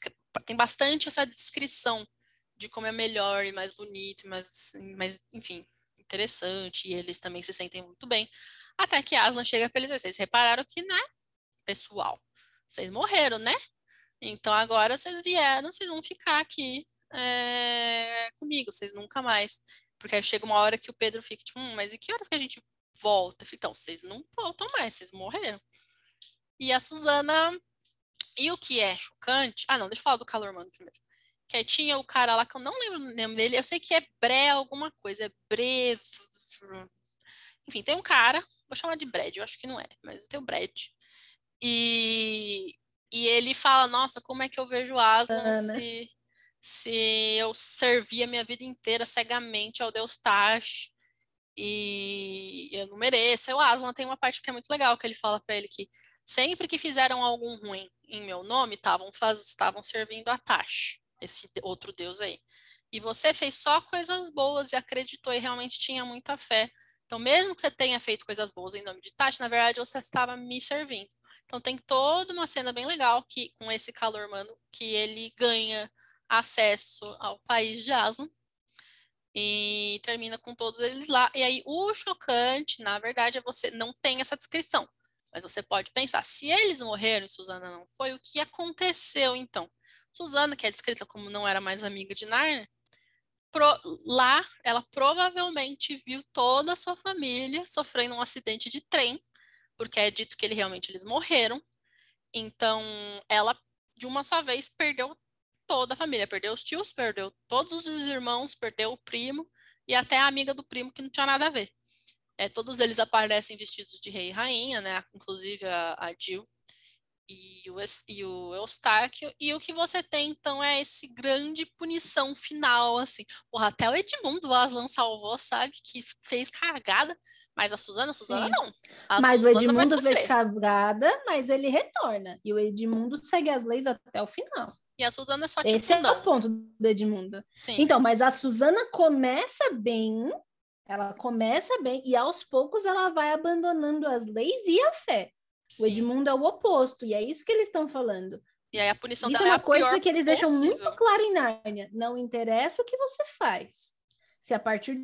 bastante essa descrição de como é melhor e mais bonito, mais, mais enfim, interessante, e eles também se sentem muito bem. Até que Aslan chega para eles, vocês repararam que, né, pessoal, vocês morreram, né? Então agora vocês vieram, vocês vão ficar aqui é, comigo, vocês nunca mais. Porque aí chega uma hora que o Pedro fica tipo, hum, mas e que horas que a gente volta? Então, vocês não voltam mais, vocês morreram. E a Suzana. E o que é chocante. Ah, não, deixa eu falar do calor mano primeiro. Que tinha o cara lá que eu não lembro o nome dele. Eu sei que é Bre alguma coisa. É Bre. enfim, tem um cara, vou chamar de Brad, eu acho que não é, mas tem o Brad. E, e ele fala, nossa, como é que eu vejo Aslan se, se eu servir a minha vida inteira cegamente ao deus Tash e eu não mereço. O Aslan tem uma parte que é muito legal, que ele fala para ele que sempre que fizeram algum ruim em meu nome, estavam servindo a Tash, esse outro deus aí. E você fez só coisas boas e acreditou e realmente tinha muita fé. Então, mesmo que você tenha feito coisas boas em nome de Tash, na verdade você estava me servindo. Então tem toda uma cena bem legal que com esse calor humano que ele ganha acesso ao país de Aslan e termina com todos eles lá. E aí o chocante, na verdade, é você não tem essa descrição, mas você pode pensar, se eles morreram e Susana não foi, o que aconteceu então? Susana, que é descrita como não era mais amiga de Narnia, pro, lá ela provavelmente viu toda a sua família sofrendo um acidente de trem, porque é dito que ele, realmente eles morreram. Então, ela de uma só vez perdeu toda a família, perdeu os tios, perdeu todos os irmãos, perdeu o primo e até a amiga do primo que não tinha nada a ver. É, todos eles aparecem vestidos de rei e rainha, né? Inclusive a, a Jill e o, e o Eustáquio. E o que você tem, então, é esse grande punição final, assim. Porra, até o Edmundo o Aslan salvou, sabe? Que fez cagada. Mas a Suzana, a Suzana Sim. não. A mas Suzana o Edmundo fez cagada, mas ele retorna. E o Edmundo segue as leis até o final. E a Suzana é só tipo, Esse é não. o ponto do Edmundo. Sim. Então, mas a Suzana começa bem, ela começa bem, e aos poucos ela vai abandonando as leis e a fé. Sim. O Edmundo é o oposto, e é isso que eles estão falando. E aí a punição isso é uma é coisa que eles possível. deixam muito claro em Nárnia. Não interessa o que você faz. Se a partir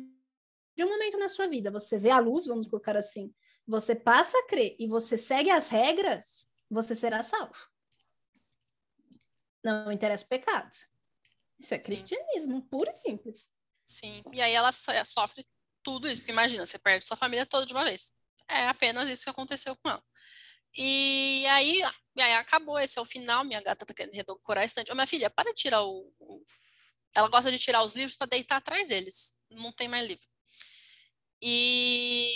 de um momento na sua vida você vê a luz, vamos colocar assim, você passa a crer e você segue as regras, você será salvo. Não interessa o pecado. Isso é Sim. cristianismo, puro e simples. Sim, e aí ela sofre tudo isso, porque imagina, você perde sua família toda de uma vez. É apenas isso que aconteceu com ela. E aí, e aí acabou, esse é o final. Minha gata tá querendo redecorar a estante. Ô, minha filha, para tirar o, o. Ela gosta de tirar os livros para deitar atrás deles. Não tem mais livro. E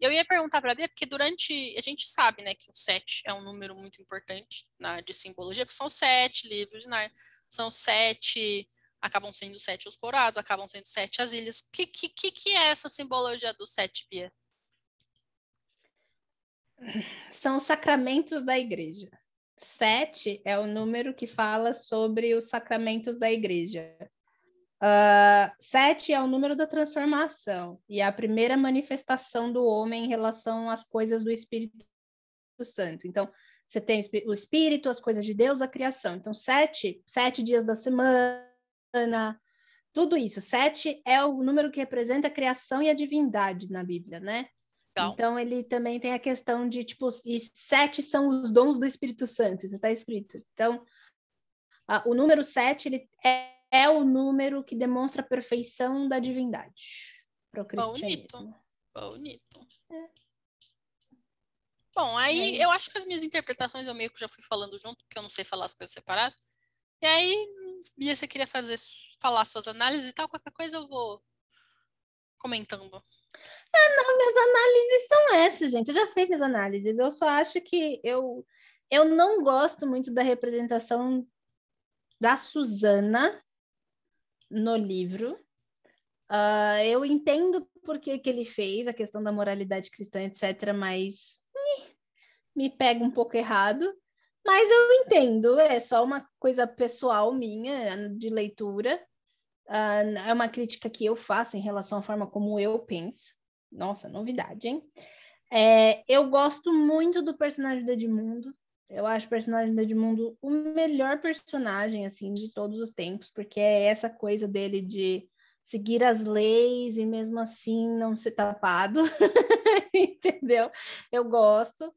eu ia perguntar para a Bia, porque durante. A gente sabe, né, que o sete é um número muito importante na, de simbologia, porque são sete livros de Narnia. São sete. Acabam sendo sete os corados, acabam sendo sete as ilhas. O que, que, que é essa simbologia do sete, Bia? são os sacramentos da igreja. Sete é o número que fala sobre os sacramentos da igreja. Uh, sete é o número da transformação e é a primeira manifestação do homem em relação às coisas do Espírito Santo. Então, você tem o Espírito, as coisas de Deus, a criação. Então, sete, sete dias da semana, tudo isso. Sete é o número que representa a criação e a divindade na Bíblia, né? Então, ele também tem a questão de, tipo, e sete são os dons do Espírito Santo, isso está escrito. Então, a, o número sete, ele é, é, o número que demonstra a perfeição da divindade para o cristianismo. Bonito, bonito. É. Bom, aí é eu acho que as minhas interpretações eu meio que já fui falando junto, porque eu não sei falar as coisas separadas. E aí, Bia, você queria fazer, falar suas análises e tal, qualquer coisa eu vou comentando. Ah, não, minhas análises são essas, gente. Eu já fiz minhas análises. Eu só acho que eu, eu não gosto muito da representação da Susana no livro. Uh, eu entendo por que, que ele fez, a questão da moralidade cristã, etc., mas me, me pega um pouco errado. Mas eu entendo, é só uma coisa pessoal minha, de leitura. Uh, é uma crítica que eu faço em relação à forma como eu penso. Nossa, novidade, hein? É, eu gosto muito do personagem do Edmundo. Eu acho o personagem do Edmundo o melhor personagem, assim, de todos os tempos, porque é essa coisa dele de seguir as leis e mesmo assim não ser tapado, entendeu? Eu gosto.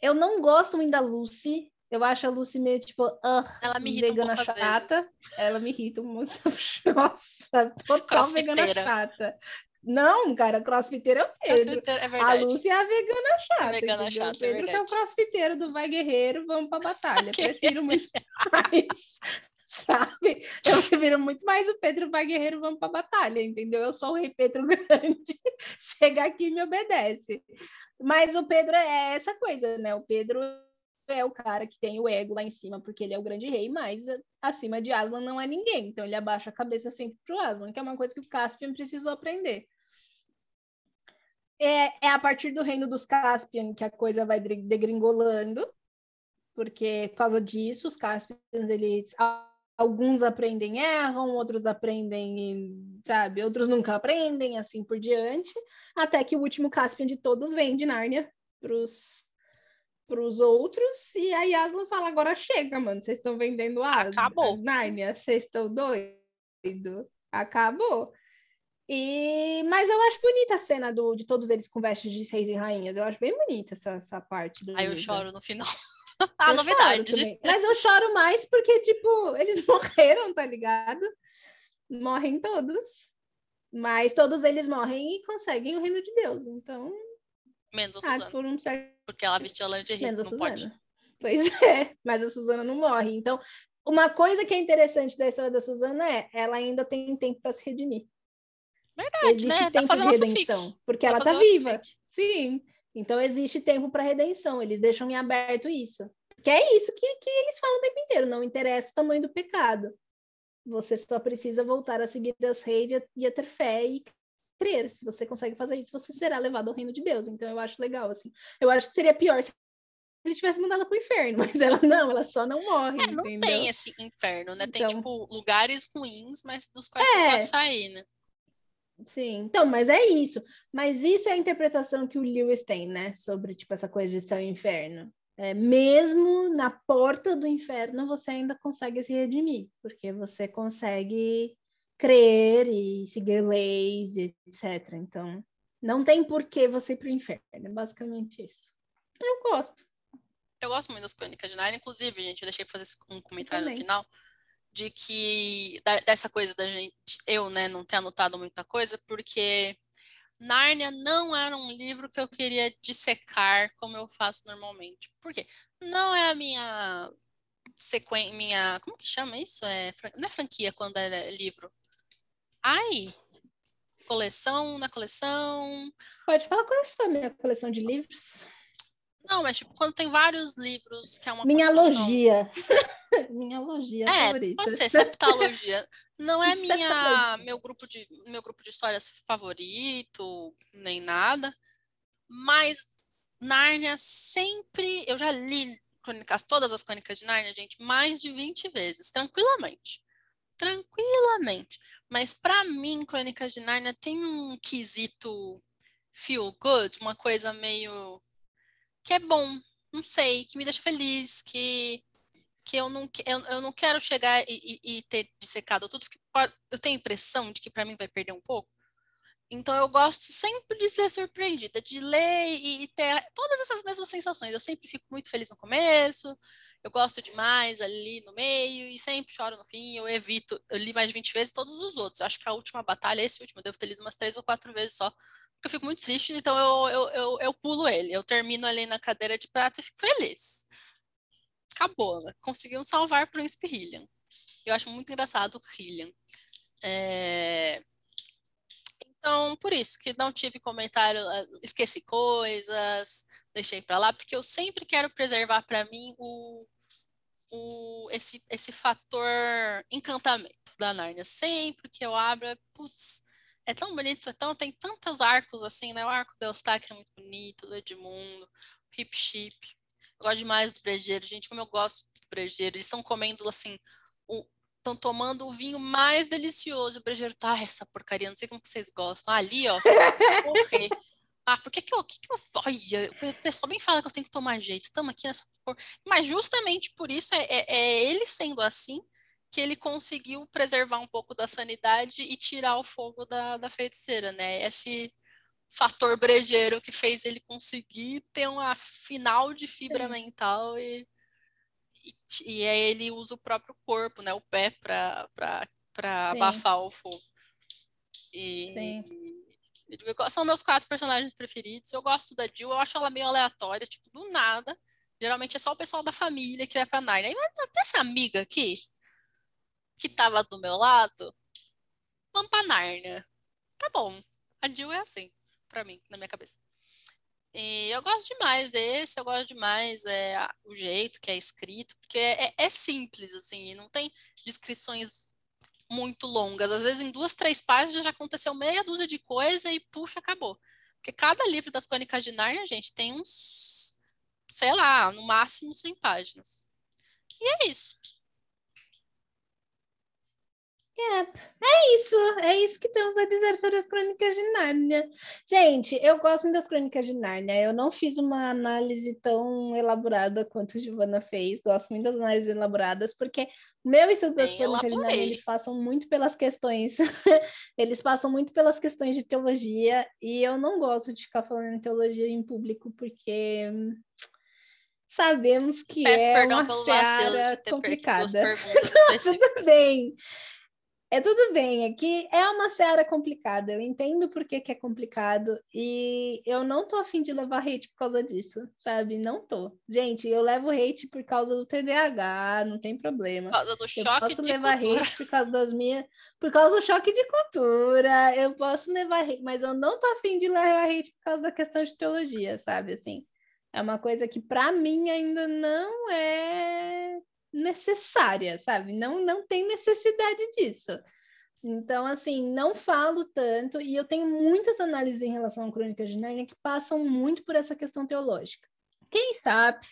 Eu não gosto muito da Lucy. Eu acho a Lucy meio tipo, uh, ela me irrita vegana um chata. Ela me irrita muito. Nossa, total vegana chata. Não, cara, crossfiteiro é o Pedro. É a Lúcia é a vegana chata. A vegana chata, o Pedro é que é o crossfiteiro do Vai Guerreiro, vamos pra batalha. Prefiro muito mais sabe? Eu prefiro muito mais o Pedro vai guerreiro, vamos pra batalha, entendeu? Eu sou o rei Pedro Grande, chega aqui e me obedece. Mas o Pedro é essa coisa, né? O Pedro é o cara que tem o ego lá em cima, porque ele é o grande rei, mas acima de Aslan não é ninguém. Então ele abaixa a cabeça sempre pro Aslan, que é uma coisa que o Caspian precisou aprender. É, é a partir do reino dos Caspian que a coisa vai degringolando, porque por causa disso, os Caspians, eles alguns aprendem erram, outros aprendem, sabe, outros nunca aprendem, assim por diante, até que o último Caspian de todos vem de Nárnia para os outros, e aí Aslan fala, agora chega, mano, vocês estão vendendo as, Acabou. as Nárnia, vocês estão doidos? Acabou. E... Mas eu acho bonita a cena do, de todos eles com vestes de reis e rainhas, eu acho bem bonita essa, essa parte. Do aí eu choro no final. a eu novidade. Mas eu choro mais porque, tipo, eles morreram, tá ligado? Morrem todos. Mas todos eles morrem e conseguem o reino de Deus. Então. Menos a ah. Por um certo... Porque ela vestiu a lingerie, Menos não pode. Pois é, mas a Suzana não morre. Então, uma coisa que é interessante da história da Suzana é ela ainda tem tempo para se redimir. Verdade, Existe né? tempo de redenção, porque Dá ela tá viva. Sim. Então existe tempo para redenção. Eles deixam em aberto isso. Que é isso que, que eles falam o tempo inteiro. Não interessa o tamanho do pecado. Você só precisa voltar a seguir as reis e a, e a ter fé e crer. Se você consegue fazer isso, você será levado ao reino de Deus. Então eu acho legal, assim. Eu acho que seria pior se ele tivesse mandado pro inferno, mas ela não, ela só não morre. É, não entendeu? tem esse inferno, né? Tem, então, tipo, lugares ruins, mas dos quais é, você pode sair, né? Sim, então, mas é isso. Mas isso é a interpretação que o Lewis tem, né? Sobre, tipo, essa coisa de céu e inferno. É, mesmo na porta do inferno, você ainda consegue se redimir, porque você consegue crer e seguir leis, etc. Então, não tem por que você ir para o inferno, é basicamente isso. Eu gosto. Eu gosto muito das crônicas de Narnia, inclusive, gente, eu deixei para fazer um comentário no final de que dessa coisa da gente, eu, né, não ter anotado muita coisa, porque Nárnia não era um livro que eu queria dissecar como eu faço normalmente. Por quê? Não é a minha sequência, minha, como que chama isso? É, não é franquia quando é livro. Ai, coleção na coleção. Pode falar coleção, minha coleção de livros. Não, mas tipo, quando tem vários livros que é uma Minha logia. minha logia é, favorita. Pode ser, septalogia. Não é minha, meu, grupo de, meu grupo de histórias favorito, nem nada. Mas Nárnia sempre. Eu já li crônicas, todas as crônicas de Nárnia, gente, mais de 20 vezes, tranquilamente. Tranquilamente. Mas para mim, Crônicas de Nárnia tem um quesito feel good, uma coisa meio que é bom, não sei, que me deixa feliz, que, que eu, não, eu, eu não quero chegar e, e, e ter dissecado tudo, porque eu tenho a impressão de que para mim vai perder um pouco. Então eu gosto sempre de ser surpreendida, de ler e ter todas essas mesmas sensações. Eu sempre fico muito feliz no começo, eu gosto demais ali no meio e sempre choro no fim. Eu evito, eu li mais de 20 vezes todos os outros. Eu acho que a última batalha, esse último, eu devo ter lido umas três ou quatro vezes só, eu fico muito triste, então eu, eu, eu, eu pulo ele. Eu termino ali na cadeira de prata e fico feliz. Acabou, né? Conseguiu salvar Príncipe Hillian. Eu acho muito engraçado o Hillian. É... Então, por isso que não tive comentário, eh, esqueci coisas, deixei para lá, porque eu sempre quero preservar para mim o, o, esse, esse fator encantamento da Narnia. Sempre que eu abro, é, putz, é tão bonito, é tão, tem tantos arcos assim, né? O arco do Eustáquio é muito bonito, do Edmundo, Hip Chip. Eu gosto demais do brejeiro, gente, como eu gosto do brejeiro. Eles estão comendo assim, estão tomando o vinho mais delicioso. O brejeiro tá, ah, essa porcaria, não sei como que vocês gostam. Ah, ali, ó, morrer. Ah, por que que eu, que que eu, olha, o pessoal bem fala que eu tenho que tomar jeito, estamos aqui nessa por... Mas justamente por isso é, é, é ele sendo assim que ele conseguiu preservar um pouco da sanidade e tirar o fogo da, da feiticeira, né? Esse fator brejeiro que fez ele conseguir ter uma final de fibra Sim. mental e, e, e aí ele usa o próprio corpo, né? O pé para abafar o fogo. E, Sim. são meus quatro personagens preferidos. Eu gosto da Jill, eu acho ela meio aleatória, tipo, do nada. Geralmente é só o pessoal da família que vai pra Narnia. Mas até essa amiga aqui, que tava do meu lado, vamos pra Nárnia. Tá bom. A Jill é assim, pra mim, na minha cabeça. E eu gosto demais desse, eu gosto demais é, o jeito que é escrito, porque é, é simples, assim, não tem descrições muito longas. Às vezes, em duas, três páginas já aconteceu meia dúzia de coisa e puxa, acabou. Porque cada livro das Crônicas de Nárnia, gente, tem uns, sei lá, no máximo 100 páginas. E é isso. É, é isso, é isso que temos a dizer sobre as Crônicas de Nárnia. Gente, eu gosto muito das Crônicas de Nárnia. Eu não fiz uma análise tão elaborada quanto a Giovana fez. Gosto muito das análises elaboradas, porque o meu estudo das Bem Crônicas de Nárnia, eles passam muito pelas questões, eles passam muito pelas questões de teologia, e eu não gosto de ficar falando em teologia em público, porque sabemos que Peço é uma pelo seara complicada. Tudo bem. É tudo bem, aqui é uma seara complicada, eu entendo por que, que é complicado e eu não tô afim de levar hate por causa disso, sabe? Não tô. Gente, eu levo hate por causa do TDAH, não tem problema. Por causa do Eu choque posso de levar cultura. hate por causa das minhas. Por causa do choque de cultura. Eu posso levar hate, mas eu não tô afim de levar hate por causa da questão de teologia, sabe? Assim, é uma coisa que para mim ainda não é necessária, sabe? Não, não tem necessidade disso. Então, assim, não falo tanto, e eu tenho muitas análises em relação a Crônicas de Nárnia que passam muito por essa questão teológica. Quem sabe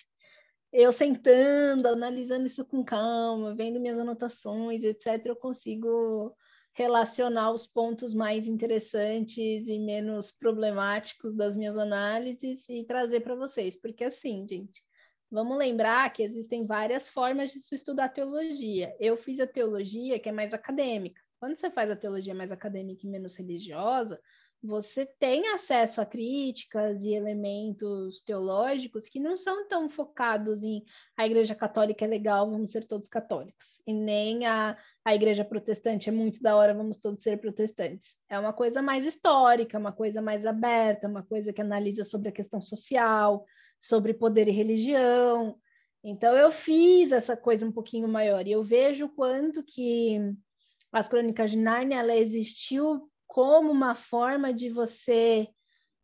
eu sentando, analisando isso com calma, vendo minhas anotações, etc., eu consigo relacionar os pontos mais interessantes e menos problemáticos das minhas análises e trazer para vocês, porque assim, gente, vamos lembrar que existem várias formas de se estudar teologia. Eu fiz a teologia que é mais acadêmica. Quando você faz a teologia mais acadêmica e menos religiosa, você tem acesso a críticas e elementos teológicos que não são tão focados em a igreja católica é legal, vamos ser todos católicos, e nem a, a igreja protestante é muito da hora, vamos todos ser protestantes. É uma coisa mais histórica, uma coisa mais aberta, uma coisa que analisa sobre a questão social, sobre poder e religião. Então eu fiz essa coisa um pouquinho maior e eu vejo quanto que as Crônicas de Nárnia ela existiu como uma forma de você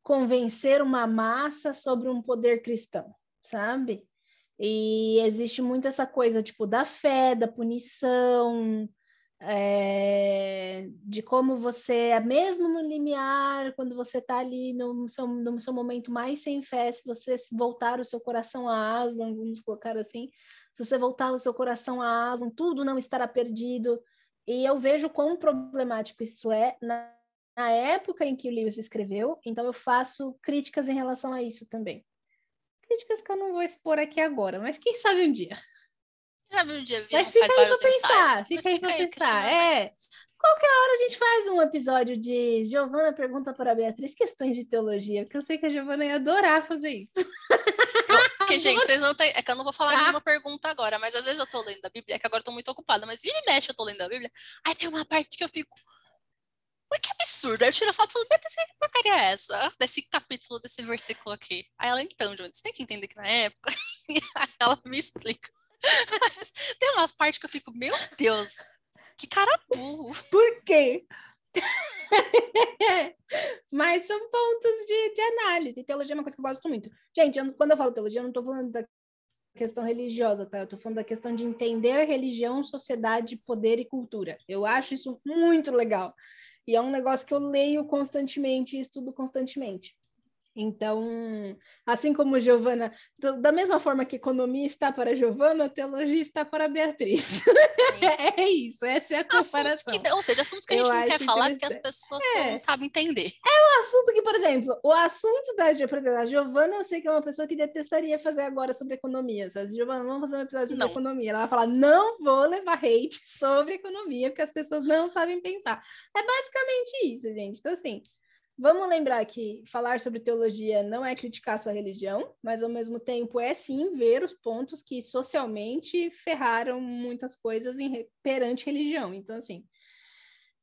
convencer uma massa sobre um poder cristão, sabe? E existe muito essa coisa, tipo, da fé, da punição, é, de como você, mesmo no limiar, quando você está ali no seu, no seu momento mais sem fé, se você voltar o seu coração a Aslan, vamos colocar assim, se você voltar o seu coração a Aslan, tudo não estará perdido. E eu vejo quão problemático isso é na, na época em que o Lewis escreveu, então eu faço críticas em relação a isso também. Críticas que eu não vou expor aqui agora, mas quem sabe um dia. Sabe um dia Mas fica aí pra pensar, ensaios. fica aí pra pensar. É, qualquer hora a gente faz um episódio de Giovana pergunta para a Beatriz questões de teologia, porque eu sei que a Giovana ia adorar fazer isso. Porque, gente, vocês não têm. É que eu não vou falar Tá. nenhuma pergunta agora, mas às vezes eu tô lendo a Bíblia, é que agora eu tô muito ocupada, mas vira e mexe eu tô lendo a Bíblia. Aí tem uma parte que eu fico. Mas que absurdo! Aí eu tiro a foto e falo, Beatriz, que porcaria é essa? Desse capítulo, desse versículo aqui. Aí ela, então, João, você tem que entender que na época. Aí ela me explica. Tem umas partes que eu fico, meu Deus, que cara burro. Por quê? Mas são pontos de, de análise. Teologia é uma coisa que eu gosto muito. Gente, eu- quando eu falo teologia, eu não estou falando da questão religiosa, tá? Eu estou falando da questão de entender religião, sociedade, poder e cultura. Eu acho isso muito legal. E é um negócio que eu leio constantemente e estudo constantemente. Então, assim como Giovana, da mesma forma que economia está para Giovana, teologia está para Beatriz. Sim. É isso, essa é a comparação. que, ou seja, assuntos que a gente Eu não quer falar porque as pessoas É. não sabem entender. um assunto que, por exemplo, o assunto da, por exemplo, a Giovana, eu sei que é uma pessoa que detestaria fazer agora sobre economia. Sabe? Giovana, vamos fazer um episódio sobre Não. economia. Ela vai falar, não vou levar hate sobre economia, porque as pessoas não sabem pensar. É basicamente isso, gente. Então, assim, vamos lembrar que falar sobre teologia não é criticar sua religião, mas ao mesmo tempo é sim ver os pontos que socialmente ferraram muitas coisas em, perante religião. Então, assim,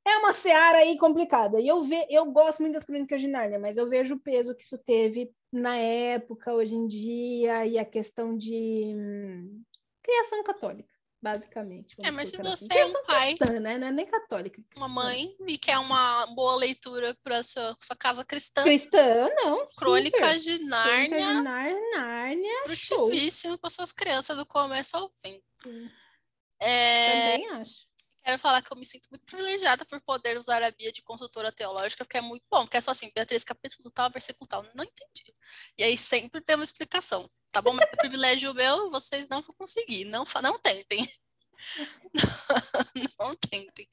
é uma seara aí complicada. E eu, ve, eu gosto muito das Crônicas de Nárnia, mas eu vejo o peso que isso teve na época, hoje em dia, e a questão de hum, criação católica. Basicamente. É, mas se assim. você é um pai, cristã, né? Não é nem católica. Uma mãe e quer uma boa leitura para sua, sua casa cristã. Cristã, não. Crônicas de Nárnia. Crônicas de Nar- Nárnia. Frutivíssimo para suas crianças do começo ao fim. Sim, É, Também acho. quero falar que eu me sinto muito privilegiada por poder usar a Bia de consultora teológica, porque é muito bom, porque é só assim, Beatriz, capítulo tal, versículo tal, não entendi. E aí sempre tem uma explicação, tá bom? Mas é privilégio meu, vocês não vão conseguir, não, não tentem. não tentem.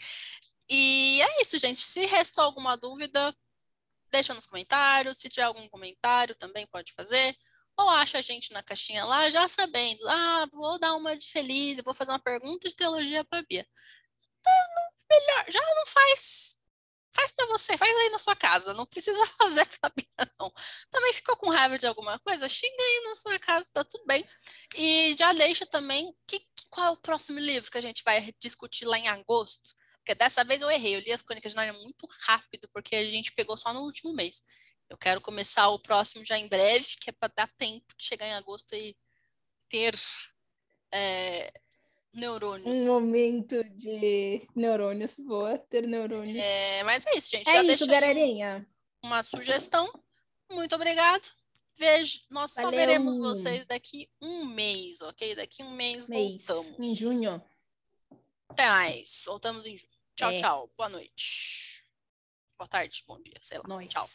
E é isso, gente. Se restou alguma dúvida, deixa nos comentários. Se tiver algum comentário, também pode fazer. Ou acha a gente na caixinha lá, já sabendo. Ah, vou dar uma de feliz, vou fazer uma pergunta de teologia para Bia. Então, melhor, já não faz. Faz para você, faz aí na sua casa. Não precisa fazer Bia, não. Também ficou com raiva de alguma coisa? Xinga aí na sua casa, tá tudo bem. E já deixa também que- qual é o próximo livro que a gente vai discutir lá em agosto. Porque dessa vez eu errei, eu li as Crônicas de Nárnia muito rápido, porque a gente pegou só no último mês. Eu quero começar o próximo já em breve, que é para dar tempo de chegar em agosto e ter é, neurônios. Um momento de neurônios, boa, ter neurônios. É, mas é isso, gente. É já isso, galerinha. uma sugestão. Muito obrigado. Vejo, nós só Valeu. veremos vocês daqui um mês, ok? Daqui um mês, Mês, voltamos. em junho. Até mais. Voltamos em junho. Tchau, É. tchau. Boa noite. Boa tarde, bom dia, sei lá. Nós. Tchau.